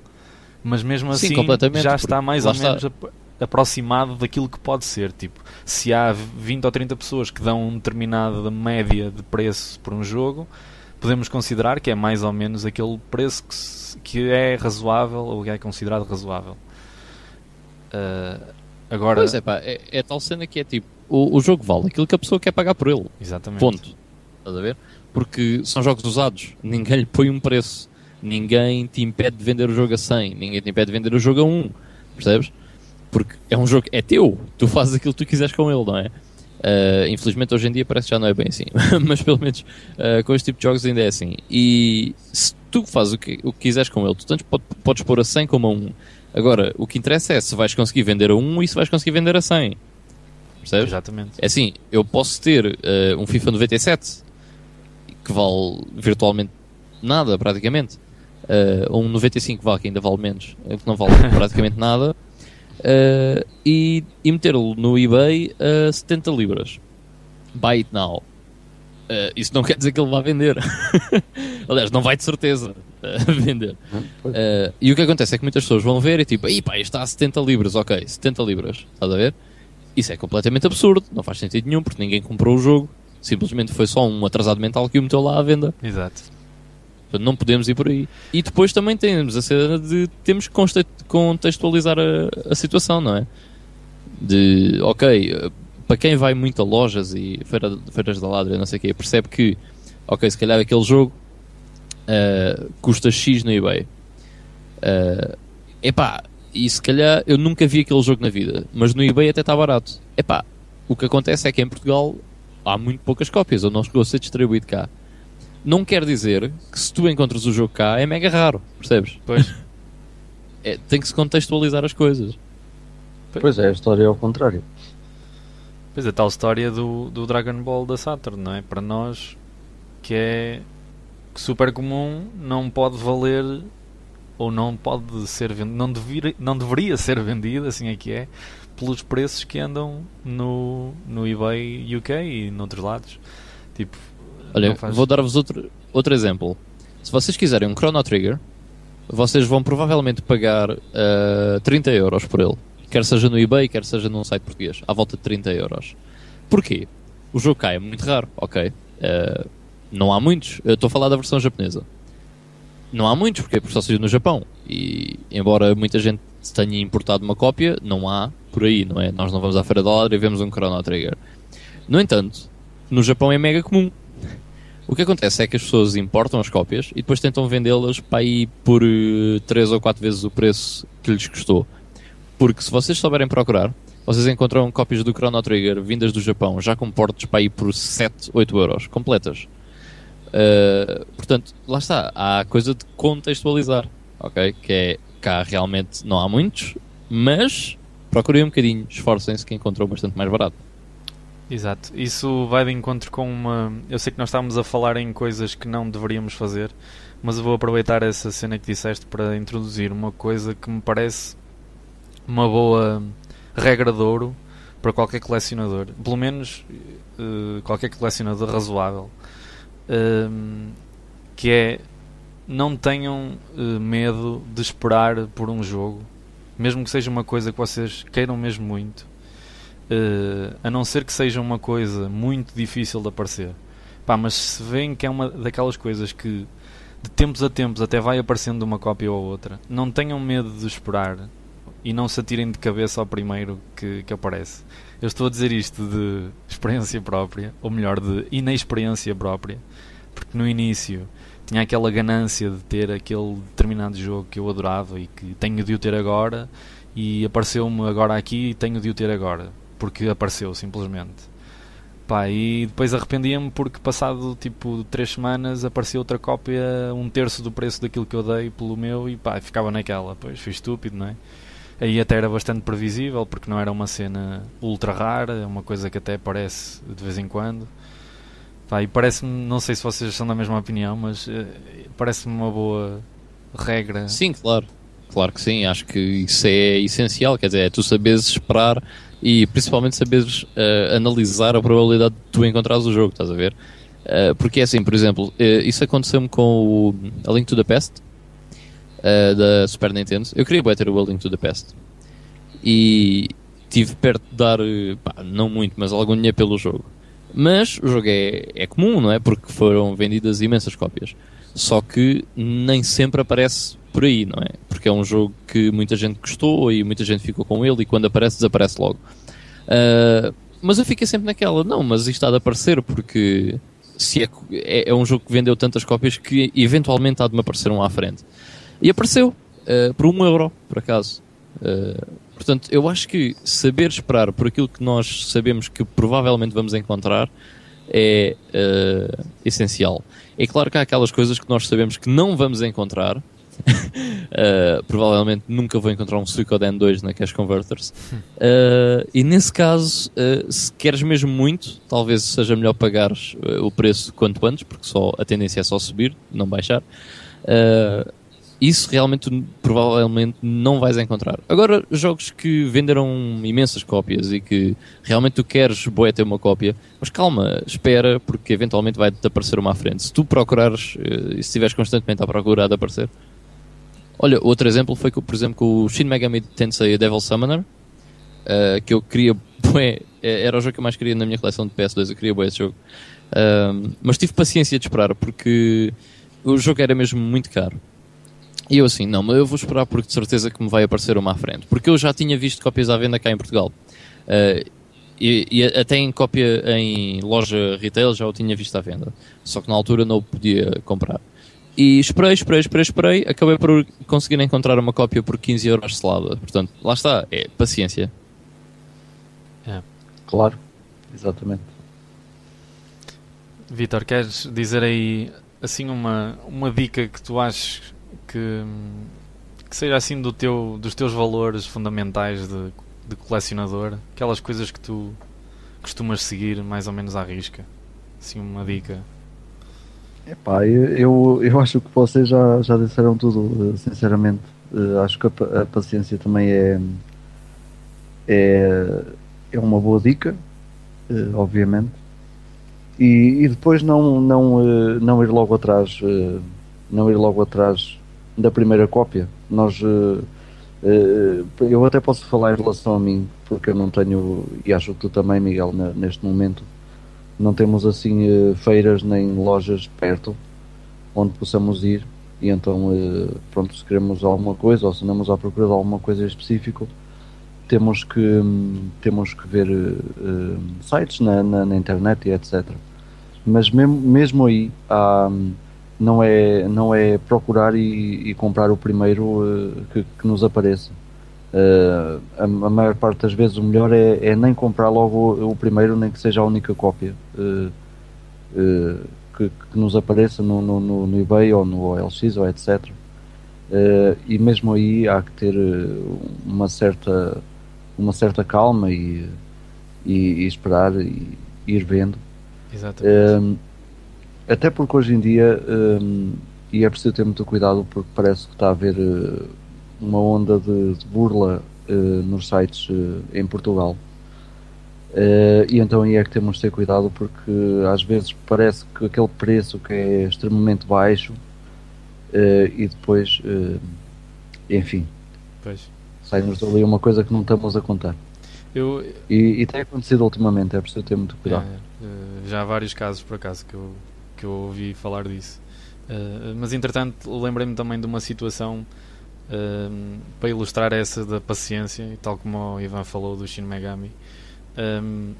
Mas mesmo Sim, assim completamente, já está mais ou está. menos ap- aproximado daquilo que pode ser. Tipo, se há 20 ou 30 pessoas que dão uma determinada média de preço por um jogo, podemos considerar que é mais ou menos aquele preço que, se- que é razoável ou que é considerado razoável. Ah, agora, Pois é, pá, é, é tal cena que é tipo: o, o jogo vale aquilo que a pessoa quer pagar por ele. exatamente. Ponto. Estás a ver? Porque são jogos usados. Ninguém lhe põe um preço. Ninguém te impede de vender o jogo a 100. Ninguém te impede de vender o jogo a 1. Percebes? Porque é um jogo, é teu. Tu fazes aquilo que tu quiseres com ele, não é? Ah, infelizmente hoje em dia parece que já não é bem assim. *laughs* Mas pelo menos ah, com este tipo de jogos ainda é assim. E se tu fazes o que, o que quiseres com ele, tu tanto pode- podes pôr a 100 como a 1. Agora, o que interessa é se vais conseguir vender a 1 e se vais conseguir vender a 100. Percebes? Exatamente. É assim, eu posso ter eh, um FIFA 97 que vale virtualmente nada, praticamente. Ou um 95 vale, que ainda vale menos, eh, que não vale *laughs* praticamente nada. eh, e, e metê-lo no eBay a 70 libras. Buy it now. Eh, isso não quer dizer que ele vá vender. *laughs* Aliás, não vai de certeza *laughs* vender. E o que acontece é que muitas pessoas vão ver e tipo, pá, isto está a 70 libras, ok, 70 libras, estás a ver? Isso é completamente absurdo, não faz sentido nenhum, porque ninguém comprou o jogo, simplesmente foi só um atrasado mental que o meteu lá à venda. Exato. Portanto, não podemos ir por aí. E depois também temos a cena de temos que contextualizar a, a situação, não é? De, ok, para quem vai muito a lojas e feira, feiras da ladra, não sei o quê, percebe que, ok, se calhar aquele jogo eh, custa X no eBay. Eh, epá, e se calhar eu nunca vi aquele jogo na vida, mas no eBay até está barato. Epá, o que acontece é que em Portugal há muito poucas cópias, ou não chegou a ser distribuído cá. Não quer dizer que se tu encontras o jogo cá é mega raro, percebes? Pois. *laughs* É, tem que se contextualizar as coisas. Pois é, a história é ao contrário. Pois é, a tal história do, do Dragon Ball da Saturn, não é? Para nós, que é super comum, não pode valer ou não pode ser vendido, não, devir, não deveria ser vendido, assim é que é, pelos preços que andam no, no eBay UK e noutros lados. Tipo, Olha, faz... vou dar-vos outro, outro exemplo. Se vocês quiserem um Chrono Trigger, vocês vão provavelmente pagar uh, eh, 30 euros por ele. Quer seja no eBay, quer seja num site português. À volta de 30 euros. Porquê? O jogo cai é muito raro, ok. Uh, não há muitos. Eu estou a falar da versão japonesa. Não há muitos, porque, porque só saiu no Japão. E embora muita gente tenha importado uma cópia, não há por aí, não é? Nós não vamos à Feira da Ladra e vemos um Chrono Trigger. No entanto, no Japão é mega comum. O que acontece é que as pessoas importam as cópias e depois tentam vendê-las para aí por 3 eh, ou 4 vezes o preço que lhes custou. Porque se vocês souberem procurar, vocês encontram cópias do Chrono Trigger vindas do Japão já com portos para aí por 7, 8 euros, completas. Uh, portanto, lá está, há a coisa de contextualizar, ok? Que é cá realmente não há muitos, mas procurem um bocadinho, esforcem-se que encontram bastante mais barato. Exato. Isso vai de encontro com uma. Eu sei que nós estávamos a falar em coisas que não deveríamos fazer, mas eu vou aproveitar essa cena que disseste para introduzir uma coisa que me parece uma boa regra de ouro para qualquer colecionador. Pelo menos uh, qualquer colecionador razoável. Uh, que é não tenham uh, medo de esperar por um jogo, mesmo que seja uma coisa que vocês queiram mesmo muito Uh, a não ser que seja uma coisa muito difícil de aparecer. Pá, mas se veem que é uma daquelas coisas que de tempos a tempos até vai aparecendo uma cópia ou outra, não tenham medo de esperar e não se atirem de cabeça ao primeiro que, que aparece. Eu estou a dizer isto de experiência própria, ou melhor, de inexperiência própria, porque no início tinha aquela ganância de ter aquele determinado jogo que eu adorava e que tenho de o ter agora e apareceu-me agora aqui e tenho de o ter agora porque apareceu simplesmente. Pá, e depois arrependia-me porque passado tipo 3 semanas apareceu outra cópia um terço do preço daquilo que eu dei pelo meu e pá, ficava naquela, pois fui estúpido, não é? Aí até era bastante previsível porque não era uma cena ultra rara, é uma coisa que até aparece de vez em quando. Pá, e parece-me, não sei se vocês são da mesma opinião, mas uh, parece-me uma boa regra. Sim, claro. Claro que sim, acho que isso é essencial, quer dizer, é tu saberes esperar e principalmente saberes uh, analisar a probabilidade de tu encontrares o jogo, estás a ver? Uh, porque é assim, por exemplo, isso aconteceu-me com o A Link to the Past da Super Nintendo. Eu queria bem ter o A Link to the Past e tive perto de dar, pá, não muito, mas algum dinheiro pelo jogo. Mas o jogo é, é comum, não é? Porque foram vendidas imensas cópias. Só que nem sempre aparece por aí, não é? Porque é um jogo que muita gente gostou e muita gente ficou com ele e quando aparece, desaparece logo. Uh, mas eu fiquei sempre naquela, não, mas isto há de aparecer porque se é, é, é, um jogo que vendeu tantas cópias que eventualmente há de me aparecer um à frente. E apareceu, uh, por um euro, por acaso. Uh, portanto, eu acho que saber esperar por aquilo que nós sabemos que provavelmente vamos encontrar é essencial. É claro que há aquelas coisas que nós sabemos que não vamos encontrar, uh, *laughs* provavelmente nunca vou encontrar um Suicoden 2 na Cash Converters. Uh, e nesse caso, uh, se queres mesmo muito, talvez seja melhor pagares o preço quanto antes, porque só, a tendência é só subir, não baixar. Isso realmente provavelmente não vais encontrar. Agora, jogos que venderam imensas cópias e que realmente tu queres boé ter uma cópia, mas calma, espera, porque eventualmente vai-te aparecer uma à frente. Se tu procurares e se estiveres constantemente à procura de aparecer, Olha, outro exemplo foi, com, por exemplo, com o Shin Megami Tensei Devil Summoner, uh, que eu queria, *laughs* bué, é, era o jogo que eu mais queria na minha coleção de PS2, eu queria bué esse jogo. Uh, mas tive paciência de esperar, porque o jogo era mesmo muito caro. E eu assim, não, mas eu vou esperar porque de certeza que me vai aparecer uma à frente. Porque eu já tinha visto cópias à venda cá em Portugal. Uh, e, e, até em cópia em loja retail já o tinha visto à venda. Só que na altura não o podia comprar. E esperei, esperei, esperei, esperei. Acabei por conseguir encontrar uma cópia por 15 euros selada. Portanto, lá está. É paciência. É. Claro. Exatamente. Vitor, queres dizer aí assim uma, uma dica que tu achas que, que seja assim do teu, dos teus valores fundamentais de de colecionador, aquelas coisas que tu costumas seguir mais ou menos à risca. Assim, uma dica. Epá, eu, eu acho que vocês já, já disseram tudo, sinceramente. Uh, acho que a, a, paciência também é, é, é uma boa dica, uh, obviamente. E, e, depois não, não, uh, não ir logo atrás, não ir logo atrás da primeira cópia. Nós, eu até posso falar em relação a mim, porque eu não tenho, e acho que tu também, Miguel, neste momento, não temos assim feiras nem lojas perto onde possamos ir e então pronto, se queremos alguma coisa ou se andamos à procura de alguma coisa específica temos que temos que ver uh, sites na, na, na, internet e etc mas mesmo, mesmo aí há, não é não é procurar e, e comprar o primeiro uh, que, que, nos apareça uh, a, a, maior parte das vezes o melhor é, é nem comprar logo o, o, primeiro nem que seja a única cópia que, que, nos apareça no, no, no, eBay ou no OLX ou etc e mesmo aí há que ter uma certa uma certa calma e, e, e esperar e, ir vendo. Exatamente. Até porque hoje em dia, um, e é preciso ter muito cuidado porque parece que está a haver uh, uma onda de, de burla uh, nos sites uh, em Portugal. e então aí é que temos de ter cuidado porque às vezes parece que aquele preço que é extremamente baixo e depois, enfim. Sai-nos dali uma coisa que não estamos a contar. Eu, e, e tem acontecido ultimamente, é preciso ter muito cuidado. É, é, já há vários casos, por acaso, que eu, que eu ouvi falar disso. Uh, mas, entretanto, lembrei-me também de uma situação uh, para ilustrar essa da paciência, tal como o Ivan falou do Shin Megami. Um,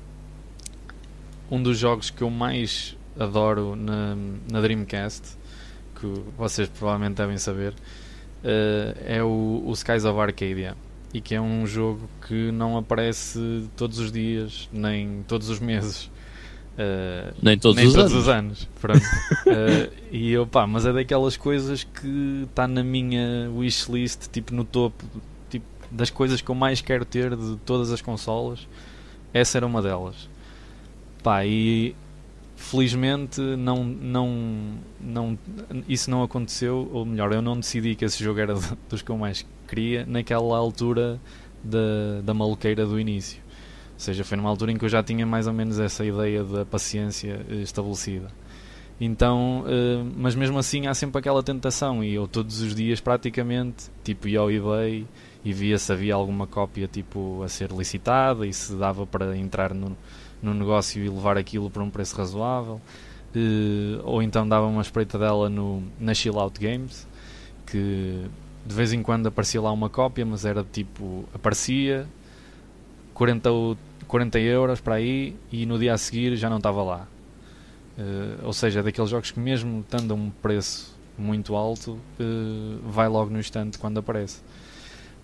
um dos jogos que eu mais adoro na, na Dreamcast, que vocês provavelmente devem saber, uh, é o, o Skies of Arcadia e que é um jogo que não aparece todos os dias, nem todos os meses. Uh, nem todos, nem os, todos anos. os anos. uh, *laughs* e eu, pá, mas é daquelas coisas que está na minha wishlist, tipo no topo, tipo, das coisas que eu mais quero ter de todas as consolas. Essa era uma delas. Pá, e felizmente não, não, não, isso não aconteceu, ou melhor, eu não decidi que esse jogo era *laughs* dos que eu mais queria naquela altura da, da maluqueira do início. Ou seja, foi numa altura em que eu já tinha mais ou menos essa ideia da paciência eh, estabelecida. Então, uh, mas mesmo assim há sempre aquela tentação e eu todos os dias praticamente, tipo, ia ao eBay e via se havia alguma cópia tipo a ser licitada e se dava para entrar no, no negócio e levar aquilo por um preço razoável. Uh, ou então dava uma espreita dela no, na Chill Out Games, que de vez em quando aparecia lá uma cópia, mas era tipo, aparecia 40, 40 euros para aí e no dia a seguir já não estava lá. Uh, ou seja, daqueles jogos que mesmo estando a um preço muito alto, uh, vai logo no instante quando aparece.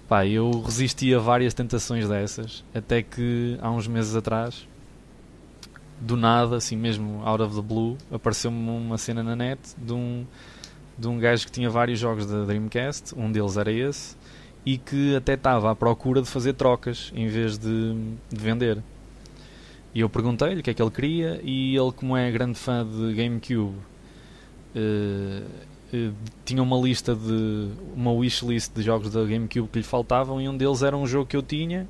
Pá, eu resisti a várias tentações dessas, até que há uns meses atrás do nada, assim mesmo out of the blue, apareceu-me uma cena na net de um, de um gajo que tinha vários jogos da Dreamcast, um deles era esse, e que até estava à procura de fazer trocas em vez de, de vender. E eu perguntei-lhe o que é que ele queria, e ele, como é grande fã de GameCube, uh, uh, tinha uma lista de. uma wishlist de jogos da GameCube que lhe faltavam, e um deles era um jogo que eu tinha,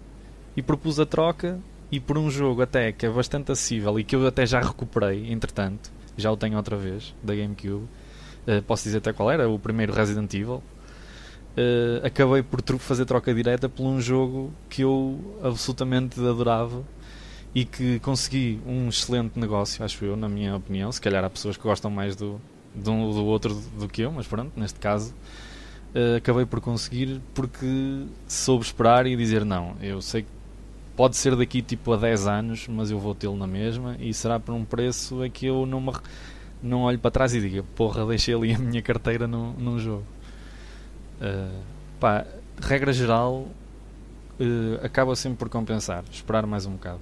e propus a troca e por um jogo até que é bastante acessível e que eu até já recuperei, entretanto, já o tenho outra vez, da GameCube, uh, posso dizer até qual era, o primeiro Resident Evil, uh, acabei por fazer troca direta por um jogo que eu absolutamente adorava e que consegui um excelente negócio, acho eu, na minha opinião. Se calhar há pessoas que gostam mais do, do, do outro do que eu, mas pronto, neste caso. Uh, acabei por conseguir porque soube esperar e dizer não, eu sei que pode ser daqui tipo a 10 anos, mas eu vou tê-lo na mesma e será por um preço a que eu não, me, não olho para trás e diga porra, deixei ali a minha carteira num, num jogo. Uh, pá, regra geral, uh, acaba sempre por compensar, esperar mais um bocado.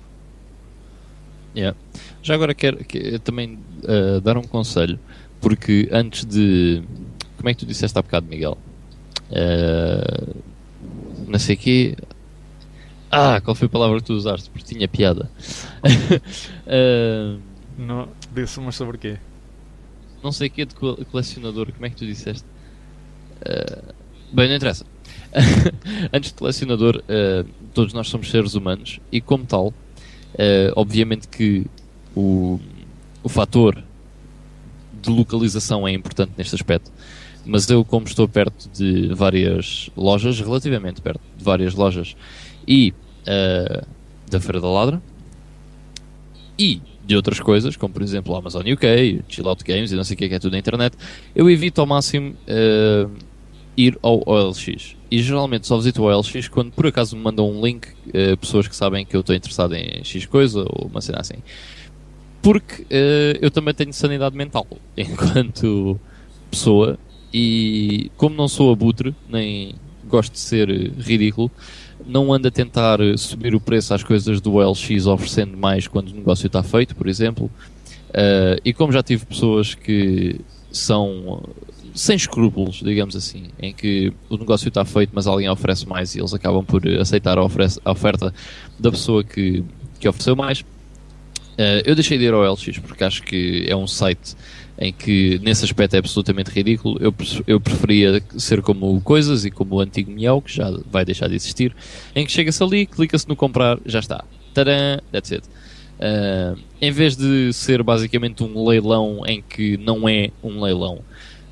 Yeah. Já agora quero, quero também uh, dar um conselho, porque antes de. Como é que tu disseste há bocado, Miguel? Uh, não sei quê, Ah, qual foi a palavra que tu usaste? Porque tinha piada. uh, *laughs* não, disse, mas sobre quê? Não sei o que é de colecionador, como é que tu disseste? Uh, bem, não interessa. *laughs* Antes de colecionador, uh, todos nós somos seres humanos e, como tal, uh, obviamente que o, o fator de localização é importante neste aspecto. Mas eu, como estou perto de várias lojas, relativamente perto de várias lojas, e uh, da Feira da Ladra, e de outras coisas, como por exemplo a Amazon UK, Chill Out Games e não sei o que é, que é tudo na internet, eu evito ao máximo ir ao OLX. E geralmente só visito o OLX quando por acaso me mandam um link, uh, pessoas que sabem que eu estou interessado em X coisa ou uma cena assim. Porque uh, eu também tenho sanidade mental *laughs* enquanto pessoa e como não sou abutre, nem gosto de ser ridículo, não ando a tentar subir o preço às coisas do OLX oferecendo mais quando o negócio está feito, por exemplo. Uh, e como já tive pessoas que são sem escrúpulos, digamos assim, em que o negócio está feito, mas alguém oferece mais e eles acabam por aceitar a, a oferta da pessoa que, que ofereceu mais. Uh, eu deixei de ir ao OLX porque acho que é um site em que nesse aspecto é absolutamente ridículo. Eu, eu preferia ser como Coisas e como o antigo Miau, que já vai deixar de existir, em que chega-se ali, clica-se no comprar, já está. Tadã, that's it. Uh, em vez de ser basicamente um leilão em que não é um leilão.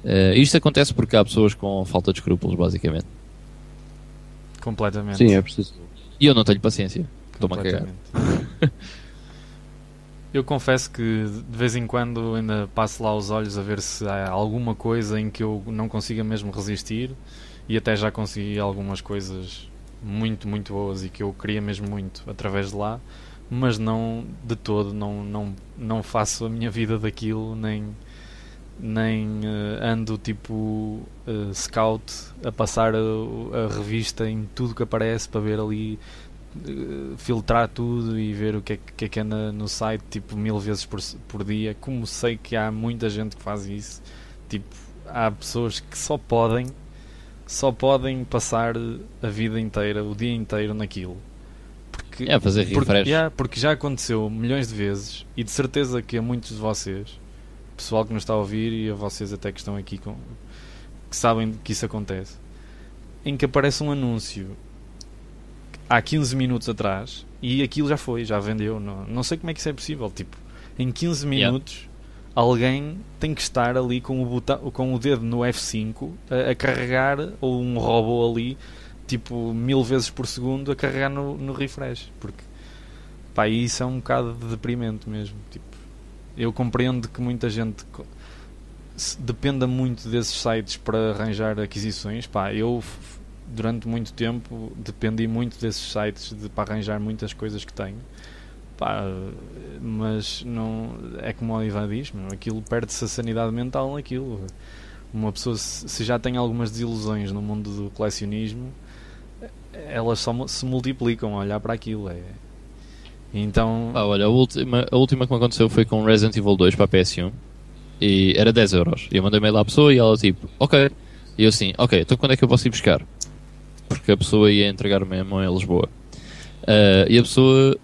Uh, isto acontece porque há pessoas com falta de escrúpulos, basicamente. Completamente. Sim, é preciso. E eu não tenho paciência. Estou-me a cagar. Eu confesso que de vez em quando ainda passo lá os olhos a ver se há alguma coisa em que eu não consiga mesmo resistir e até já consegui algumas coisas muito, muito boas e que eu queria mesmo muito através de lá, mas não de todo, não, não, não faço a minha vida daquilo, nem, nem uh, ando tipo uh, scout a passar a, a, revista em tudo que aparece para ver ali filtrar tudo e ver o que é que, é que anda no site tipo mil vezes por, por dia. Como sei que há muita gente que faz isso, tipo, há pessoas que só podem só podem passar a vida inteira, o dia inteiro naquilo. Porque, é fazer refresh. Porque, yeah, porque já aconteceu milhões de vezes e de certeza que a muitos de vocês, pessoal que nos está a ouvir e a vocês até que estão aqui com, que sabem que isso acontece, em que aparece um anúncio há 15 minutos atrás e aquilo já foi, já vendeu. Não, não sei como é que isso é possível. Tipo, em 15 minutos yeah. alguém tem que estar ali com o, botão, com o dedo no F5 a, a, carregar, ou um robô ali, tipo, mil vezes por segundo a carregar no, no refresh. Porque pá, isso é um bocado de deprimente mesmo. Tipo, eu compreendo que muita gente dependa muito desses sites para arranjar aquisições. Pá, eu durante muito tempo dependi muito desses sites de, para arranjar muitas coisas que tenho. Pá, mas não é como o Ivan diz, meu, aquilo perde-se a sanidade mental naquilo. Uma pessoa, se já tem algumas desilusões no mundo do colecionismo, elas só se multiplicam a olhar para aquilo. É. Então. Ah, olha, a última, a última que me aconteceu foi com Resident Evil 2 para a PS1 e era 10 euros. Eu mandei mail à pessoa e ela tipo, ok. E eu assim, ok, então quando é que eu posso ir buscar? porque a pessoa ia entregar mesmo em Lisboa. Uh, e a pessoa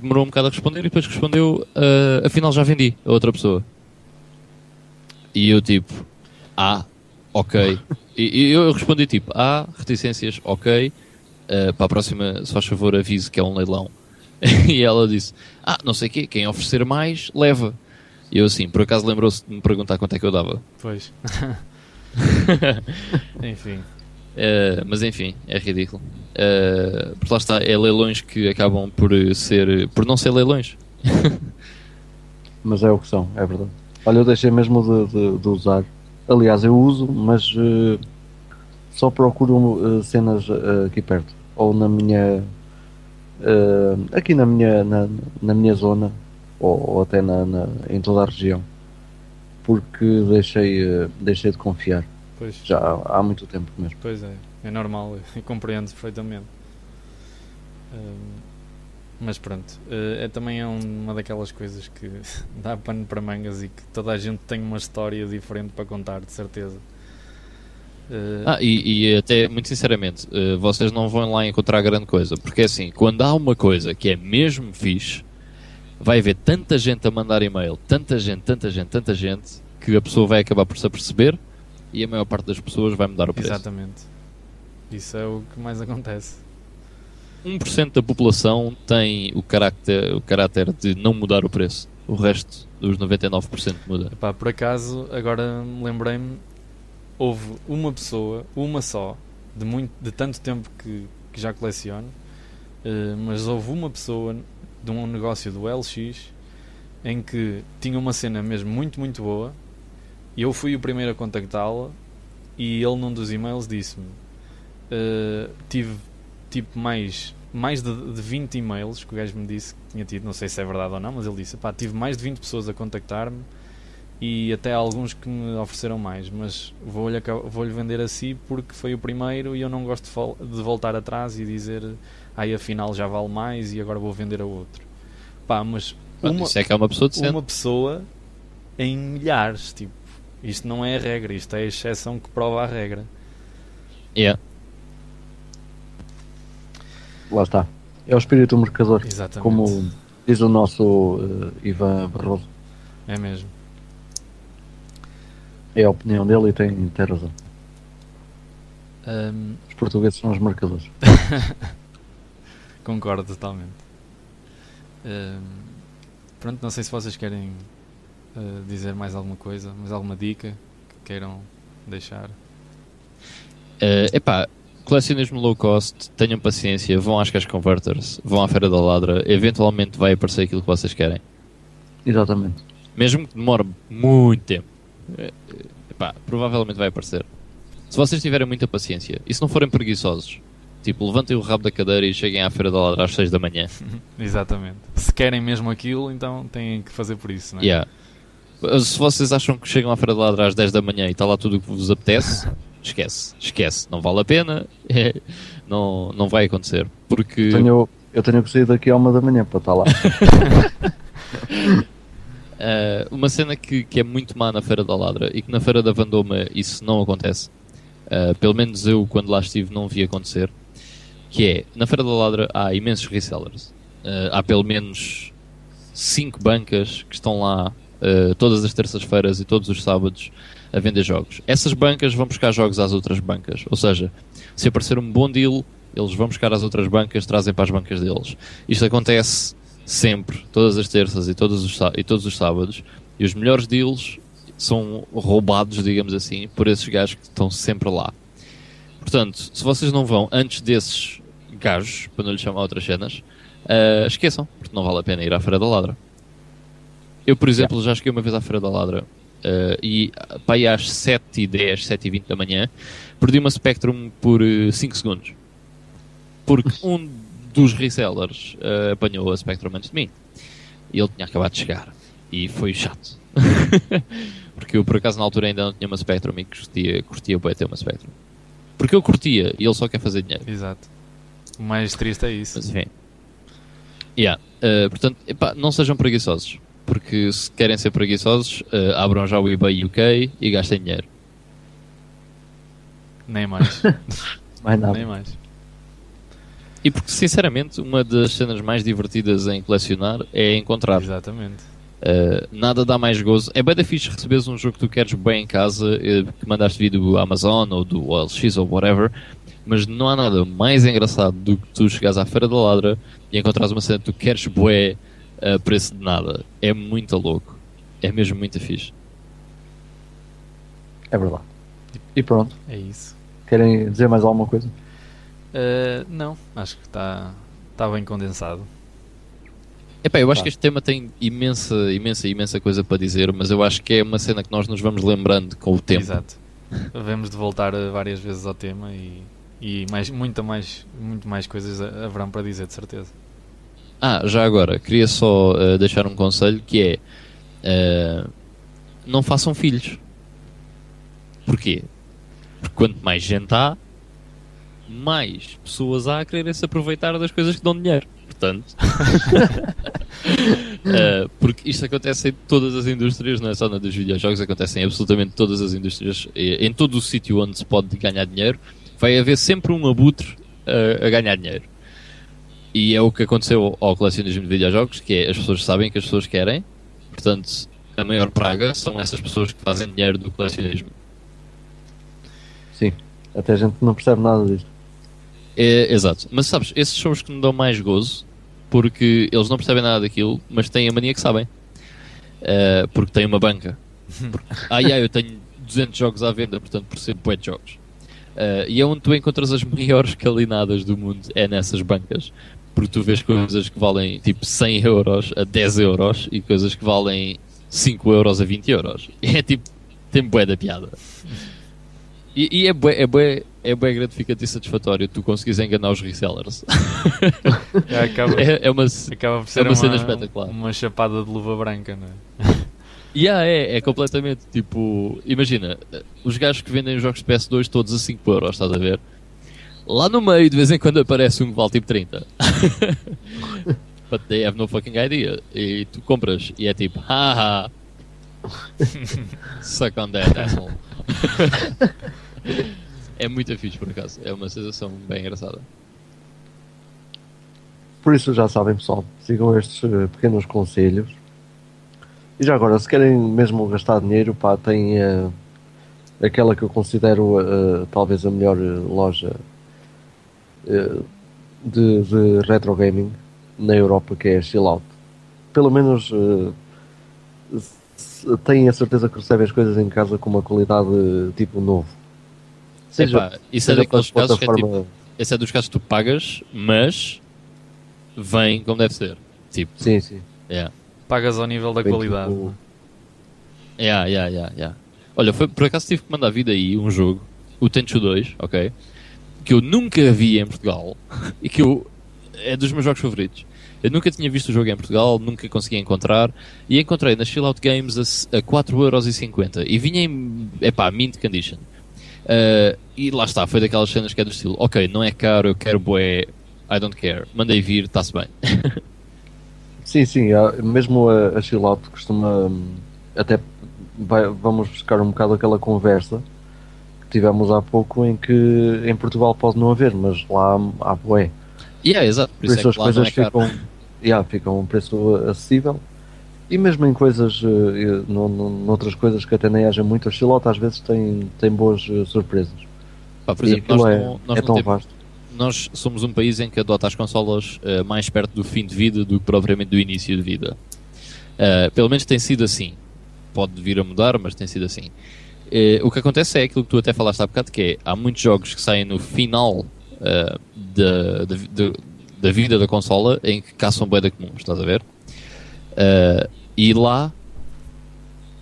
demorou um bocado a responder e depois respondeu: uh, Afinal, já vendi a outra pessoa. E eu, tipo, ah, ok. e, e, eu respondi: tipo, ah, reticências, ok. Uh, para a próxima, se faz favor, avise que é um leilão. *laughs* e ela disse: Ah, não sei o quê, quem oferecer mais, leva. E eu, assim, por acaso lembrou-se de me perguntar quanto é que eu dava. Pois. *laughs* Enfim. Uh, mas enfim, é ridículo. Uh, porque lá está, é leilões que acabam por ser. por não ser leilões. *laughs* mas é o que são, é verdade. Olha, eu deixei mesmo de, de, de usar. Aliás, eu uso, mas uh, só procuro cenas aqui perto. Ou na minha. Aqui na minha, na, na minha zona, ou, ou até na, na, em toda a região. Porque deixei, deixei de confiar. Pois. Já há, há, muito tempo mesmo. Pois é, é normal, *laughs* eu compreendo perfeitamente. Um, mas pronto, uh, é, também é uma daquelas coisas que *laughs* dá pano para mangas e que toda a gente tem uma história diferente para contar, de certeza. Uh, Ah, e, e até, muito sinceramente, eh, vocês não vão lá encontrar grande coisa. Porque assim, quando há uma coisa que é mesmo fixe, vai haver tanta gente a mandar e-mail, tanta gente, tanta gente, tanta gente, que a pessoa vai acabar por se aperceber e a maior parte das pessoas vai mudar o preço. exatamente. Isso é o que mais acontece. 1% da população tem o caráter, o caráter de não mudar o preço. O resto dos 99% muda. Epá, por acaso, agora me lembrei-me, houve uma pessoa, uma só, de, muito, de tanto tempo que, que já coleciono, eh, mas houve uma pessoa de um negócio do LX em que tinha uma cena mesmo muito, muito boa e eu fui o primeiro a contactá-la e ele num dos e-mails disse-me eh, tive tipo mais mais de, de 20 e-mails que o gajo me disse que tinha tido, não sei se é verdade ou não, mas ele disse, pá, tive mais de 20 pessoas a contactar-me e até alguns que me ofereceram mais, mas vou-lhe aca- vou-lhe vender a si porque foi o primeiro e eu não gosto de, voltar atrás e dizer, ai afinal já vale mais e agora vou vender a outro. Pá, mas uma, Isso é que é uma pessoa decente. uma pessoa em milhares, tipo, isto não é a regra, isto é a exceção que prova a regra. Yeah. Lá está. É o espírito do mercador. Exatamente. Como diz o nosso eh, Ivan Barroso. É mesmo. É a opinião dele e tem, tem razão. Ahm, Os portugueses são os marcadores. *laughs* Concordo totalmente. Ahm, pronto, não sei se vocês querem ah, dizer mais alguma coisa, mais alguma dica que queiram deixar. Eh, epá, colecionismo low cost, tenham paciência, vão às cash converters, vão à Feira da Ladra, eventualmente vai aparecer aquilo que vocês querem. Exatamente. Mesmo que demore muito tempo, epá, provavelmente vai aparecer. Se vocês tiverem muita paciência e se não forem preguiçosos, tipo, levantem o rabo da cadeira e cheguem à Feira da Ladra às 6 da manhã. *laughs* Exatamente. Se querem mesmo aquilo, então têm que fazer por isso, não é? Yeah. Se vocês acham que chegam à Feira da Ladra às 10 da manhã e está lá tudo o que vos apetece, *laughs* esquece, esquece. Não vale a pena, não, não vai acontecer. Porque. Tenho, eu tenho que sair daqui à uma da manhã para estar lá. *laughs* Uh, uma cena que, que é muito má na Feira da Ladra e que na Feira da Vandoma isso não acontece, uh, pelo menos eu quando lá estive não vi acontecer, que é, na Feira da Ladra há imensos resellers. Uh, há pelo menos 5 bancas que estão lá todas as terças-feiras e todos os sábados a vender jogos. Essas bancas vão buscar jogos às outras bancas. Ou seja, se aparecer um bom deal, eles vão buscar às outras bancas, trazem para as bancas deles. Isto acontece sempre, todas as terças e todos os, e todos os sábados, e os melhores deals são roubados, digamos assim, por esses gajos que estão sempre lá. Portanto, se vocês não vão antes desses gajos, para não lhe chamar outras cenas, ah, esqueçam, porque não vale a pena ir à Feira da Ladra. Eu, por exemplo, já cheguei uma vez à Feira da Ladra ah, e aí às 7h10, 7h20 da manhã, perdi uma Spectrum por 5 segundos. Porque *laughs* um dos resellers ah, apanhou a Spectrum antes de mim. E ele tinha acabado de chegar. E foi chato. *laughs* Porque eu, por acaso, na altura ainda não tinha uma Spectrum e curtia, curtia bem ter uma Spectrum. Porque eu curtia e ele só quer fazer dinheiro. Exato. O mais triste é isso. Mas enfim. Yeah. Uh, portanto, epá, não sejam preguiçosos. Porque se querem ser preguiçosos, uh, abram já o eBay UK e gastem dinheiro. Nem mais. *laughs* Mais nada. Nem mais. E porque, sinceramente, uma das cenas mais divertidas em colecionar é encontrar. Exatamente. Uh, nada dá mais gozo. É bem da fixe receberes um jogo que tu queres bem em casa, eh, que mandaste vir do Amazon ou do OLX ou whatever, mas não há nada mais engraçado do que tu chegares à Feira da Ladra e encontrares uma cena que tu queres bué a preço de nada. É muito louco. É mesmo muito fixe. É verdade. E pronto. É isso. Querem dizer mais alguma coisa? Uh, não, acho que está tá bem condensado. Epá, eu acho Tá. que este tema tem imensa, imensa, imensa coisa para dizer, mas eu acho que é uma cena que nós nos vamos lembrando com o tempo. Exato. Devemos de voltar uh, várias vezes ao tema e, e mais, muita mais, muito mais coisas ha- haverão para dizer, de certeza. Ah, já agora, queria só uh, deixar um conselho que é uh, não façam filhos. Porquê? Porque quanto mais gente há, mais pessoas há a quererem se aproveitar das coisas que dão dinheiro. importante. *laughs* uh, porque isto acontece em todas as indústrias, não é só na dos videojogos, acontece em absolutamente todas as indústrias. Em todo o sítio onde se pode ganhar dinheiro, vai haver sempre um abutre uh, a ganhar dinheiro. E é o que aconteceu ao colecionismo de videojogos, que é as pessoas sabem que as pessoas querem, portanto, a maior praga são essas pessoas que fazem dinheiro do colecionismo. Sim, até a gente não percebe nada disto. É, exato. Mas sabes, esses são os que me dão mais gozo, porque eles não percebem nada daquilo, mas têm a mania que sabem. Uh, porque têm uma banca. *laughs* Porque, ai ai, eu tenho 200 jogos à venda, portanto percebo bué de jogos. Uh, e é onde tu encontras as *laughs* maiores calinadas do mundo, é nessas bancas. Porque tu vês coisas que valem tipo 100 euros a 10 euros e coisas que valem 5 euros a 20 euros. E *laughs* é tipo, tem bué da piada. E, e é bué, é bué, é bem gratificante e satisfatório tu conseguires enganar os resellers. *laughs* É, acaba, é, é, uma, acaba por ser é uma, uma, cena espetacular. Uma chapada de luva branca, não é? *laughs* Yeah, é, é completamente tipo. Imagina, os gajos que vendem os jogos de PS2 todos a 5 euros, estás a ver? Lá no meio, de vez em quando aparece um que vale tipo 30. *laughs* But they have no fucking idea. E tu compras e é tipo, haha. Suck on that, asshole. É muito fixe, por acaso. É uma sensação bem engraçada. Por isso já sabem, pessoal, sigam estes uh, pequenos conselhos. E já agora, se querem mesmo gastar dinheiro, pá, tem uh, aquela que eu considero uh, talvez a melhor loja de, de, retro gaming na Europa, que é a Chill Out. Pelo menos têm a certeza que recebem as coisas em casa com uma qualidade tipo novo. Seja, Epá, isso é daqueles casos que é tipo, esse é dos casos que tu pagas, mas vem como deve ser. Tipo, sim, sim. Yeah. Pagas ao nível da qualidade. Tipo... Yeah, yeah, yeah, yeah. Olha, foi, por acaso tive que mandar vida aí um jogo, o Tenchu 2, ok? Que eu nunca vi em Portugal *laughs* e que eu é dos meus jogos favoritos. Eu nunca tinha visto o jogo em Portugal, nunca consegui encontrar e encontrei na Chill Out Games a, a 4,50€ e vinha em, epá, mint condition. Uh, e lá está, foi daquelas cenas que é do estilo, ok, não é caro, eu quero boé, I don't care, mandei vir, está-se bem. *laughs* sim, sim, mesmo a, a Chill Out costuma até vai, vamos buscar um bocado aquela conversa que tivemos há pouco em que em Portugal pode não haver, mas lá há boé. Yeah, exato, por, isso é as coisas é ficam, yeah, ficam a um preço acessível. E mesmo em coisas, uh, no, no, noutras coisas que até nem haja muito, a Chilota às vezes tem, tem boas uh, surpresas. Pá, por exemplo, nós, é, não, nós é tão temos, vasto. Nós somos um país em que adota as consolas uh, mais perto do fim de vida do que propriamente do início de vida. pelo menos tem sido assim. Pode vir a mudar, mas tem sido assim. o que acontece é aquilo que tu até falaste há bocado, que é, há muitos jogos que saem no final da, da, da, vida da consola em que caçam boeda comum, estás a ver? Uh, e lá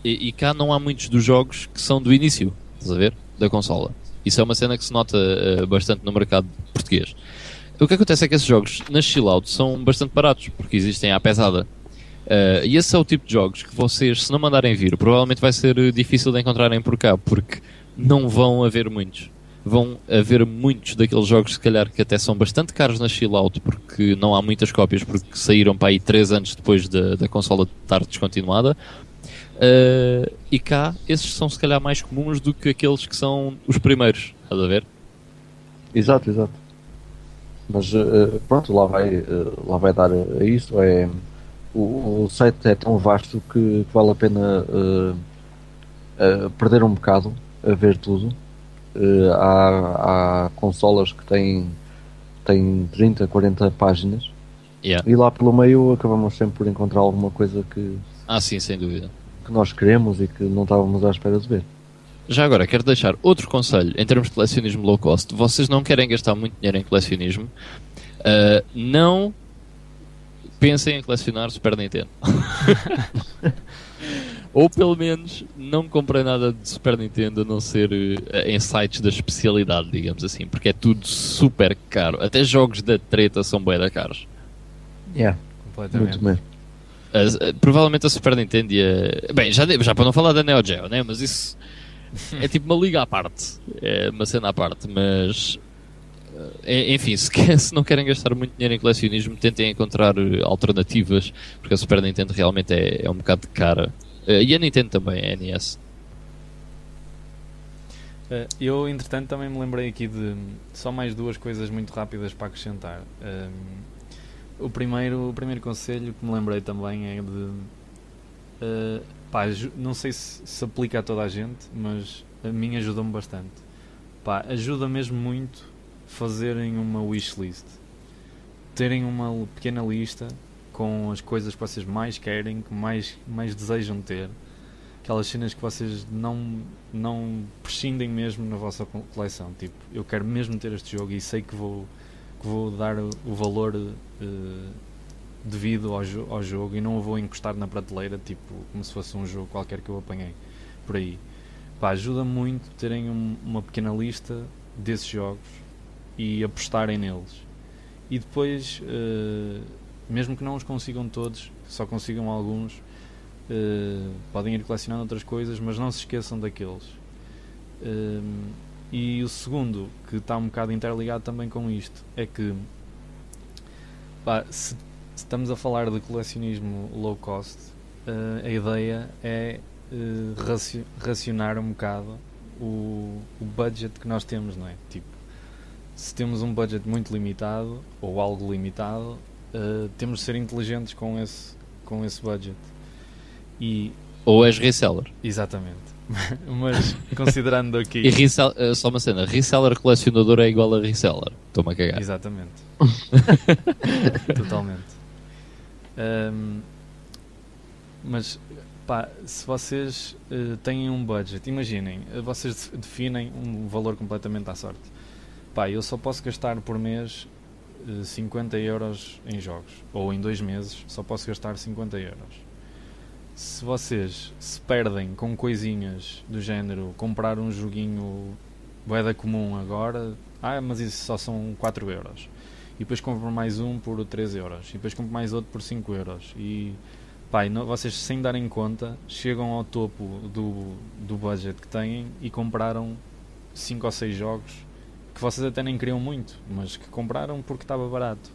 e, e, cá não há muitos dos jogos que são do início, estás a ver? Da consola. Isso é uma cena que se nota uh, bastante no mercado português. O que acontece é que esses jogos na chill out são bastante baratos, porque existem à pesada. Uh, e esse é o tipo de jogos que vocês, se não mandarem vir, provavelmente vai ser difícil de encontrarem por cá, porque não vão haver muitos vão haver muitos daqueles jogos, se calhar, que até são bastante caros na chill out, porque não há muitas cópias, porque saíram para aí 3 anos depois da, da consola estar descontinuada. Uh, e cá, esses são se calhar mais comuns do que aqueles que são os primeiros, estás a ver? Exato, exato. Mas uh, pronto, lá vai, uh, lá vai dar a isso. É, o, o site é tão vasto que vale a pena perder um bocado a ver tudo Uh, há, há consolas que têm, têm 30, 40 páginas yeah. e lá pelo meio acabamos sempre por encontrar alguma coisa que, ah, sim, sem dúvida. que nós queremos e que não estávamos à espera de ver. Já agora, quero deixar outro conselho em termos de colecionismo low cost. Vocês não querem gastar muito dinheiro em colecionismo, uh, não pensem em colecionar Super Nintendo. *laughs* *laughs* Ou pelo menos não comprei nada de Super Nintendo a não ser uh, em sites da especialidade, digamos assim, porque é tudo super caro. Até jogos da treta são bem da caros. Yeah, completamente. Muito. Uh, provavelmente a Super Nintendo ia... Bem, já, já para não falar da Neo Geo, né? mas isso *laughs* é tipo uma liga à parte. É uma cena à parte, mas é, enfim, se, quer, *laughs* se, não querem gastar muito dinheiro em colecionismo, tentem encontrar uh, alternativas, porque a Super Nintendo realmente é, é um bocado de cara. Uh, e a Nintendo também, a NES. Uh, eu, entretanto, também me lembrei aqui de só mais duas coisas muito rápidas para acrescentar. o, primeiro, o primeiro conselho que me lembrei também é de. pá, não sei se se aplica a toda a gente, mas a mim ajudou-me bastante. Pá, ajuda mesmo muito fazerem uma wishlist. Terem uma pequena lista com as coisas que vocês mais querem, que mais, mais desejam ter. Aquelas cenas que vocês não, não prescindem mesmo na vossa coleção. Tipo, eu quero mesmo ter este jogo e sei que vou, que vou dar o, valor uh, devido ao, ao jogo e não o vou encostar na prateleira, tipo, como se fosse um jogo qualquer que eu apanhei por aí. Pá, ajuda muito terem um, uma pequena lista desses jogos e apostarem neles. E depois, uh, mesmo que não os consigam todos, só consigam alguns, uh, podem ir colecionando outras coisas, mas não se esqueçam daqueles. Uh, e o segundo, que está um bocado interligado também com isto, é que pá, se, se, estamos a falar de colecionismo low cost, a ideia é racionar um bocado o, o budget que nós temos, não é? Tipo, se temos um budget muito limitado ou algo limitado, uh, temos de ser inteligentes com esse, com esse budget. E, ou és reseller. Exatamente. *laughs* Mas considerando aqui. E resell, uh, só uma cena: reseller colecionador é igual a reseller. Estou-me a cagar. Exatamente. *laughs* Totalmente. Um, mas pá, se vocês uh, têm um budget, imaginem, vocês definem um valor completamente à sorte pá, eu só posso gastar por mês 50 eh, euros em jogos. Ou em dois meses só posso gastar 50 euros. Se vocês se perdem com coisinhas do género comprar um joguinho boeda comum agora, ah, mas isso só são 4 euros. E depois compro mais um por 3 euros. E depois compro mais outro por 5 euros. E pá, não, vocês sem darem conta chegam ao topo do, do budget que têm e compraram 5 ou 6 jogos que vocês até nem queriam muito, mas que compraram porque estava barato.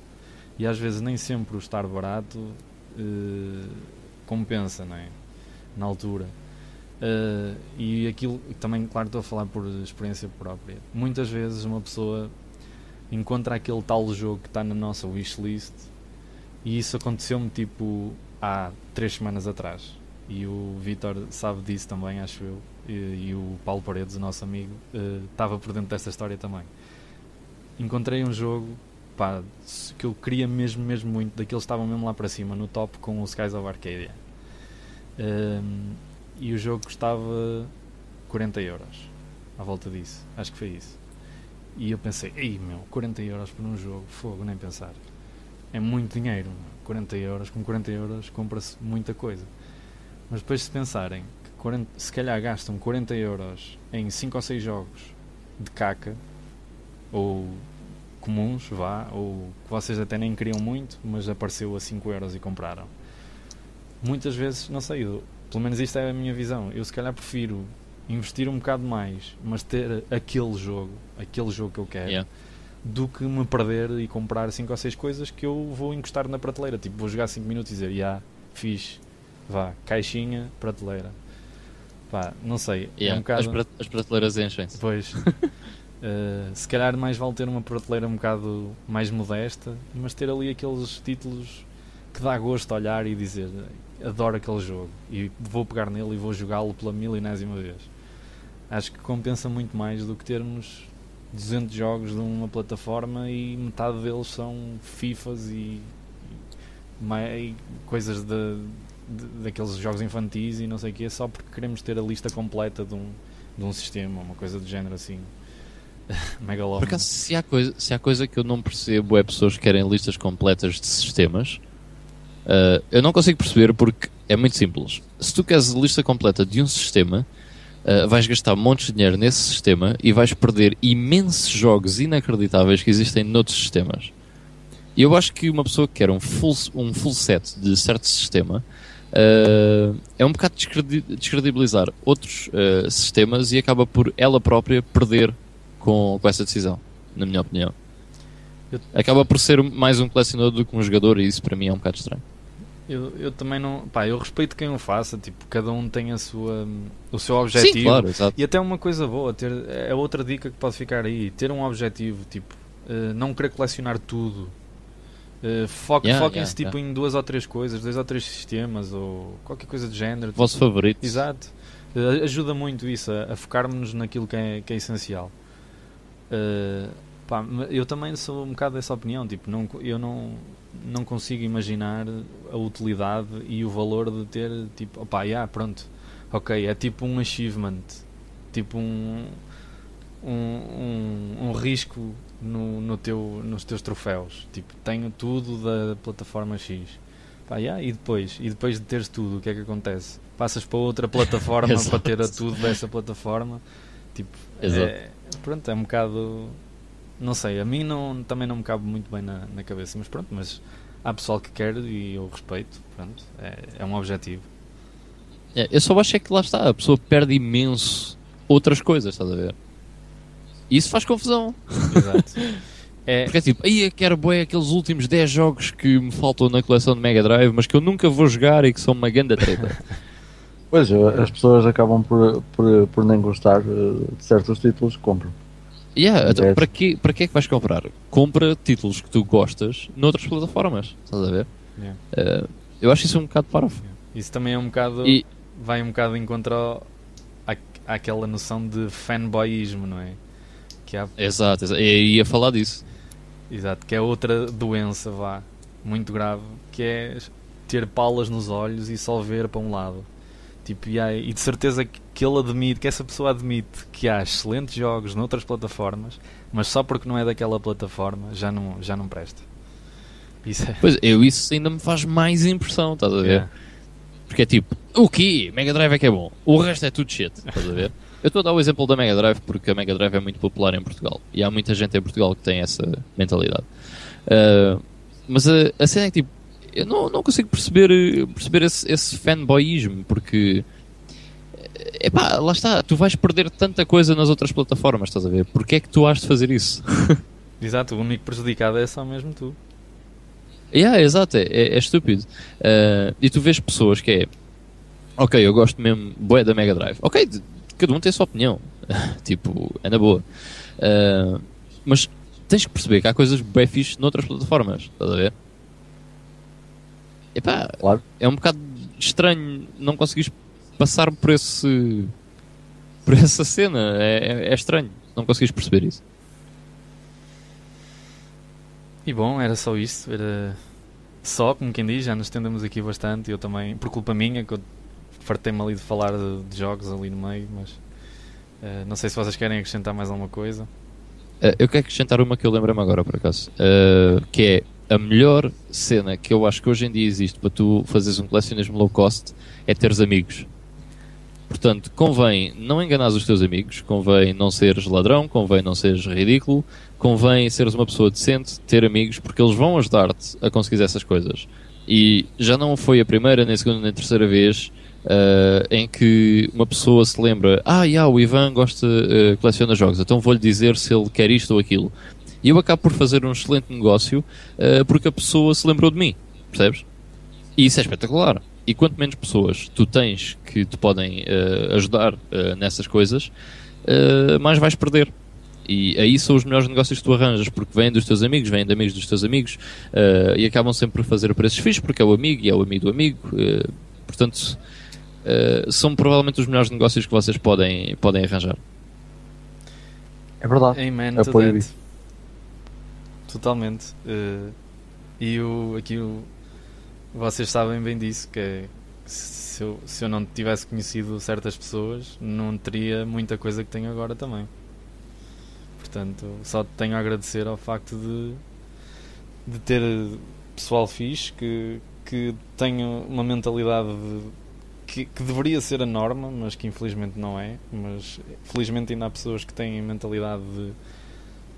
E às vezes nem sempre o estar barato uh, compensa, não é? Na altura. Uh, e aquilo, também, claro, estou a falar por experiência própria. Muitas vezes uma pessoa encontra aquele tal jogo que está na nossa wishlist e isso aconteceu-me tipo há três semanas atrás. E o Vitor sabe disso também, acho eu e, e o Paulo Paredes, o nosso amigo, uh, estava por dentro desta história também. Encontrei um jogo pá, que eu queria mesmo, mesmo muito, daqueles estavam mesmo lá para cima, no top com o Skies of Arcadia. Um, ehm, e o jogo custava 40 euros à volta disso, acho que foi isso. E eu pensei, ei meu, 40 euros por um jogo, fogo, nem pensar. É muito dinheiro, 40 euros, com 40 euros compra-se muita coisa. Mas depois se pensarem 40, se calhar gastam 40 euros em 5 ou 6 jogos de caca ou comuns, vá, ou que vocês até nem queriam muito, mas apareceu a 5 euros e compraram. Muitas vezes, não sei, eu, pelo menos isto é a minha visão. Eu se calhar prefiro investir um bocado mais, mas ter aquele jogo, aquele jogo que eu quero, yeah. do que me perder e comprar 5 ou 6 coisas que eu vou encostar na prateleira. Tipo, vou jogar 5 minutos e dizer, já, yeah, fiz, vá, caixinha, prateleira Pá, não sei. Yeah, é um bocado... as, prat as prateleiras enchem-se. Pois. uh, *laughs* se calhar mais vale ter uma prateleira um bocado mais modesta, mas ter ali aqueles títulos que dá gosto olhar e dizer adoro aquele jogo e vou pegar nele e vou jogá-lo pela milenésima vez. Acho que compensa muito mais do que termos 200 jogos de uma plataforma e metade deles são FIFAs e, e, e coisas de, daqueles jogos infantis e não sei o que, só porque queremos ter a lista completa de um, de um sistema, uma coisa do género assim. *laughs* Megalómano. Se há, coisa, se há coisa que eu não percebo é pessoas que querem listas completas de sistemas. Uh, eu não consigo perceber porque é muito simples. Se tu queres a lista completa de um sistema, uh, vais gastar montes de dinheiro nesse sistema e vais perder imensos jogos inacreditáveis que existem noutros sistemas. E eu acho que uma pessoa que quer um full, um full set de certo sistema uh, é um bocado descredibilizar outros uh, sistemas e acaba por ela própria perder com, com essa decisão, na minha opinião. Acaba por ser mais um colecionador do que um jogador e isso para mim é um bocado estranho. Eu, eu também não. Pá, eu respeito quem o faça, tipo, cada um tem a sua, o seu objetivo. Sim, claro, exato. E até uma coisa boa, ter, é outra dica que pode ficar aí, ter um objetivo, tipo, uh, não querer colecionar tudo. Uh, foque, Yeah, Foquem-se yeah, tipo em duas ou três coisas, dois ou três sistemas ou qualquer coisa do género. Vosso favorito. Exato. Uh, ajuda muito isso, a, a focarmos naquilo que é, que é essencial. Uh, pá, eu também sou um bocado dessa opinião. Tipo, não, eu não, não consigo imaginar a utilidade e o valor de ter, tipo, opá, yeah, pronto, ok, é tipo um achievement, tipo um, um, um, um risco no, no teu, nos teus troféus. Tipo, tenho tudo da plataforma X. Pá, yeah, e depois? E depois de teres tudo, o que é que acontece? Passas para outra *laughs* plataforma para ter a tudo dessa plataforma. Tipo, Exato. é, pronto, é um bocado. Não sei, a mim não, também não me cabe muito bem na, na cabeça, mas pronto, mas há pessoal que quer e eu respeito, pronto, é, é um objetivo. É, eu só acho é que lá está, a pessoa perde imenso outras coisas, estás a ver? Isso faz confusão. Exato. *laughs* É, Porque é tipo, aí eu quero bué aqueles últimos 10 jogos que me faltam na coleção de Mega Drive, mas que eu nunca vou jogar e que são uma grande treta. *laughs* Pois, as pessoas acabam por, por, por nem gostar eh, de certos títulos que compram. yeah, então, É. para, quê, para que é que vais comprar? Compra títulos que tu gostas noutras plataformas, estás a ver? Yeah. Eh, eu acho isso um bocado parvo. isso também é um bocado. E, vai um bocado em contra ao- à- àquela noção de fanboyismo, não é? Que há, exato, exato, eu ia falar disso. exato, que é outra doença, vá, muito grave, que é ter palas nos olhos e só ver para um lado. Tipo, e, há- e de certeza que, que ele admite, que essa pessoa admite que há excelentes jogos noutras plataformas, mas só porque não é daquela plataforma já não, já não presta. Isso é. Pois, eu isso ainda me faz mais impressão, estás a ver? Yeah. Porque é tipo, o quê? Mega Drive é que é bom. O resto é tudo shit. Estás a ver? *laughs* Eu estou a dar o exemplo da Mega Drive porque a Mega Drive é muito popular em Portugal. E há muita gente em Portugal que tem essa mentalidade. Ah, mas a, a cena é que tipo, eu não, não consigo perceber, eh, perceber esse, esse fanboyismo porque. Epá, lá está, tu vais perder tanta coisa nas outras plataformas, estás a ver? Porquê é que tu has de fazer isso? *laughs* Exato, o único prejudicado é só mesmo tu. Yeah, exato, é, é, é estúpido. Uh, e tu vês pessoas que é ok, eu gosto mesmo bué da Mega Drive. Ok, cada um tem a sua opinião. *laughs* tipo, é na boa. Uh, mas tens que perceber que há coisas bem fixe noutras plataformas, estás a ver? Epá, Claro. é um bocado estranho não conseguires passar por esse por essa cena. É, é, é estranho não conseguires perceber isso. E bom, era só isso. Era só, como quem diz, já nos estendemos aqui bastante. Eu também, por culpa minha, que eu fartei-me ali de falar de, de jogos ali no meio, mas eh, não sei se vocês querem acrescentar mais alguma coisa. Uh, eu quero acrescentar uma que eu lembro-me agora, por acaso. Uh, que é a melhor cena que eu acho que hoje em dia existe para tu fazeres um colecionismo low cost é teres amigos. Portanto, convém não enganares os teus amigos, convém não seres ladrão, convém não seres ridículo, convém seres uma pessoa decente, ter amigos, porque eles vão ajudar-te a conseguir essas coisas. E já não foi a primeira, nem a segunda, nem a terceira vez uh, em que uma pessoa se lembra: Ah, yeah, o Ivan gosta, uh, coleciona jogos, então vou-lhe dizer se ele quer isto ou aquilo. E eu acabo por fazer um excelente negócio uh, porque a pessoa se lembrou de mim, percebes? E isso é espetacular. E quanto menos pessoas tu tens que te podem uh, ajudar nessas coisas, mais vais perder. E aí são os melhores negócios que tu arranjas, porque vêm dos teus amigos, vêm de amigos dos teus amigos, e acabam sempre por fazer preços fixos, porque é o amigo e é o amigo do amigo. portanto, uh, são provavelmente os melhores negócios que vocês podem, podem arranjar. É verdade. Amen to Apoio that. isso. Totalmente. Eh, e o, aqui o, vocês sabem bem disso, que é se eu, se eu não tivesse conhecido certas pessoas, não teria muita coisa que tenho agora também. Portanto, só tenho a agradecer ao facto de, de ter pessoal fixe que, que tenha uma mentalidade de- que, que deveria ser a norma, mas que infelizmente não é. Mas felizmente ainda há pessoas que têm a mentalidade de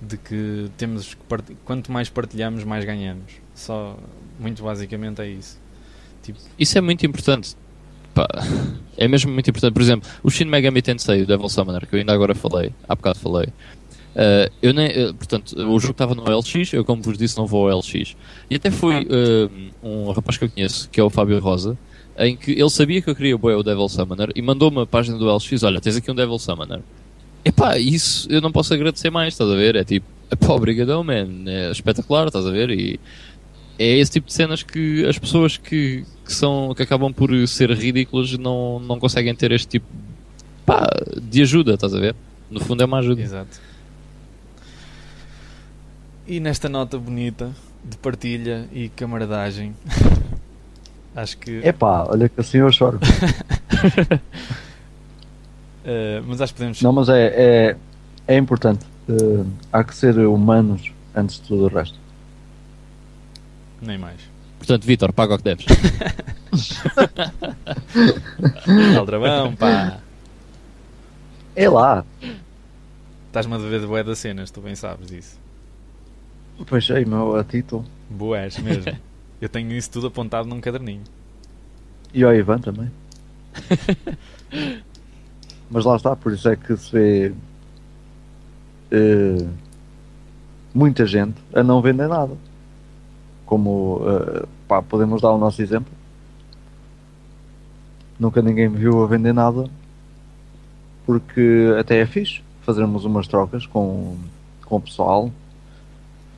de que temos que part- quanto mais partilhamos, mais ganhamos. Só muito basicamente é isso. Tipo, Isso é muito importante. Pá, *laughs* é mesmo muito importante. Por exemplo, o Shin Megami Tensei, o Devil Summoner, que eu ainda agora falei, há bocado falei, Uh, eu nem, uh, portanto, o jogo estava no LX, eu como vos disse não vou ao LX. E até foi uh, um rapaz que eu conheço, que é o Fábio Rosa, em que ele sabia que eu queria o Devil Summoner e mandou-me a página do LX, olha, tens aqui um Devil Summoner. Epá, isso eu não posso agradecer mais, estás a ver? É tipo, epá, obrigadão, man, é espetacular, estás a ver? E é esse tipo de cenas que as pessoas que, que, são, que acabam por ser ridículas não, não conseguem ter este tipo pá, de ajuda, estás a ver? No fundo é uma ajuda. Exato. E nesta nota bonita de partilha e camaradagem, *laughs* acho que. Epá, olha que assim eu choro. uh, *laughs* mas acho que podemos. Não, mas é, é, é importante. Uh, há que ser humanos antes de tudo o resto. Nem mais. Portanto, Vitor, paga o que deves. *laughs* Aldrabão, pá. É lá. Estás-me a dever de boé das cenas, tu bem sabes isso. Pois é, meu, a título. Boés mesmo. *laughs* Eu tenho isso tudo apontado num caderninho. E ao Ivan também. *laughs* Mas lá está, por isso é que se vê uh, muita gente a não vender nada. Como uh, pá, podemos dar o nosso exemplo. Nunca ninguém me viu a vender nada porque até é fixe fazermos umas trocas com, com o pessoal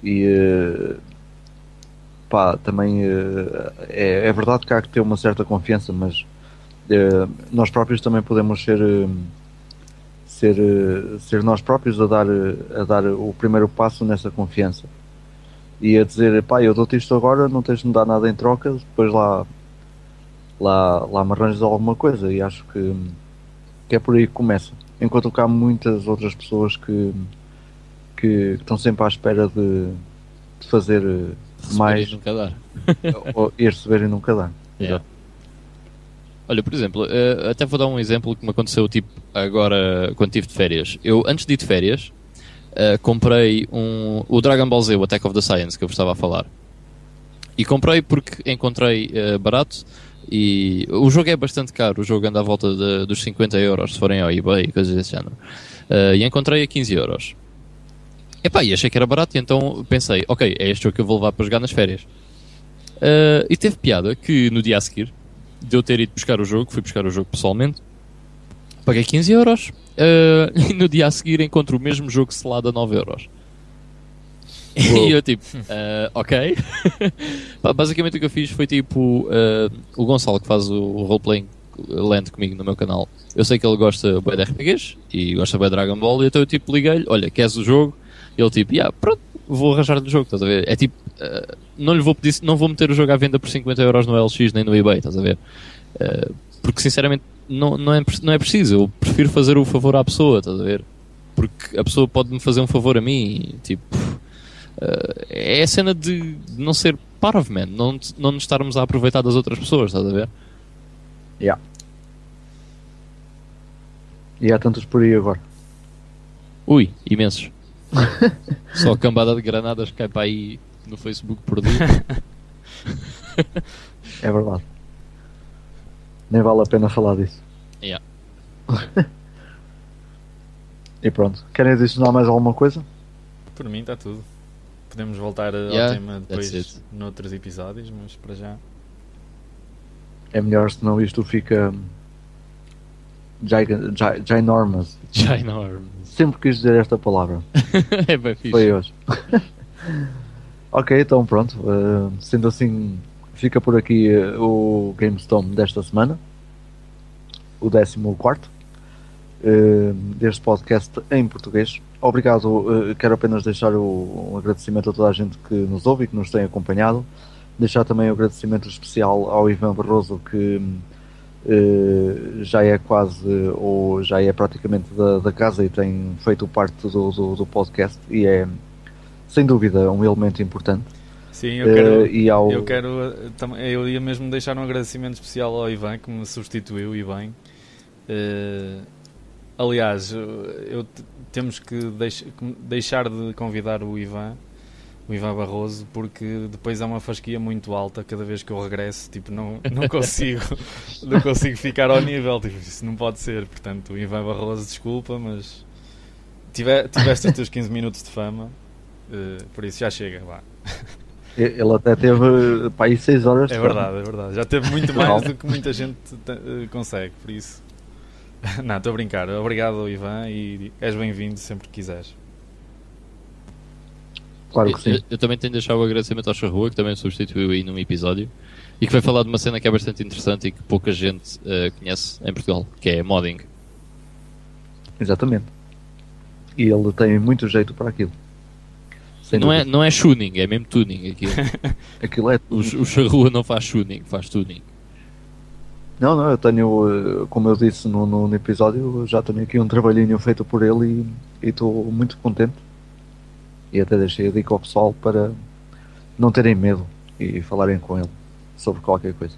e uh, pá, também uh, é, é, verdade que há que ter uma certa confiança, mas uh, nós próprios também podemos ser ser, ser nós próprios a dar, a dar o primeiro passo nessa confiança e a dizer, pá, eu dou-te isto agora, não tens de me dar nada em troca, depois lá lá, lá me arranjas alguma coisa e acho que, que é por aí que começa. Enquanto que há muitas outras pessoas que, que estão sempre à espera de, de fazer receber mais e nunca dar. *laughs* ou, e receber e nunca dar. Yeah. Olha, por exemplo, uh, até vou dar um exemplo que me aconteceu tipo agora quando estive de férias. Eu, antes de ir de férias, uh, comprei um, o Dragon Ball Z, o Attack of the Science, que eu vos estava a falar. E comprei porque encontrei uh, barato e o jogo é bastante caro. O jogo anda à volta de, dos 50 euros se forem ao eBay e coisas desse género. e encontrei a 15 euros. Epá, e achei que era barato, e então pensei, ok, é este jogo que eu vou levar para jogar nas férias. Uh, e teve piada que no dia a seguir, de eu ter ido buscar o jogo, fui buscar o jogo pessoalmente, paguei 15 euros, uh, *laughs* e no dia a seguir encontro o mesmo jogo selado a 9 euros. E eu tipo, uh, ok. *laughs* Basicamente o que eu fiz foi tipo, o Gonçalo que faz o roleplaying Land comigo no meu canal, eu sei que ele gosta bem de RPGs e gosta bem de Dragon Ball, e então eu tipo liguei-lhe, olha, queres o jogo? Ele tipo, yeah, pronto, vou arranjar do jogo, estás a ver? É tipo, uh, não lhe vou pedir, não vou meter o jogo à venda por 50 euros no LX nem no eBay, estás a ver? Uh, porque sinceramente não, não, é, não é preciso, eu prefiro fazer o favor à pessoa, estás a ver? Porque a pessoa pode-me fazer um favor a mim, tipo, uh, é a cena de não ser parvo, man, não, não nos estarmos a aproveitar das outras pessoas, estás a ver? Yeah. E há tantos por aí agora. Ui, imensos. *laughs* Só a cambada de granadas que cai para aí no Facebook por dia. é verdade. Nem vale a pena falar disso. Yeah. e pronto. Querem adicionar mais alguma coisa? Por mim está tudo. Podemos voltar yeah, ao tema depois noutros episódios, mas para já. É melhor, senão isto fica. Ginormous. Ginormous. Sempre quis dizer esta palavra. *laughs* é bem fixe. Foi hoje. *laughs* ok, então pronto. Uh, sendo assim, fica por aqui uh, o GameStorm desta semana. O 14 uh, deste podcast em português. Obrigado. Uh, quero apenas deixar o, um agradecimento a toda a gente que nos ouve e que nos tem acompanhado. Deixar também um agradecimento especial ao Ivan Barroso que já é quase ou já é praticamente da, da casa e tem feito parte do, do, do, podcast e é sem dúvida um elemento importante. Sim, eu quero, uh, e ao... eu quero eu ia mesmo deixar um agradecimento especial ao Ivan que me substituiu e bem. Uh, aliás, eu temos que deix, deixar de convidar o Ivan o Ivan Barroso, porque depois é uma fasquia muito alta cada vez que eu regresso, tipo, não, não consigo *laughs* não consigo ficar ao nível, tipo, isso não pode ser, portanto, o Ivan Barroso, desculpa, mas tive, tiveste os teus 15 minutos de fama, uh, por isso já chega, vá. Ele até teve para aí 6 horas. É verdade, é verdade. Já teve muito mais do que muita gente uh, consegue, por isso. *laughs* Não, estou a brincar. Obrigado, Ivan, e és bem-vindo sempre que quiseres. Claro que sim. Eu, eu, também tenho de deixar o agradecimento ao Charrua, que também me substituiu aí num episódio e que vai falar de uma cena que é bastante interessante e que pouca gente uh, conhece em Portugal, que é modding. Exatamente. E ele tem muito jeito para aquilo. não é, não é tuning, é mesmo tuning aquilo. *laughs* aquilo é o, o Charrua não faz tuning, faz tuning. Não, não, eu tenho, eh, como eu disse no, no episódio, já tenho aqui um trabalhinho feito por ele e estou muito contente. E até deixei a dica ao pessoal para não terem medo e falarem com ele sobre qualquer coisa.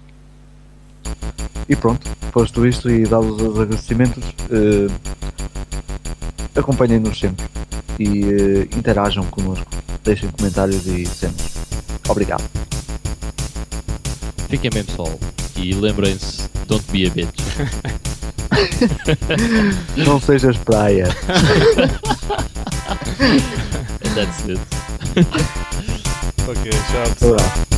E pronto, posto isto e dados os agradecimentos, eh, acompanhem-nos sempre e eh, interajam connosco, deixem comentários e cenas. Obrigado. Fiquem bem pessoal e lembrem-se, don't be a bitch. *laughs* Não sejas praia. *laughs* And that's it. ok, tchau pessoal.